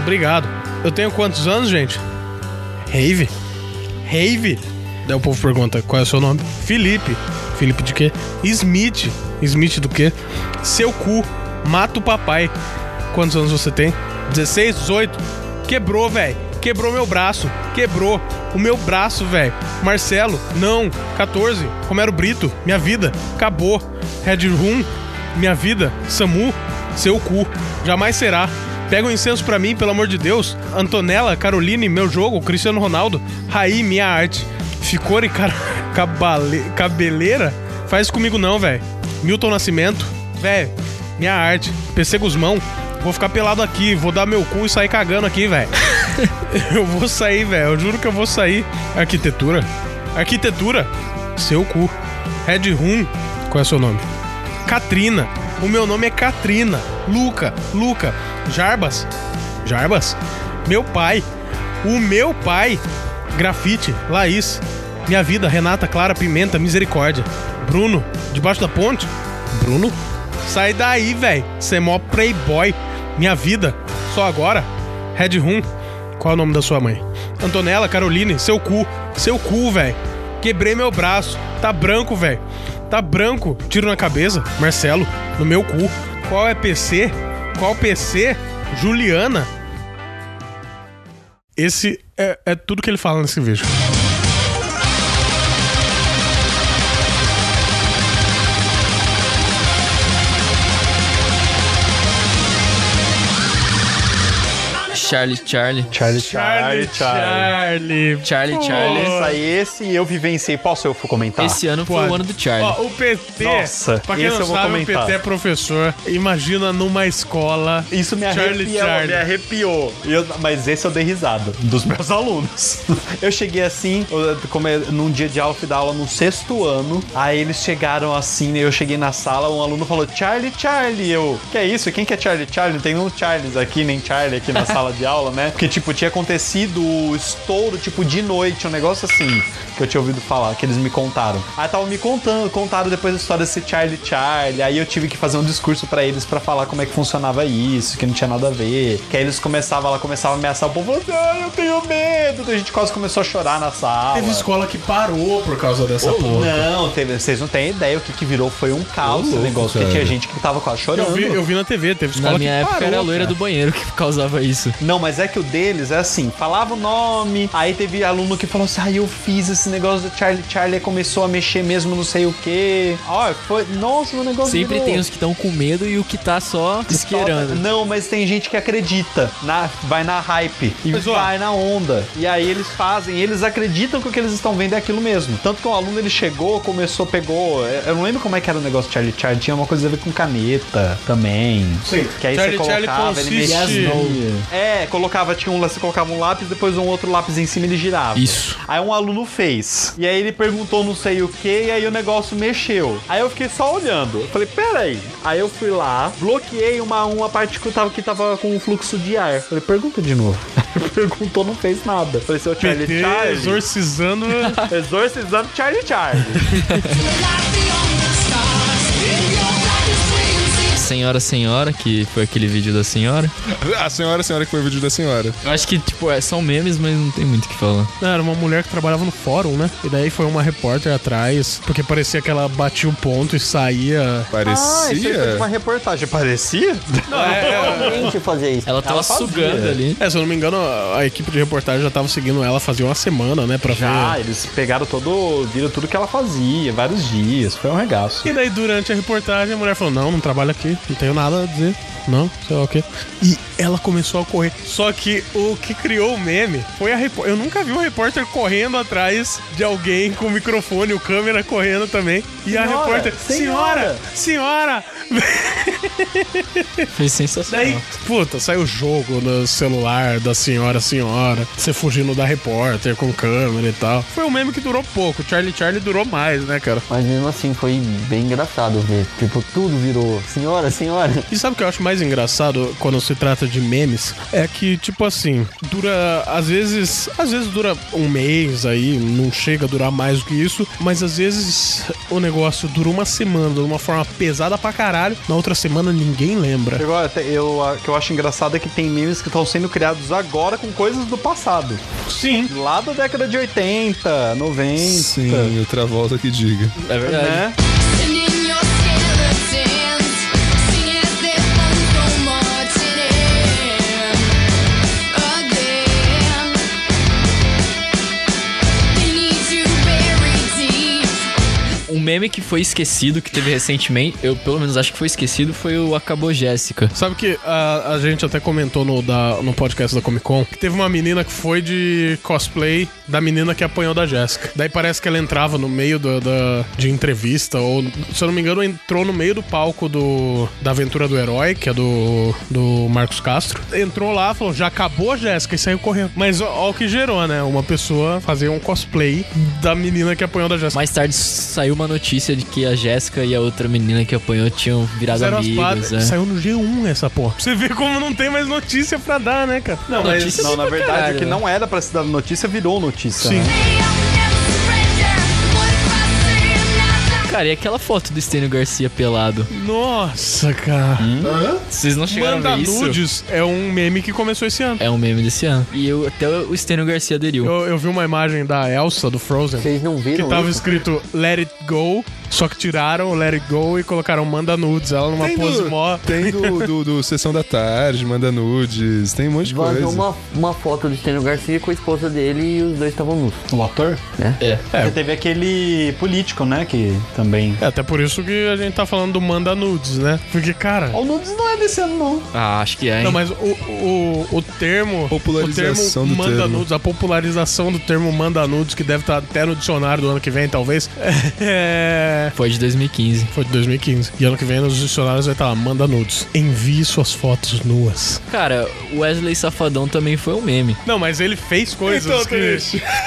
Obrigado. Eu tenho quantos anos, gente? Rave? Rave? Daí o povo pergunta, qual é o seu nome? Felipe. Felipe de quê? Smith. Smith do quê? Seu cu. Mata o papai. Quantos anos você tem? 16, 18? Quebrou, velho. Quebrou meu braço. Quebrou. O meu braço, velho. Marcelo, não. 14. Romero Brito, minha vida. Acabou. Red Room, minha vida. Samu, seu cu. Jamais será. Pega um incenso pra mim, pelo amor de Deus. Antonella, Caroline, meu jogo, Cristiano Ronaldo, Raí, minha arte. Ficor e cara, cabale, cabeleira? Faz comigo não, velho. Milton Nascimento, velho, minha arte. PC Guzmão, vou ficar pelado aqui, vou dar meu cu e sair cagando aqui, velho. eu vou sair, velho, eu juro que eu vou sair. Arquitetura, arquitetura, seu cu. Red Room, qual é seu nome? Katrina. O meu nome é Katrina. Luca, Luca. Jarbas. Jarbas? Meu pai. O meu pai. Grafite. Laís. Minha vida. Renata, Clara, Pimenta, Misericórdia. Bruno. Debaixo da ponte. Bruno? Sai daí, velho. Você é mó playboy. Minha vida. Só agora. Red Room. Qual é o nome da sua mãe? Antonella, Caroline. Seu cu. Seu cu, velho. Quebrei meu braço. Tá branco, velho. Tá branco. Tiro na cabeça. Marcelo. No meu cu. Qual é PC? Qual PC? Juliana. Esse é, é tudo que ele fala nesse vídeo.
Charlie, Charlie.
Charlie,
Charlie, Charlie.
Charlie, Charlie.
Esse aí, esse eu vivenciei. Posso eu comentar?
Esse ano foi
Pode.
o ano do Charlie.
Ó, o PT,
Nossa,
pra quem
esse
não
eu vou
sabe, o. PT é professor. Imagina numa escola.
Isso me
Charlie,
arrepiou,
Charlie.
me arrepiou. Eu- mas esse eu dei risada, dos meus alunos. Eu cheguei assim, eu- como é, num dia de aula, fui dar aula no sexto ano. Aí eles chegaram assim, né? Eu cheguei na sala, um aluno falou, Charlie, Charlie. Eu, que é isso? Quem que é Charlie, Charlie? Não tem um Charles aqui, nem Charlie aqui na sala de aula, né? Porque, tipo, tinha acontecido o estouro, tipo, de noite, um negócio assim, que eu tinha ouvido falar, que eles me contaram. Aí estavam me contando, contaram depois a história desse Charlie, Charlie. Aí eu tive que fazer um discurso pra eles pra falar como é que funcionava isso, que não tinha nada a ver. Que aí eles começavam, ela começava a ameaçar o povo, falando, ah, eu tenho medo. A gente quase começou a chorar na sala.
Teve escola que parou por causa dessa
Ô,
porra.
Não, teve- vocês não têm ideia o que, que virou. Foi um caos esse negócio. Porque tinha gente que tava quase chorando.
Eu vi, eu vi na TV, teve escola
Na minha
que
época
parou,
era a loira
cara.
do banheiro que causava isso.
Não, mas é que o deles é assim, falava o nome, aí teve aluno que falou assim, ah, eu fiz esse negócio do Charlie Charlie, começou a mexer mesmo não sei o quê. Ó, foi, nossa, meu negócio
Sempre
virou-
tem os que estão com medo e o que tá só esqueirando.
Não, mas tem gente que acredita, na, vai na hype e
Mas, ó.
vai na onda. E aí eles fazem, eles acreditam que o que eles estão vendo é aquilo mesmo. Tanto que o aluno ele chegou, começou, pegou. Eu não lembro como é que era o negócio de Charlie Charlie, tinha uma coisa a ver com caneta também.
Sim.
Que aí
Charlie
você
Charlie
colocava, ele
consiste-
mexia. É, colocava, tinha um, você colocava um lápis, depois um outro lápis em cima e ele girava.
Isso.
Aí um aluno fez. E aí ele perguntou não sei o que, e aí o negócio mexeu. Aí eu fiquei só olhando. Eu falei, peraí. Aí eu fui lá, bloqueei uma, uma parte que tava, que tava com um fluxo de ar. Eu falei, pergunta de novo. Ele perguntou, não fez nada. Eu falei, seu Charlie
PT
Charlie.
exorcizando.
Exorcizando Charlie Charlie.
Senhora, senhora, que foi aquele vídeo da senhora.
A senhora, a senhora que foi o vídeo da senhora.
Eu acho que, tipo, é, são memes, mas não tem muito o que falar.
Era uma mulher que trabalhava no fórum, né? E daí foi uma repórter atrás, porque parecia que ela batia o ponto e saía.
Ah, isso aí foi
Parecia.
uma reportagem. Parecia?
Não, é,
Realmente fazia isso.
Ela tava
fazia.
sugando ali.
é, se eu não me engano, a, a equipe de reportagem já tava seguindo ela fazia uma semana, né? Pra
Já,
ver.
eles pegaram todo. Viram tudo que ela fazia, vários dias. Foi um regaço.
E daí, durante a reportagem, a mulher falou: Não, não trabalho aqui, não tenho nada a dizer. Não, sei lá o quê. E ela começou a correr. Só que o que criou o meme foi a repórter. Eu nunca vi um repórter correndo atrás de alguém com o microfone, o câmera correndo também. E a
Senhora,
repórter: Senhora! Senhora!
Foi sensacional.
Daí, puta, saiu o jogo no celular da senhora, senhora. Você fugindo da repórter com câmera e tal. Foi um meme que durou pouco. Charlie Charlie durou mais, né, cara?
Mas mesmo assim foi bem engraçado ver. Tipo, tudo virou senhora, senhora.
E sabe o que eu acho mais engraçado quando se trata de memes? É que, tipo assim, dura. Às vezes. Às vezes dura um mês aí, não chega a durar mais do que isso. Mas às vezes o negócio dura uma semana, de uma forma pesada pra caralho. Na outra semana ninguém lembra.
Eu, até- eu, a- que eu acho engraçado é que tem memes que estão sendo criados agora com coisas do passado.
Sim.
Lá da década de 80, 90.
Sim, outra volta que diga.
É verdade.
Né?
Meme meme que foi esquecido, que teve recentemente, eu pelo menos acho que foi esquecido, foi o Acabou Jéssica.
Sabe que a, a gente até comentou no, da, no podcast da Comic Con que teve uma menina que foi de cosplay da menina que apanhou da Jéssica. Daí parece que ela entrava no meio da, da- de entrevista, ou se eu não me engano, entrou no meio do palco do, da Aventura do Herói, que é do, do Marcos Castro. Entrou lá, falou: já acabou a Jéssica e saiu correndo. Mas ó o que gerou, né? Uma pessoa fazer um cosplay da menina que apanhou da Jéssica.
Mais tarde saiu uma notícia de que a Jéssica e a outra menina que apanhou tinham virado
Fizeram
amigos.
pazes.
é.
Saiu no G1 essa porra. Você vê como não tem mais notícia pra dar, né, cara?
Não, mas
Notícia
não, na verdade,
caralho,
o que
né?
não era pra se dar notícia virou notícia.
Sim.
né?
Cara, e aquela foto do Estênio Garcia pelado?
Nossa, cara.
Vocês não chegaram
Manda
a ver isso?
nudes é um meme que começou esse ano.
É um meme desse ano. E eu, até o Estênio Garcia aderiu.
Eu, eu vi uma imagem da Elsa, do Frozen,
Vocês não
que
viram
tava
isso?
escrito Let It Go, só que tiraram o Let It Go e colocaram Manda Nudes. Ela numa
Tem
pose
do,
mó...
tem do, do, do Sessão da Tarde, Manda Nudes, tem um monte de
Vazou
coisa.
uma, uma foto do Stênio Garcia com a esposa dele e os dois estavam nus.
O ator?
É.
Porque teve aquele político, né? Que também.
É até por isso que a gente tá falando do Manda Nudes, né? Porque, cara...
O Nudes não é desse ano, não.
Ah, acho que é, hein?
Não, mas o, o, o termo.
Popularização
o termo
do
manda
termo.
nudes, a popularização do termo manda nudes, que deve estar até no dicionário do ano que vem, talvez. É.
Foi de 2015.
Foi de 2015. E ano que vem nos dicionários vai estar lá, manda nudes. Envie suas fotos nuas.
Cara, o Wesley Safadão também foi um meme.
Não, mas ele fez coisas
Então,
que.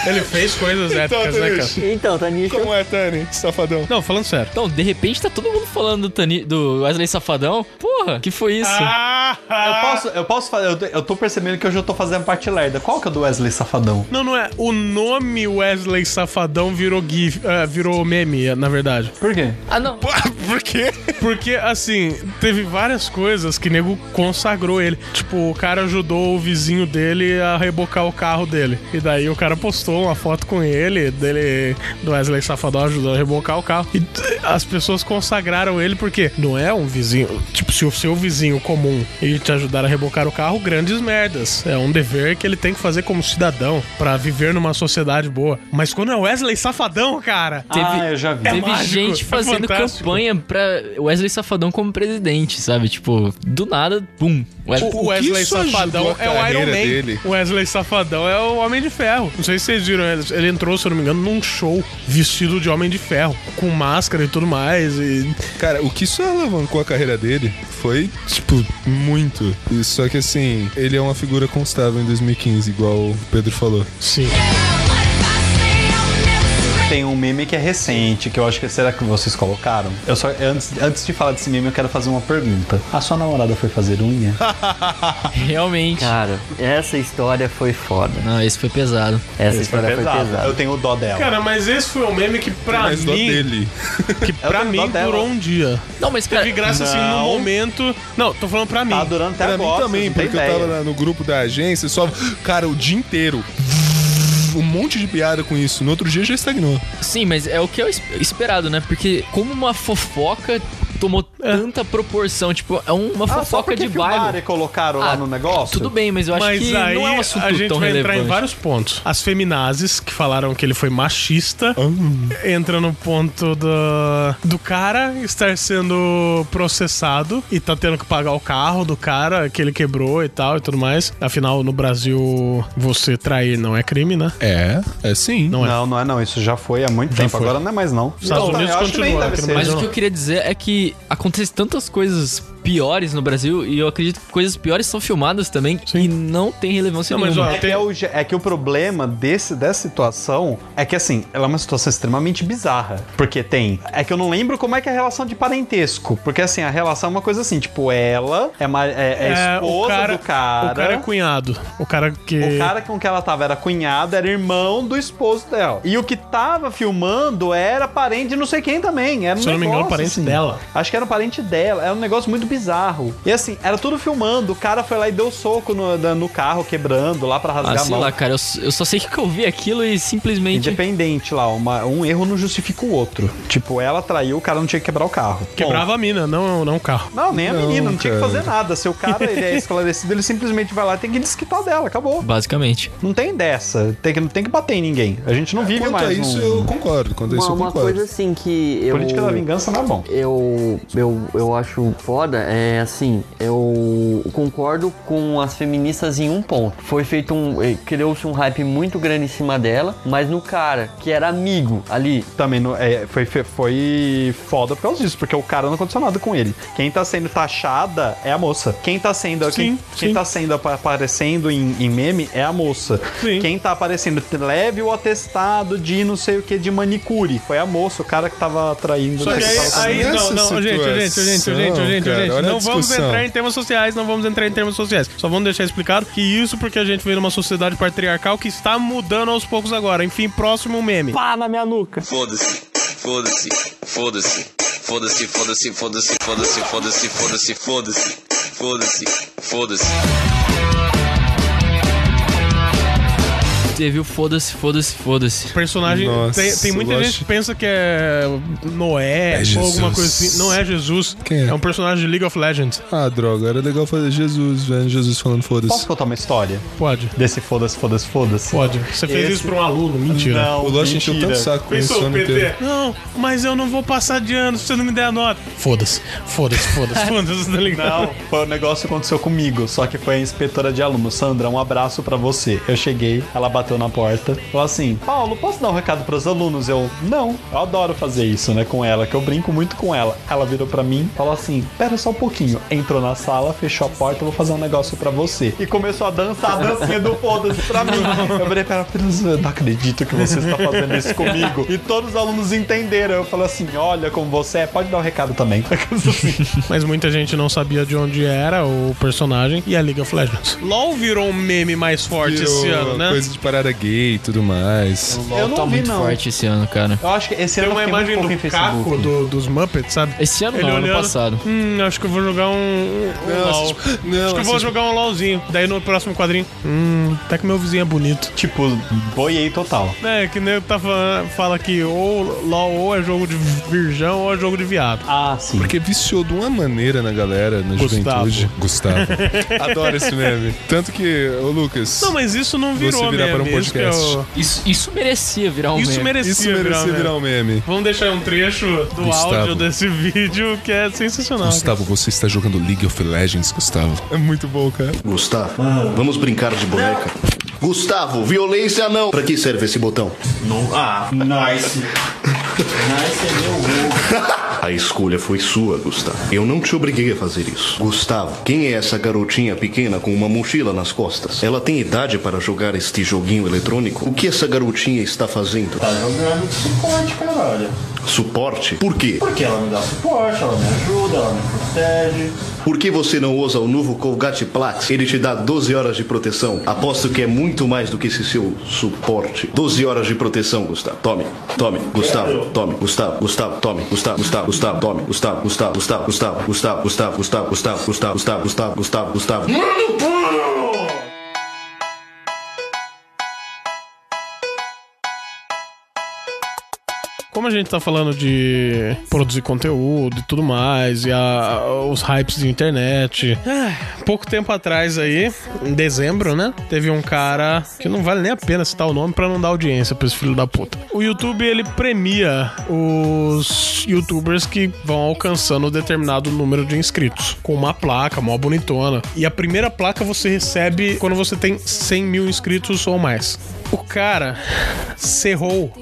Ele fez coisas
Então,
épicas, né, cara?
Então, Tanisha.
Como é, Tani? Safadão.
Não, falando sério.
Então, de repente tá todo mundo falando do, Tani, do Wesley Safadão. Porra, que foi isso?
Ah!
Eu posso, eu posso fazer. Eu, eu tô percebendo que hoje eu tô fazendo parte lerda. Qual que é o do Wesley Safadão?
Não, não é. O nome Wesley Safadão virou GIF, é, virou meme, na verdade.
Por quê?
Ah, não.
Por quê? Porque, assim, teve várias coisas que nego consagrou ele. Tipo, o cara ajudou o vizinho dele a rebocar o carro dele. E daí o cara postou uma foto com ele, dele, do Wesley Safadão ajudando a rebocar o carro. E as pessoas consagraram ele porque não é um vizinho. Tipo, se o seu vizinho comum e te ajudar a rebocar o carro, grandes merdas. É um dever que ele tem que fazer como cidadão pra viver numa sociedade boa. Mas quando é Wesley Safadão, cara.
Teve,
ah, eu já vi.
teve
mágico,
gente
é
fazendo
fantástico.
campanha pra Wesley Safadão como presidente, sabe? Tipo, do nada, pum. Wesley-
O Wesley Safadão é o Iron Man.
dele?
O Wesley Safadão é o Homem de Ferro. Não sei se vocês viram ele. Entrou, se eu não me engano, num show vestido de Homem de Ferro, com máscara e tudo mais. E...
Cara, o que isso alavancou a carreira dele foi, tipo, muito. Só que assim, ele é uma figura constável em 2015, igual o Pedro falou.
Sim.
Tem um meme que é recente, que eu acho que será que vocês colocaram? Eu só antes, antes de falar desse meme, eu quero fazer uma pergunta. A sua namorada foi fazer unha?
Realmente.
Cara, essa história foi foda.
Não, esse foi pesado.
Essa história foi pesada.
Eu tenho dó dela.
Cara, mas esse foi um meme que pra
Mas dó
mim.
dele.
Que pra mim
dó dela.
durou um dia.
Não, mas cara,
Teve graça assim no
Não.
momento. Não, tô falando pra mim.
tá durando até
Pra
agora.
mim também, porque eu tava no grupo da agência, só. Cara, o dia inteiro. Um monte de piada com isso. No outro dia já estagnou.
sim, mas é o que é es- esperado, né? Porque como uma fofoca tomou tanta proporção, tipo, é uma
Ah,
fofoca de bairro.
e colocaram lá
Ah,
no negócio?
Tudo bem, mas eu acho
Mas
que
aí
não é um assunto
a gente
tão
vai
relevante.
entrar em vários pontos. As feminazes, que falaram que ele foi machista, entra no ponto do, do cara estar sendo processado e tá tendo que pagar o carro do cara que ele quebrou e tal e tudo mais. Afinal, no Brasil, você trair não é crime, né?
É, é sim.
Não é.
Não, não é não. Isso já foi há muito
Já
tempo.
foi.
Agora não é mais não.
Estados Unidos
acho que nem
continua.
Mas o que eu queria dizer é que acontece tantas coisas piores no Brasil e eu acredito que coisas piores são filmadas também e não tem relevância
Não, mas,
nenhuma.
ó,
É que, é, o, é que o problema desse, dessa situação é que, assim, ela é uma situação extremamente bizarra. Porque tem. É que eu não lembro como é que é a relação de parentesco. Porque, assim, a relação é uma coisa assim, tipo, ela é, ma- é, é
É,
esposa do cara.
O cara é cunhado. O cara que.
O cara com que ela tava era cunhado, era irmão do esposo dela. E o que tava filmando era parente de não sei quem também. Era um
Se eu não me engano,
negócio,
parente
assim.
dela.
Acho que era um parente dela. Era um negócio muito bizarro. E assim, era tudo filmando. O cara foi lá e deu soco no, no carro, quebrando lá pra rasgar
Ah,
a
sei
mão.
lá, cara, eu, eu só sei que eu vi aquilo e simplesmente.
Independente lá, uma- um erro não justifica o outro. Tipo, ela traiu, o cara não tinha que quebrar o carro.
Quebrava a mina, não, não o carro.
Não, nem a
Não,
menina, não tinha que
cara.
fazer nada. Se o cara ele é esclarecido, ele simplesmente vai lá e tem que desquitar dela, acabou.
Basicamente.
Não tem dessa. Tem que, não tem que bater em ninguém. A gente não vive
Quanto
mais
a isso,
num-
eu concordo. Quanto a isso,
Uma,
eu
uma
concordo.
coisa assim que eu.
Política da vingança não é bom.
Eu, eu, eu acho foda é assim, eu concordo com as feministas em um ponto. Foi feito um. eh, Criou-se um hype muito grande em cima dela, mas no cara que era amigo ali.
Também não, é, foi, foi- foi foda por causa disso, porque o cara não aconteceu nada com ele. Quem tá sendo taxada é a moça. Quem tá sendo. quem,
Sim,
quem tá sendo apa- aparecendo em, em meme é a moça.
Sim.
Quem tá aparecendo, leve o atestado de não sei o que de manicure. Foi a moça, o cara que tava traindo.
Só que aí, aí não, não, gente, gente, gente, gente,
situação,
gente,
cara,
gente,
olha a
não vamos entrar em temas sociais, não vamos entrar em termos sociais. Só vamos deixar explicado que isso porque a gente veio numa sociedade patriarcal que está mudando aos poucos agora. Enfim, próximo meme.
Pá na minha nuca.
Foda-se, foda-se, foda-se, foda-se, foda-se, foda-se, foda-se, foda-se, foda-se, foda-se, foda-se, foda-se.
Teve o foda-se, foda-se, foda-se.
Personagem.
Nossa,
tem, tem muita gente que pensa que é Noé
É
ou alguma coisa assim. Não é Jesus.
Quem é?
um personagem de League of Legends.
Ah, droga, era legal fazer Jesus, velho. Jesus falando
Posso
foda-se.
contar uma história?
Pode.
Desse foda-se, foda-se, foda-se?
Pode. Você fez
Esse-
isso pra um aluno. Mentira.
Não,
O Lost encheu tanto saco com isso o
Pensou. PT? Não, mas eu não vou passar de ano se você não me der a nota. Foda-se, foda-se, foda-se, foda-se, tá ligado?
Não, foi um negócio que aconteceu comigo, só que foi a inspetora de aluno. Sandra, um abraço pra você. Eu cheguei, ela bateu na porta, falou assim: Paulo, posso dar um recado pros alunos? Eu, não, eu adoro fazer isso, né, com ela, que eu brinco muito com ela. Ela virou pra mim, falou assim: pera só um pouquinho. Entrou na sala, fechou a porta, eu vou fazer um negócio pra você. E começou a dançar a dancinha do foda-se pra mim. Eu virei pra ela, "Filho, eu não acredito que você está fazendo isso comigo. E todos os alunos entenderam. Eu falei assim: olha como você é, pode dar um recado também.
Mas muita gente não sabia de onde era o personagem e a League of Legends. LOL virou um meme mais forte
Virou
esse ano, né?
Coisa de parada gay e tudo mais.
O LoL
Eu não
tá
vi,
muito
não.
forte esse ano, cara.
Eu acho que esse
Tem
ano
uma imagem do. Caco do- dos Muppets, sabe?
Esse ano não, ano passado.
Hum, acho que eu vou jogar um, um
Não,
LOL.
não,
acho que eu vou jogar um LOLzinho. Daí no próximo quadrinho, hum, até que meu vizinho é bonito.
Tipo, boiei total.
É, que nem eu tá falando, fala que ou LOL ou é jogo de virgão ou é jogo de viado.
Ah, sim.
Porque viciou de uma maneira na galera, na
Gustavo.
juventude. Gustavo. Adoro esse meme. Tanto que, ô Lucas.
Não, mas isso não virou
Você virar
meme.
Um
que é
podcast.
o-
Isso, isso merecia virar um
Isso
meme.
merecia,
Isso merecia virar um meme.
Vamos deixar um trecho do
Gustavo.
áudio desse vídeo que é sensacional.
Gustavo, você está jogando League of Legends, Gustavo. É muito bom, cara.
Gustavo, vamos brincar de boneca. Gustavo, violência não. Pra que serve esse botão?
Não. Ah, nice. nice é meu gol.
A escolha foi sua, Gustavo. Eu não te obriguei a fazer isso. Gustavo, quem é essa garotinha pequena com uma mochila nas costas? Ela tem idade para jogar este joguinho eletrônico? O que essa garotinha está fazendo?
Tá jogando suporte, caralho.
Suporte? Por quê?
Porque ela me dá suporte, ela me ajuda, ela me protege.
Por que você não usa o novo Colgate Plax? Ele te dá 12 horas de proteção. Aposto que é muito mais do que esse seu suporte. 12 horas de proteção, Gustavo. Tome, tome, Gustavo, tome, Gustavo, Gustavo, tome, Gustavo, Gustavo, Gustavo, tome, Gustavo, Gustavo, Gustavo, Gustavo, Gustavo, Gustavo, Gustavo, Gustavo, Gustavo, Gustavo, Gustavo, Gustavo, Gustavo.
Como a gente tá falando de produzir conteúdo e tudo mais, e a- os hypes de internet. ah, pouco tempo atrás aí, em dezembro, né? Teve um cara que não vale nem a pena citar o nome pra não dar audiência pra esse filho da puta. O YouTube, ele premia os youtubers que vão alcançando um determinado número de inscritos. Com uma placa, mó bonitona. E a primeira placa você recebe quando você tem 100 mil inscritos ou mais. O cara cerrou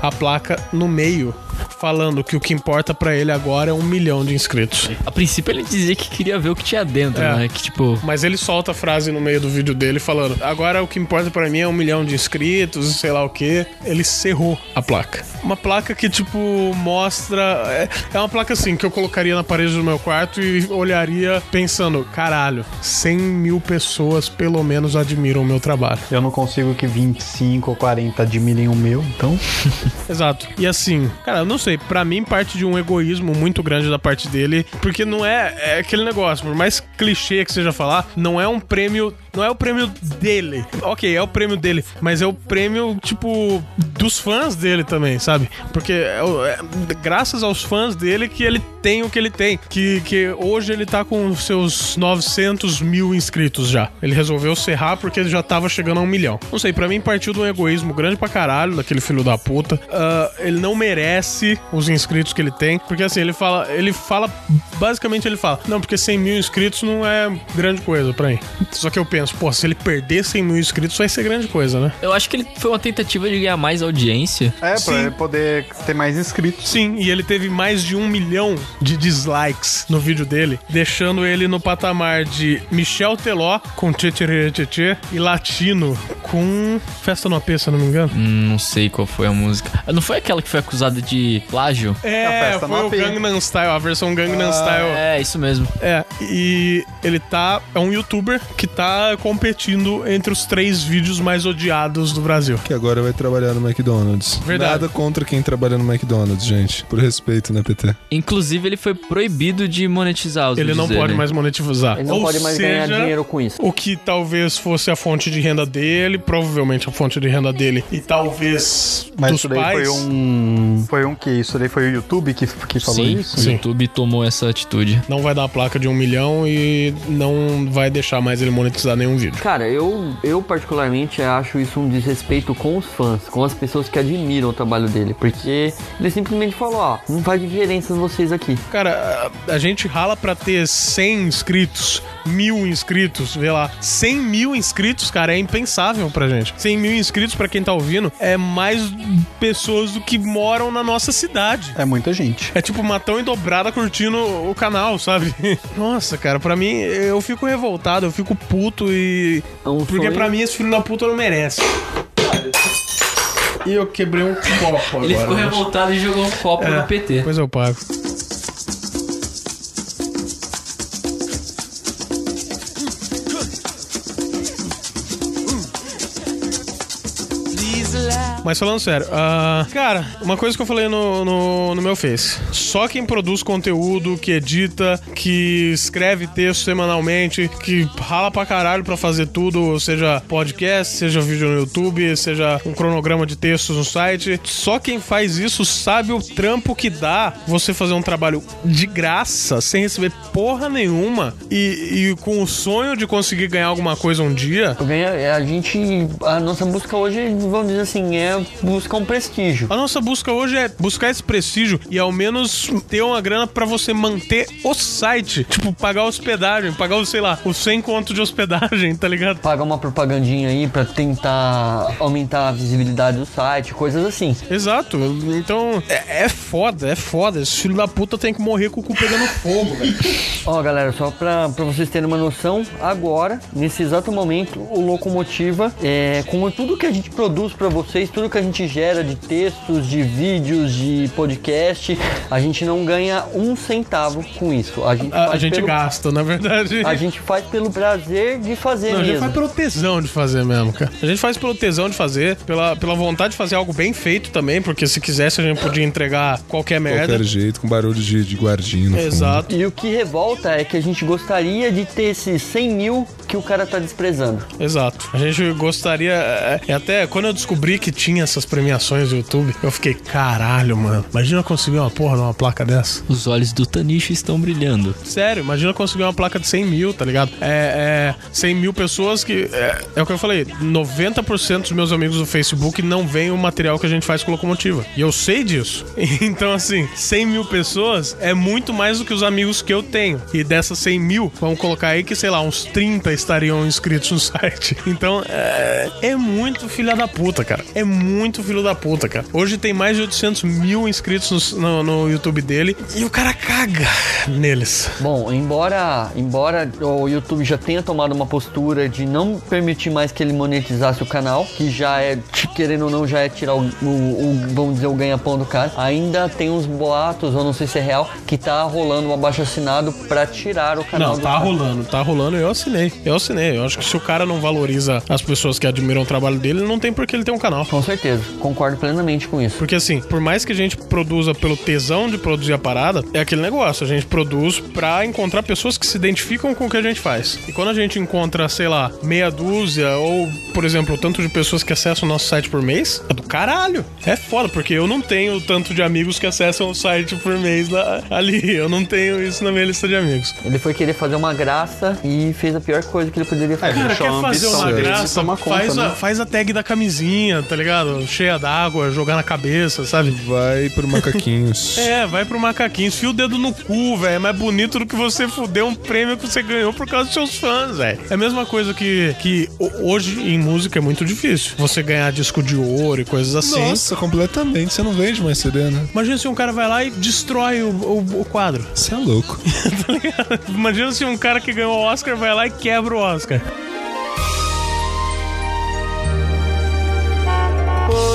a placa no meio, falando que o que importa pra ele agora é um milhão de inscritos.
A princípio ele dizia que queria ver o que tinha dentro,
É.
né? Que tipo.
Mas ele solta a frase no meio do vídeo dele falando: agora o que importa pra mim é um milhão de inscritos, sei lá o que. Ele cerrou a placa. Uma placa que, tipo, mostra. É, é uma placa assim que eu colocaria na parede do meu quarto e olharia pensando: caralho, 100 mil pessoas pelo menos admiram o meu trabalho.
Eu não consigo que 25 ou 40 admirem o meu, então.
Exato. E assim, cara, eu não sei, pra mim parte de um egoísmo muito grande da parte dele, porque não é, é aquele negócio, por mais clichê que seja falar, não é um prêmio, não é o prêmio dele. Ok, é o prêmio dele, mas é o prêmio, tipo, dos fãs dele também, sabe? Porque é, é graças aos fãs dele que ele tem o que ele tem. Que, que hoje ele tá com seus 900 mil inscritos já. Ele resolveu serrar porque ele já tava chegando a um milhão. Não sei, pra mim partiu de um egoísmo grande pra caralho daquele filho da puta. Ah, ele não merece os inscritos que ele tem. Porque assim, ele fala, ele fala, basicamente ele fala, não, porque 100 mil inscritos não é grande coisa pra mim. Só que eu penso, pô, se ele perder 100 mil inscritos vai ser grande coisa, né?
Eu acho que ele foi uma tentativa de ganhar mais audiência.
É, pra
Sim.
ele poder ter mais inscritos.
Sim, e ele teve mais de um milhão de dislikes no vídeo dele, deixando ele no patamar de Michel Teló com Tchê Tchê Tchê Tchê e Latino com Festa no AP, se eu não me engano.
Hum, não sei qual foi a música. Não foi aquela que foi acusada de plágio?
É, foi o Gangnam Style, a versão Gangnam Style.
É, isso mesmo.
É, e ele tá. É um youtuber que tá competindo entre os três vídeos mais odiados do Brasil.
Que agora vai trabalhar no McDonald's.
Verdade.
Nada contra quem trabalha no McDonald's, gente. Por respeito, né, PT?
Inclusive, ele foi proibido de monetizar os
Ele não pode
dele.
mais monetizar.
Ele não
Ou
pode mais ganhar
seja,
dinheiro com isso.
O que talvez fosse a fonte de renda dele, provavelmente a fonte de renda dele, e talvez
Mas
dos
isso daí
pais.
foi um. Foi um que? Isso daí foi o YouTube que, que falou
Sim,
isso?
o YouTube tomou essa atitude.
Não vai dar a placa de um milhão e não vai deixar mais ele monetizar nenhum vídeo.
Cara, eu, eu particularmente acho isso um desrespeito com os fãs, com as pessoas que admiram o trabalho dele, porque ele simplesmente falou, ó, não faz diferença vocês aqui.
Cara, a, a gente rala pra ter 100 inscritos, mil inscritos, vê lá. 100 mil inscritos, cara, é impensável pra gente. 100 mil inscritos, pra quem tá ouvindo, é mais pessoas do que moram na nossa cidade.
É muita gente.
É tipo matão e dobrada curtindo o canal, sabe? Nossa, cara, pra mim, eu fico revoltado, eu fico puto e. Porque
sonho-
pra mim esse filho da puta não merece. E eu quebrei um copo agora.
Ele ficou
mas-
revoltado e jogou um copo
É,
no PT.
Depois eu pago. Mas falando sério, ah, cara, uma coisa que eu falei no, no, no meu Face: só quem produz conteúdo, que edita, que escreve texto semanalmente, que rala pra caralho pra fazer tudo, seja podcast, seja vídeo no YouTube, seja um cronograma de textos no site, só quem faz isso sabe o trampo que dá você fazer um trabalho de graça, sem receber porra nenhuma e, e com o sonho de conseguir ganhar alguma coisa um dia.
É, A gente, a nossa busca hoje, vamos dizer assim, é buscar um prestígio.
A nossa busca hoje é buscar esse prestígio e ao menos ter uma grana pra você manter o site. Tipo, pagar hospedagem, pagar, o, sei lá, os 100 conto de hospedagem, tá ligado?
Pagar uma propagandinha aí pra tentar aumentar a visibilidade do site, coisas assim.
Exato. Então, é, é foda, é foda. Esse filho da puta tem que morrer com o cu pegando fogo, velho.
Ó, galera, só pra, pra vocês terem uma noção, agora, nesse exato momento, o Locomotiva, é, com tudo que a gente produz pra vocês, tudo que a gente gera de textos, de vídeos, de podcast, a gente não ganha um centavo com isso. A gente,
A, a gente
pelo-
gasta, na verdade.
A gente faz pelo prazer de fazer
Não, a gente
mesmo.
faz pelo tesão de fazer mesmo, cara. A gente faz pelo tesão de fazer, pela, pela vontade de fazer algo bem feito também, porque se quisesse a gente podia entregar qualquer merda.
Qualquer jeito, com barulho de, de guardinha no fundo.
Exato.
E o que revolta é que a gente gostaria de ter esses 100 mil que o cara tá desprezando.
Exato. A gente gostaria. é, é, até quando eu descobri que tinha essas premiações do YouTube, eu fiquei, caralho, mano. Imagina eu conseguir uma porra de uma placa dessa.
Os olhos do Tanicho estão brilhando.
Sério, imagina eu conseguir uma placa de 100 mil, tá ligado? É, é 100 mil pessoas que. É, é o que eu falei: 90% dos meus amigos do Facebook não veem o material que a gente faz com locomotiva. E eu sei disso. Então, assim, 100 mil pessoas é muito mais do que os amigos que eu tenho. E dessas 100 mil, vamos colocar aí que, sei lá, uns 30 estariam inscritos no site. Então, é, é muito filha da puta, cara. É muito filho da puta, cara. Hoje tem mais de 800 mil inscritos no, no- YouTube dele e o cara caga neles.
Bom, embora, embora o YouTube já tenha tomado uma postura de não permitir mais que ele monetizasse o canal, que já é, querendo ou não, já é tirar o, o- o- vamos dizer, o ganha-pão do cara, ainda tem uns boatos, ou não sei se é real, que tá rolando um abaixo assinado pra tirar o canal
Não, tá
cara.
rolando, tá rolando. Eu assinei. Eu assinei. Eu acho que se o cara não valoriza as pessoas que admiram o trabalho dele, não tem por que ele ter um canal.
Com certeza, concordo plenamente com isso.
Porque assim, por mais que a gente produza pelo tesão de produzir a parada, é aquele negócio, a gente produz pra encontrar pessoas que se identificam com o que a gente faz. E quando a gente encontra, sei lá, meia dúzia ou, por exemplo, o tanto de pessoas que acessam o nosso site por mês, é do caralho. É foda, porque eu não tenho o tanto de amigos que acessam o site por mês lá, ali. Eu não tenho isso na minha lista de amigos.
Ele foi querer fazer uma graça e fez a pior coisa que ele poderia fazer.
Cara, quer fazer uma graça, faz, a,
né?
faz a tag da camisinha, tá ligado? Cheia d'água, jogar na cabeça, sabe?
Vai pro macaquinhos.
É, vai pro macaquinho, enfia o dedo no cu, velho. É mais bonito do que você fuder um prêmio que você ganhou por causa dos seus fãs, velho. É a mesma coisa que, que ho- hoje em música é muito difícil. Você ganhar disco de ouro e coisas assim.
Nossa, completamente. Você não vende mais CD, né?
Imagina se um cara vai lá e destrói o, o- o quadro.
Você é louco.
Tá ligado? Imagina se um cara que ganhou o Oscar vai lá e quebra o Oscar.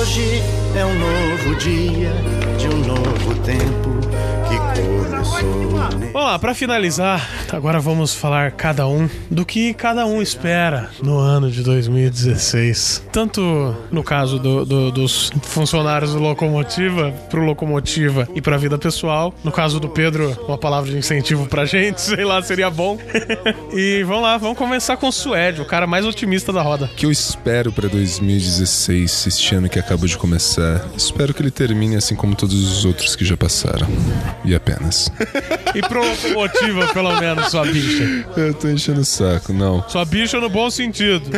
Hoje é um novo dia de um novo tempo que começou.
Vamos lá, pra finalizar, agora vamos falar cada um do que cada um espera no ano de 2016. Tanto no caso do- do- dos funcionários do Locomotiva, pro Locomotiva e pra vida pessoal. No caso do Pedro, uma palavra de incentivo pra gente, sei lá, seria bom. e vamos lá, vamos começar com o Suede, o cara mais otimista da roda.
O que eu espero pra 2016, este ano que acabou de começar? Espero que ele termine assim como todos os outros que já passaram. E apenas.
E pro Locomotiva, pelo menos, sua bicha.
Eu tô enchendo o saco, não.
Sua bicha no bom sentido.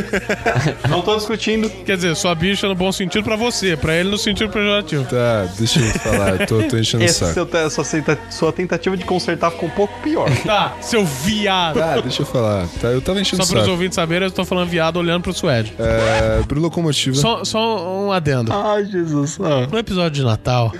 Não tô discutindo.
Quer dizer, sua bicha no bom sentido pra você, pra ele no sentido pejorativo.
Tá, deixa eu falar, eu tô, tô enchendo o saco.
seu sua, sua tentativa de consertar ficou um pouco pior.
Tá, seu viado.
Tá, deixa eu falar. Tá, eu tava enchendo
Só
o
para os
saco.
ouvintes saberem, eu tô falando viado olhando pro Suede.
É, pro Locomotiva.
Só, só um adendo.
Ai, Jesus.
No episódio de Natal,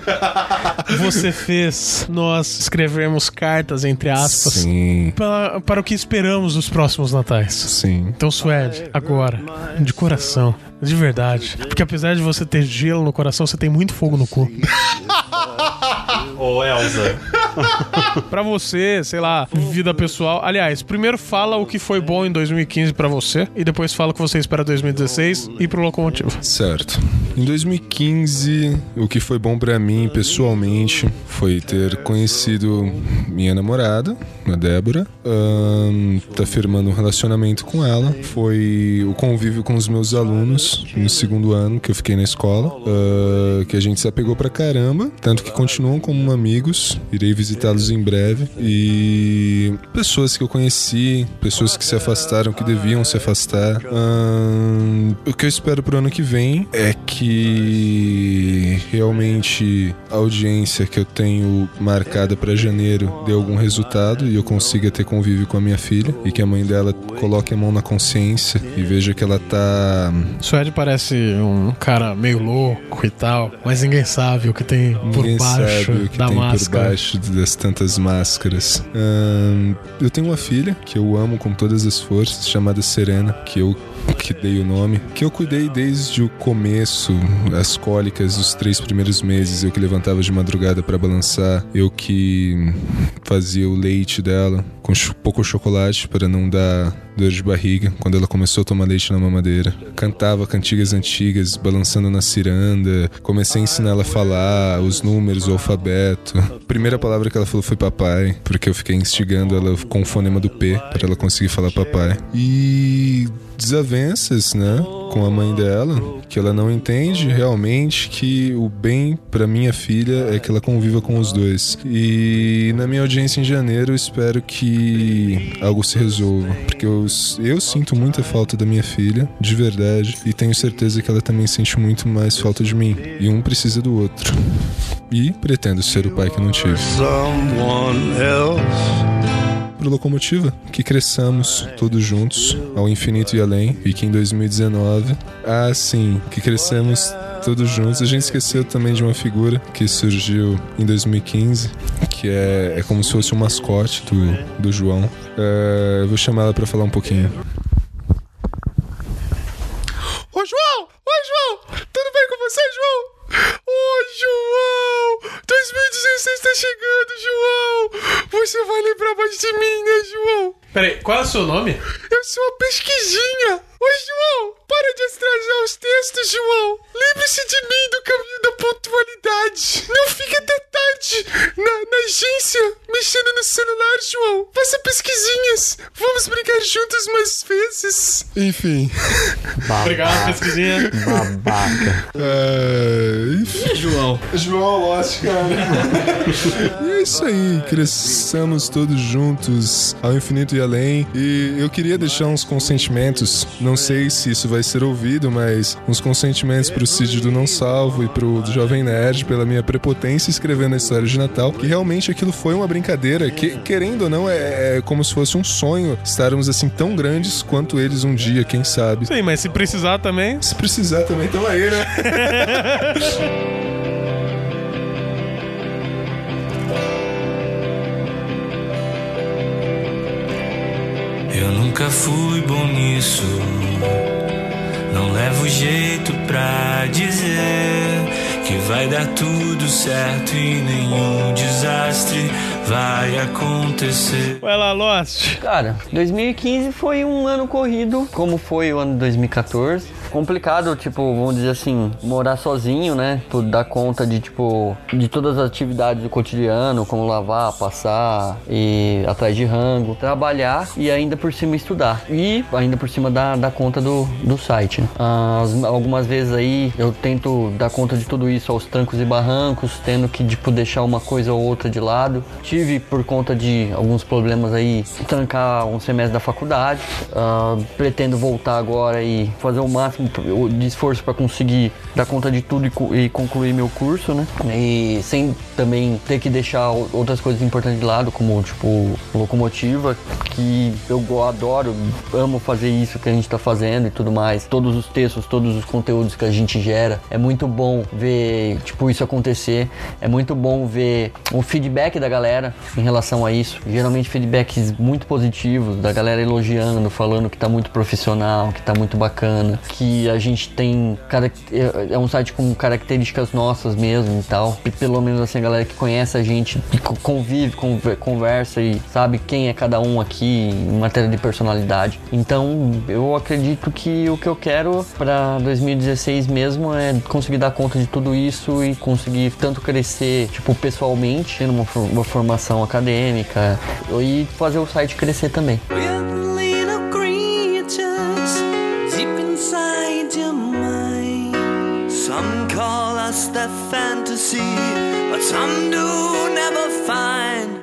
você fez nós escrevermos cartas, entre aspas,
Sim.
para, para o que esperamos dos próximos natais.
Sim.
Então, Suede, agora, de coração, de verdade, porque apesar de você ter gelo no coração, você tem muito fogo no cu.
Ô, Elza.
Pra você, sei lá, vida pessoal. Aliás, primeiro fala o que foi bom em 2015 pra você e depois fala o que você espera 2016 e pro Locomotivo.
Certo. Em 2015, o que foi bom pra mim pessoalmente foi ter conhecido minha namorada, a Débora, ahn, tá firmando um relacionamento com ela. Foi o convívio com os meus alunos no segundo ano que eu fiquei na escola, ah, que a gente se apegou pra caramba, tanto que continuam como amigos. Irei visitá-los em breve e pessoas que eu conheci, pessoas que se afastaram, que deviam se afastar. Ahn, o que eu espero pro ano que vem é que realmente a audiência que eu tenho marcada pra janeiro dê algum resultado e eu consiga ter convívio com a minha filha e que a mãe dela coloque a mão na consciência e veja que ela tá
Suede parece um cara meio louco e tal, mas ninguém sabe o que tem por
Ninguém
baixo
sabe o que
da
tem
máscara.
por baixo das tantas máscaras. Ahn, eu tenho uma filha que eu amo com todas as forças, chamada Serena, que eu que dei o nome, que eu cuidei desde o começo, as cólicas dos três primeiros meses, eu que levantava de madrugada pra balançar, eu que fazia o leite dela com pouco chocolate para não dar dor de barriga quando ela começou a tomar leite na mamadeira. Cantava cantigas antigas, balançando na ciranda. Comecei a ensinar ela a falar os números, o alfabeto. A primeira palavra que ela falou foi papai, porque eu fiquei instigando ela com o fonema do P para ela conseguir falar papai. E desavenças, né, com a mãe dela, que ela não entende realmente que o bem para minha filha é que ela conviva com os dois. E na minha audiência em janeiro, eu espero que algo se resolva, porque eu, eu sinto muita falta da minha filha, de verdade, e tenho certeza que ela também sente muito mais falta de mim. E um precisa do outro. E pretendo ser o pai que não tive.
Someone else.
Pro Locomotiva, que cresçamos todos juntos, ao infinito e além, e que em 2019, ah sim, que crescemos todos juntos. A gente esqueceu também de uma figura que surgiu em 2015, que é, é como se fosse um mascote do, do João. É, eu vou chamar ela pra falar um pouquinho.
Ô, João! Ô, João! Tudo bem com você, João? Ô, João! 2016 tá chegando, João! Você vai lembrar mais de mim, né, João?
Peraí, qual é o seu nome?
Eu sou a pesquisinha. Oi, João. Para de atrasar os textos, João. Lembre-se de mim do caminho da pontualidade. Não fique até tarde na, na agência mexendo no celular, João. Faça pesquisinhas. Vamos brincar juntos mais vezes.
Enfim.
Obrigado, pesquisinha.
Babaca.
É, enfim.
João.
João Lost, cara.
E é isso aí, cresçamos todos juntos ao infinito e além. E eu queria deixar uns consentimentos, não sei se isso vai ser ouvido, mas uns consentimentos pro Cid do Não Salvo e pro do Jovem Nerd pela minha prepotência escrevendo a história de Natal, que realmente aquilo foi uma brincadeira, que querendo ou não, é, é como se fosse um sonho estarmos assim tão grandes quanto eles um dia, quem sabe.
Sim, mas se precisar também.
Se precisar também, tamo aí, né?
nunca fui bom nisso. Não levo jeito pra dizer que vai dar tudo certo e nenhum desastre vai acontecer.
Vai lá, Lost.
Cara, 2015 foi um ano corrido, como foi o ano de 2014. Complicado, tipo, vamos dizer assim, morar sozinho, né? Dar conta de, tipo, de todas as atividades do cotidiano, como lavar, passar, e atrás de rango, trabalhar e ainda por cima estudar. E ainda por cima dar, dar conta do, do site. né? As- algumas vezes aí eu tento dar conta de tudo isso aos trancos e barrancos, tendo que, tipo, deixar uma coisa ou outra de lado. Tive, por conta de alguns problemas aí, trancar um semestre da faculdade. Ah, pretendo voltar agora e fazer o máximo de esforço para conseguir dar conta de tudo e, co- concluir meu curso, né? E sem também ter que deixar outras coisas importantes de lado, como, tipo, locomotiva, que eu adoro, amo fazer isso que a gente tá fazendo e tudo mais. Todos os textos, todos os conteúdos que a gente gera. É muito bom ver, tipo, isso acontecer. É muito bom ver o feedback da galera em relação a isso. Geralmente feedbacks muito positivos, da galera elogiando, falando que tá muito profissional, que tá muito bacana, que a gente tem. É é um site com características nossas mesmo e tal. E pelo menos assim, a galera que conhece a gente co- convive, conver- conversa e sabe quem é cada um aqui em matéria de personalidade. Então eu acredito que o que eu quero pra 2016 mesmo é conseguir dar conta de tudo isso e conseguir tanto crescer, tipo, pessoalmente, tendo uma, for- uma formação acadêmica e fazer o site crescer também.
that fantasy.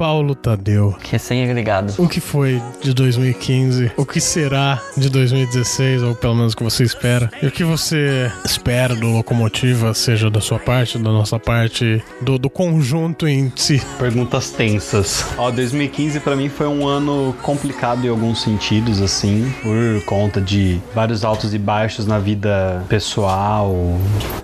Paulo Tadeu.
Recém-agregado.
O que foi de 2015? O que será de 2016? Ou pelo menos o que você espera? E o que você espera do Locomotiva, seja da sua parte, da nossa parte, do, do conjunto em si?
Perguntas tensas. Ó, 2015 pra mim foi um ano complicado em alguns sentidos, assim, por conta de vários altos e baixos na vida pessoal,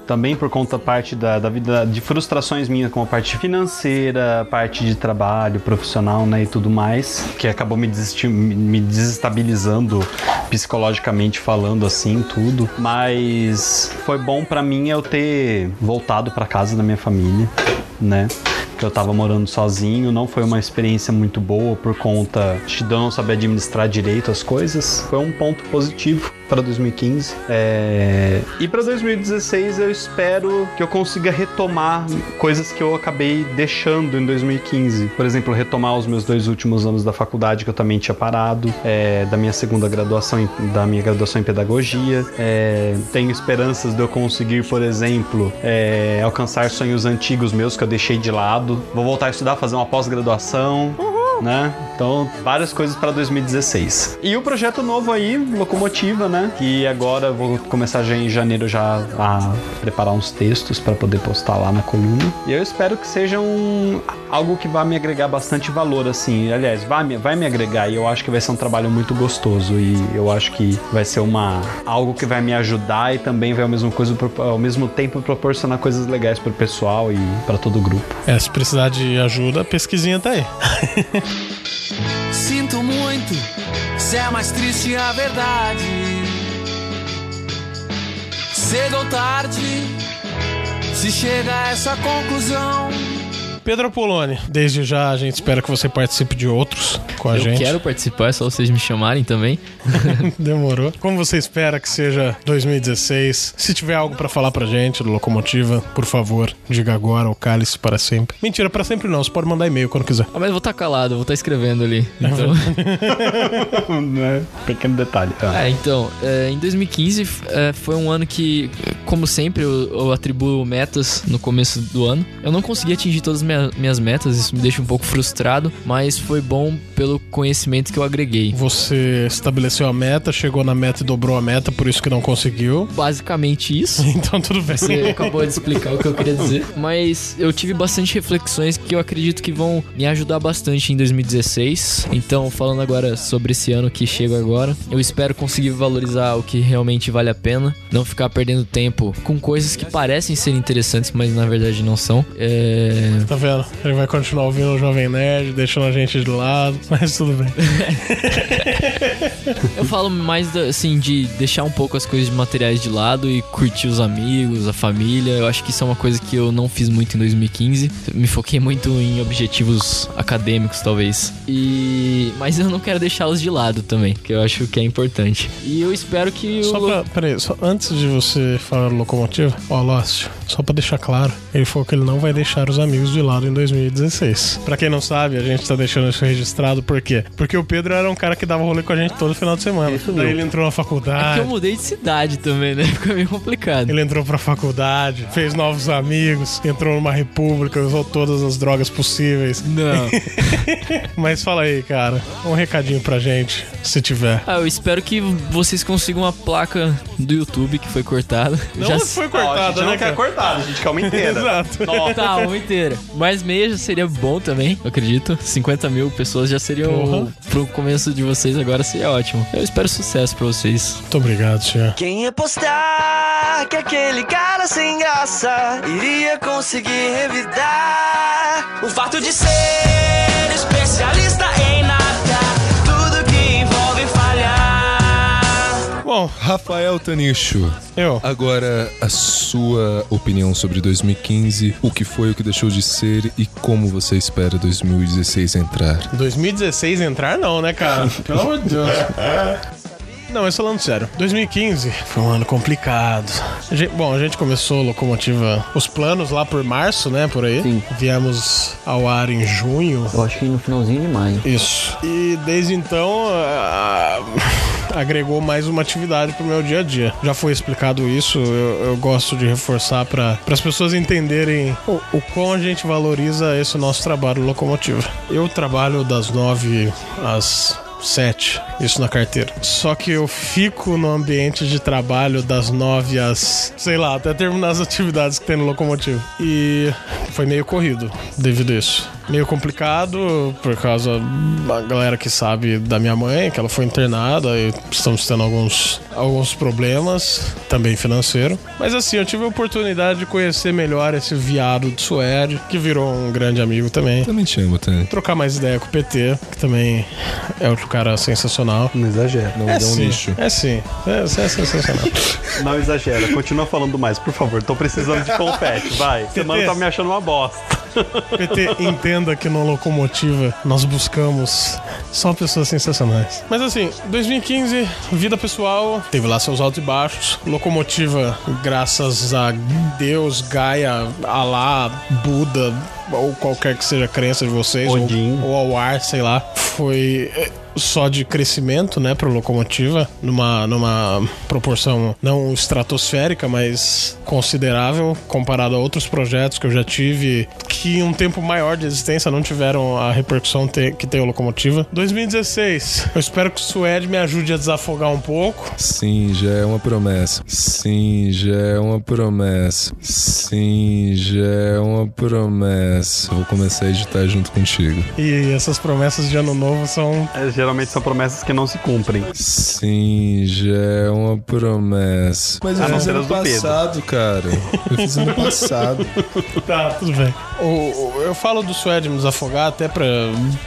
também por conta parte da, da vida de frustrações minhas com a parte financeira, parte de trabalho profissional, né, e tudo mais, que acabou me, me desestabilizando psicologicamente falando assim, tudo. Mas foi bom pra mim eu ter voltado pra casa da minha família, né? Que eu tava morando sozinho, não foi uma experiência muito boa por conta de não saber administrar direito as coisas. Foi um ponto positivo para 2015. É, E para 2016 eu espero que eu consiga retomar coisas que eu acabei deixando em 2015. Por exemplo, retomar os meus dois últimos anos da faculdade que eu também tinha parado, é, da minha segunda graduação, em- da minha graduação em pedagogia. É, tenho esperanças de eu conseguir, por exemplo, é, alcançar sonhos antigos meus que eu deixei de lado. Vou voltar a estudar, fazer uma pós-graduação. Né? Então, várias coisas para 2016. E o projeto novo aí, Locomotiva, né? Que agora vou começar já em janeiro já a preparar uns textos para poder postar lá na coluna. E eu espero que seja um, algo que vá me agregar bastante valor, assim. Aliás, vai me, vai me agregar e eu acho que vai ser um trabalho muito gostoso. E eu acho que vai ser uma algo que vai me ajudar e também vai ao mesmo, coisa, ao mesmo tempo proporcionar coisas legais pro pessoal e para todo o grupo.
É, se precisar de ajuda, pesquisinha tá aí.
Sinto muito, se é mais triste a verdade. Cedo ou tarde, se chega a essa conclusão.
Pedro Apoloni, desde já a gente espera que você participe de outros com a
Eu
gente.
quero participar, é só vocês me chamarem também.
Demorou. Como você espera que seja 2016? Se tiver algo pra falar pra gente do Locomotiva, por favor, diga agora ou cale-se para sempre. Mentira, pra sempre não. Você pode mandar e-mail quando quiser.
Ah, mas eu vou estar calado, eu vou estar escrevendo ali. Então...
né? Pequeno detalhe. Ah.
É, então, é, em 2015 f- é, foi um ano que, como sempre, eu, eu atribuo metas no começo do ano. Eu não consegui atingir todas as minha- minhas metas, isso me deixa um pouco frustrado, mas foi bom pelo conhecimento que eu agreguei.
Você estabeleceu a meta, chegou na meta e dobrou a meta, por isso que não conseguiu.
Basicamente isso.
Então tudo bem.
Você acabou de explicar o que eu queria dizer. Mas eu tive bastante reflexões que eu acredito que vão me ajudar bastante em 2016. Então, falando agora sobre esse ano que chega agora, eu espero conseguir valorizar o que realmente vale a pena. Não ficar perdendo tempo com coisas que parecem ser interessantes, mas na verdade não são. É...
Tá vendo? Ele vai continuar ouvindo o Jovem Nerd, deixando a gente de lado, mas tudo bem.
Eu falo mais assim de deixar um pouco as coisas de materiais de lado e curtir os amigos, a família. Eu acho que isso é uma coisa que eu não fiz muito em 2015. Me foquei muito em objetivos acadêmicos, talvez. E mas eu não quero deixá-los de lado também, que eu acho que é importante. E eu espero que
Só
o
pra, peraí, só antes de você falar do locomotivo, ó, Lost, só pra deixar claro, ele falou que ele não vai deixar os amigos de lado em 2016. Pra quem não sabe, a gente tá deixando isso registrado por quê? Porque o Pedro era um cara que dava rolê com a gente todo final de semana. Daí ele entrou na
é
faculdade.
que eu mudei de cidade também, né? Fica meio complicado.
Ele entrou pra faculdade, fez novos amigos, entrou numa república, usou todas as drogas possíveis.
Não.
Mas fala aí, cara, um recadinho pra gente, se tiver.
Ah, eu espero que vocês consigam uma placa do YouTube que foi cortada.
Não foi cortada,
gente
né,
não quer cortada, a gente quer uma inteira.
Exato.
Tá, uma inteira. Mais meia já seria bom também, eu acredito. 50 mil pessoas já seriam.
Porra.
Pro começo de vocês agora seria ótimo. Eu espero sucesso pra vocês.
Muito obrigado, senhor.
Quem ia postar que aquele cara sem graça iria conseguir revidar o fato de ser especialista
Bom,
Rafael Tanicho.
Eu.
Agora, a sua opinião sobre 2015, o que foi, o que deixou de ser e como você espera 2016 entrar.
2016 entrar não, né, cara? Pelo amor de Deus. Não, mas falando sério, 2015 foi um ano complicado. A gente- bom, a gente começou locomotiva, os planos lá por março, né, por aí.
Sim.
Viemos ao ar em junho.
Eu acho que no finalzinho de maio.
Isso. E desde então ah, agregou mais uma atividade pro meu dia a dia. Já foi explicado isso, eu, eu gosto de reforçar para as pessoas entenderem o, o quão a gente valoriza esse nosso trabalho locomotiva. Eu trabalho das nove às sete, isso na carteira. Só que eu fico no ambiente de trabalho das nove às, sei lá, até terminar as atividades que tem no locomotivo. E foi meio corrido devido a isso. Meio complicado por causa da galera que sabe da minha mãe, que ela foi internada e estamos tendo alguns, alguns problemas, também financeiro. Mas assim, eu tive a oportunidade de conhecer melhor esse viado de Suede, que virou um grande amigo também.
Também te amo, Tani.
Trocar mais ideia com o PT, que também é outro cara sensacional.
Não exagera.
Não
é
dá um
sim,
lixo.
É sim, é, é sensacional.
Não exagera, continua falando mais, por favor. Tô precisando de confete, vai. Semana tá me achando uma bosta.
PT, entenda que no Locomotiva nós buscamos só pessoas sensacionais. Mas assim, 2015, vida pessoal, teve lá seus altos e baixos. Locomotiva, graças a Deus, Gaia, Alá, Buda, ou qualquer que seja a crença de vocês, ou,
Odin.
ou ao ar, sei lá, foi eh, só de crescimento, né, pro Locomotiva, numa, numa proporção não estratosférica, mas considerável, comparado a outros projetos que eu já tive, que em um tempo maior de existência não tiveram a repercussão te- que tem o Locomotiva. 2016, eu espero que o Suede me ajude a desafogar um pouco.
Sim, já é uma promessa. Sim, já é uma promessa. Sim, já é uma promessa. Vou começar a editar junto contigo.
E essas promessas de ano novo são
É, geralmente são promessas que não se cumprem.
Sim, já é uma promessa. Mas eu
A
fiz ano passado, cara. Eu fiz ano passado.
Tá, tudo bem. O, o- eu falo do Suede me desafogar até pra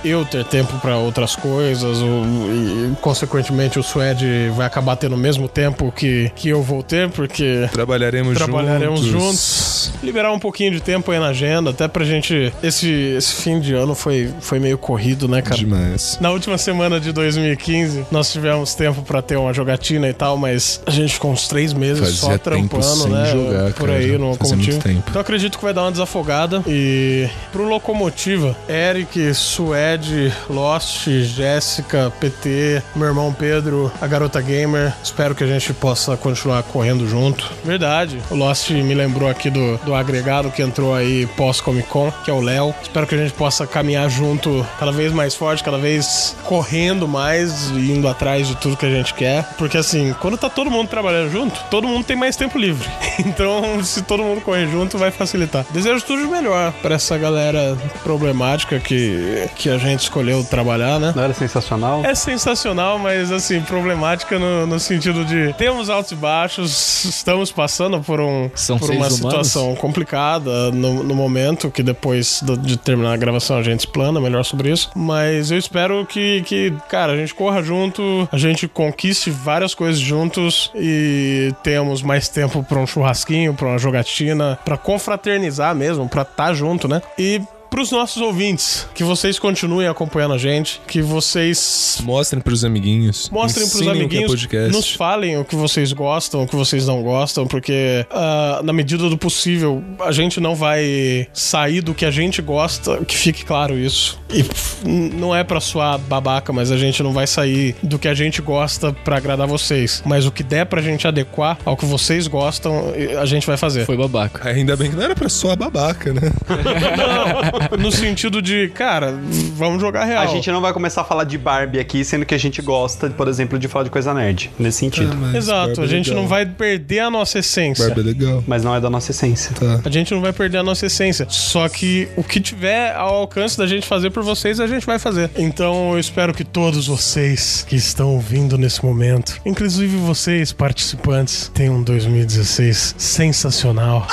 eu ter tempo pra outras coisas, o- e consequentemente o Suede vai acabar tendo o mesmo tempo que, que eu vou ter, porque
Trabalharemos,
trabalharemos
juntos.
juntos. Liberar um pouquinho de tempo aí na agenda, até pra gente. Esse, esse fim de ano foi, foi meio corrido, né, cara?
Demais.
Na última semana de 2015, nós tivemos tempo pra ter uma jogatina e tal, mas a gente ficou uns três meses
Fazia
só trampando, né?
jogar,
por
cara.
aí no locomotivo.
tempo.
Então eu acredito que vai dar uma desafogada. E pro locomotiva, Eric, Suede, Lost, Jéssica, PT, meu irmão Pedro, a garota gamer. Espero que a gente possa continuar correndo junto. Verdade. O Lost me lembrou aqui do, do agregado que entrou aí pós-Comic Con, que é o Léo. Espero que a gente possa caminhar junto cada vez mais forte, cada vez correndo mais e indo atrás de tudo que a gente quer. Porque assim, quando tá todo mundo trabalhando junto, todo mundo tem mais tempo livre. Então, se todo mundo correr junto, vai facilitar. Desejo tudo de melhor pra essa galera problemática que, que a gente escolheu trabalhar, né?
Não era sensacional?
É sensacional, mas assim, problemática no, no sentido de temos altos e baixos, estamos passando por, um,
São
por uma
humanos?
situação complicada no, no momento, que depois de terminar a gravação a gente explana melhor sobre isso. Mas eu espero que, que, cara, a gente corra junto, a gente conquiste várias coisas juntos e tenhamos mais tempo pra um churrasquinho, pra uma jogatina, pra confraternizar mesmo, pra estar junto, né? E pros nossos ouvintes, que vocês continuem acompanhando a gente, que vocês
Mostrem pros amiguinhos.
Mostrem pros
ensinem o que é
amiguinhos,
podcast.
nos falem o que vocês gostam, o que vocês não gostam, porque ah, na medida do possível a gente não vai sair do que a gente gosta, que fique claro isso. E pff, não é pra soar babaca, mas a gente não vai sair do que a gente gosta pra agradar vocês. Mas o que der pra gente adequar ao que vocês gostam, a gente vai fazer.
Foi babaca.
Ainda bem que não era pra só a babaca, né?
no sentido de, cara, vamos jogar real.
A gente não vai começar a falar de Barbie aqui, sendo que a gente gosta, por exemplo, de falar de coisa nerd. Nesse sentido.
Exato, a gente não vai perder a nossa essência.
Barba é legal.
Mas não é da nossa essência.
Tá.
A gente não vai perder a nossa essência. Só que o que tiver ao alcance da gente fazer por vocês, a gente vai fazer. Então eu espero que todos vocês que estão ouvindo nesse momento, inclusive vocês, participantes, tenham um 2016 sensacional.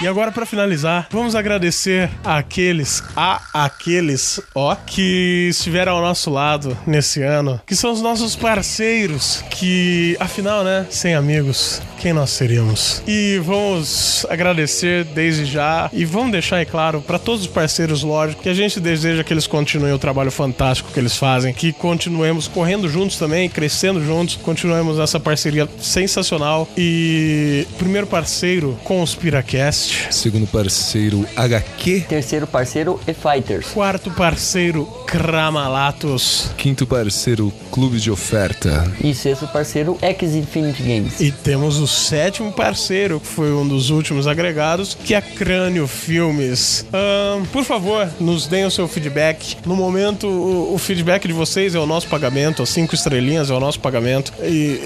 E agora, pra finalizar, vamos agradecer àqueles, a aqueles, ó, que estiveram ao nosso lado nesse ano, que são os nossos parceiros, que, afinal, né, sem amigos, quem nós seríamos? E vamos agradecer desde já e vamos deixar aí claro pra todos os parceiros, lógico, que a gente deseja que eles continuem o trabalho fantástico que eles fazem, que continuemos correndo juntos também, crescendo juntos, continuemos essa parceria sensacional. E primeiro parceiro, Conspiracast.
Segundo parceiro, HQ.
Terceiro parceiro, E-Fighters.
Quarto parceiro, Cramalatos.
Quinto parceiro, Clube de Oferta.
E sexto parceiro, X Infinity Games.
E temos o sétimo parceiro, que foi um dos últimos agregados, que é Crânio Filmes. Ahn, por favor, nos deem o seu feedback. No momento, o, o feedback de vocês é o nosso pagamento, as cinco estrelinhas é o nosso pagamento. E,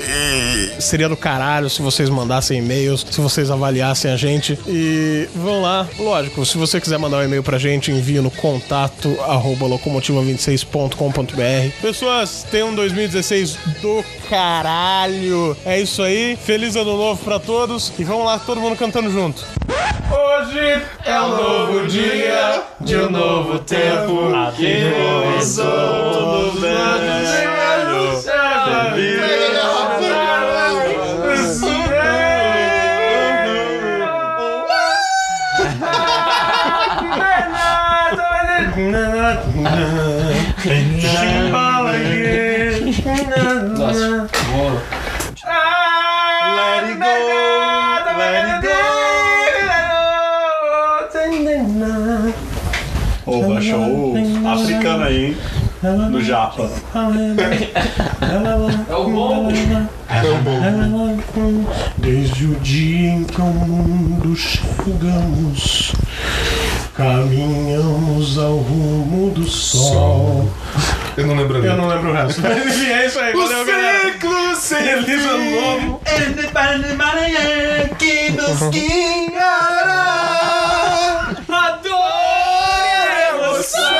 e seria do caralho se vocês mandassem e-mails, se vocês avaliassem a gente. E vão lá, lógico, se você quiser mandar um e-mail pra gente, envie no contato arroba locomotiva26.com.br. Pessoas, tenham um 2016 do caralho. É isso aí. Feliz ano novo pra todos. E vamos lá, todo mundo cantando junto. Hoje é um novo dia de um novo tempo que começou no velho.
Nossa,
Let it go, let it go.
Ô, baixou o africano aí, hein? No japa.
É o bom.
Desde o dia em que ao mundo chegamos, caminhamos ao rumo do sol.
Eu não lembro
Eu não lembro o resto. Mas enfim, é isso aí. Valeu, galera. Feliz ano novo.
que nos guiará. A dor e a emoção.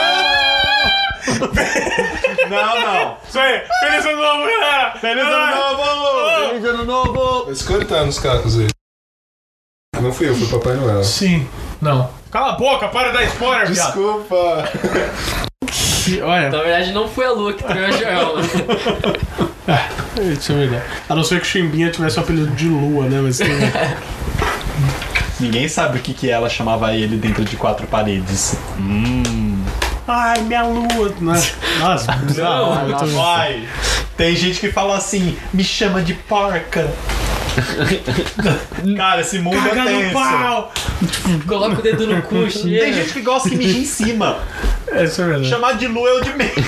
Não, não.
Isso aí. Feliz ano novo, galera.
Feliz ano novo!
Feliz ano novo!
Quanto tá nos cacos aí? Não fui eu, foi Papai Noel.
Sim. Não. Cala a boca, para de dar spoiler, viado.
Desculpa.
Que, olha,
Na verdade, não foi a Lua que traiu a Joelma.
isso é verdade. A não ser que o Chimbinha tivesse o apelido de Lua, né? Mas tem...
Ninguém sabe o que, que ela chamava ele dentro de quatro paredes. Hum.
Ai, minha lua, né? Nossa, bizarro. eu tô-
Vai. Tem gente que fala assim, me chama de porca. Cara, esse mundo
Caga
é
no
tenso.
pau!
Coloca o dedo no cu,
Tem
cheira.
gente que gosta que mija em cima.
Isso é verdade.
Chamar de lua é o de menos.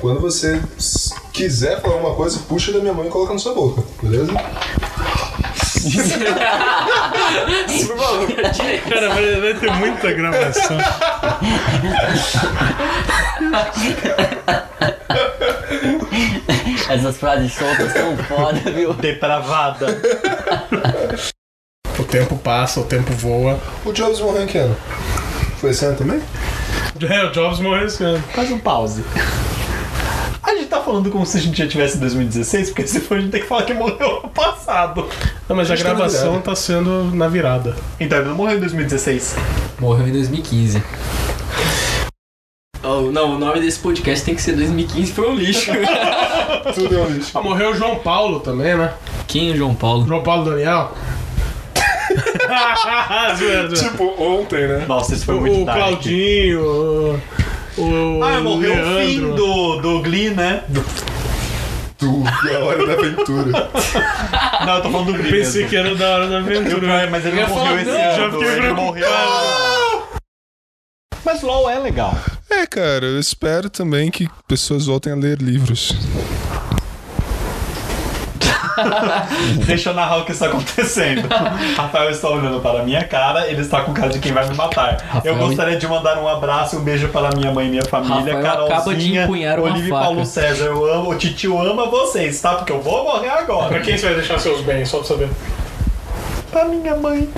Quando você quiser falar uma coisa, puxa da minha mão e coloca na sua boca, beleza?
Cara, vai, vai ter muita gravação.
Essas frases soltas são foda, viu?
Depravada.
O tempo passa, o tempo voa.
O Jobs morreu em que ano? Foi esse ano também?
É, o Jobs morreu esse ano.
Faz um pause. A gente tá falando como se a gente já tivesse em 2016, porque se for a gente tem que falar que morreu ano passado.
Não, mas a,
na
gravação
virada.
tá sendo na virada.
Então ele não morreu em 2016.
Morreu em 2015. Oh, não, o nome desse podcast tem que ser 2015 foi um lixo.
Tudo é um lixo.
Ah, morreu o João Paulo também, né?
Quem é o João Paulo?
João Paulo Daniel.
Tipo, ontem, né?
Nossa, isso foi
o,
muito
o
dark.
Claudinho, o, o
Ah, morreu o
Leandro.
fim do, do Glee, né?
Tu, a hora da aventura.
Não, eu tô falando do Glee.
Pensei
mesmo.
que era da hora da
Eu,
aventura.
mas ele
Eu
não
ia
morreu
falar,
esse
não,
ano.
já fiquei
ele
preocupado.
Mas LOL é legal.
É, cara, eu espero também que pessoas voltem a ler livros.
Deixa eu narrar o que está acontecendo. Rafael está olhando para a minha cara, ele está com cara de quem vai me matar.
Rafael-
Eu gostaria de mandar um abraço e um beijo para minha mãe e minha família,
Rafael acaba de
Carolzinha,
empunhar uma
Olivia e
faca.
Paulo César. Eu amo, o titio ama vocês, tá? Porque eu vou morrer
Pra
agora.
quem você vai deixar seus bens, só pra saber?
Pra minha mãe.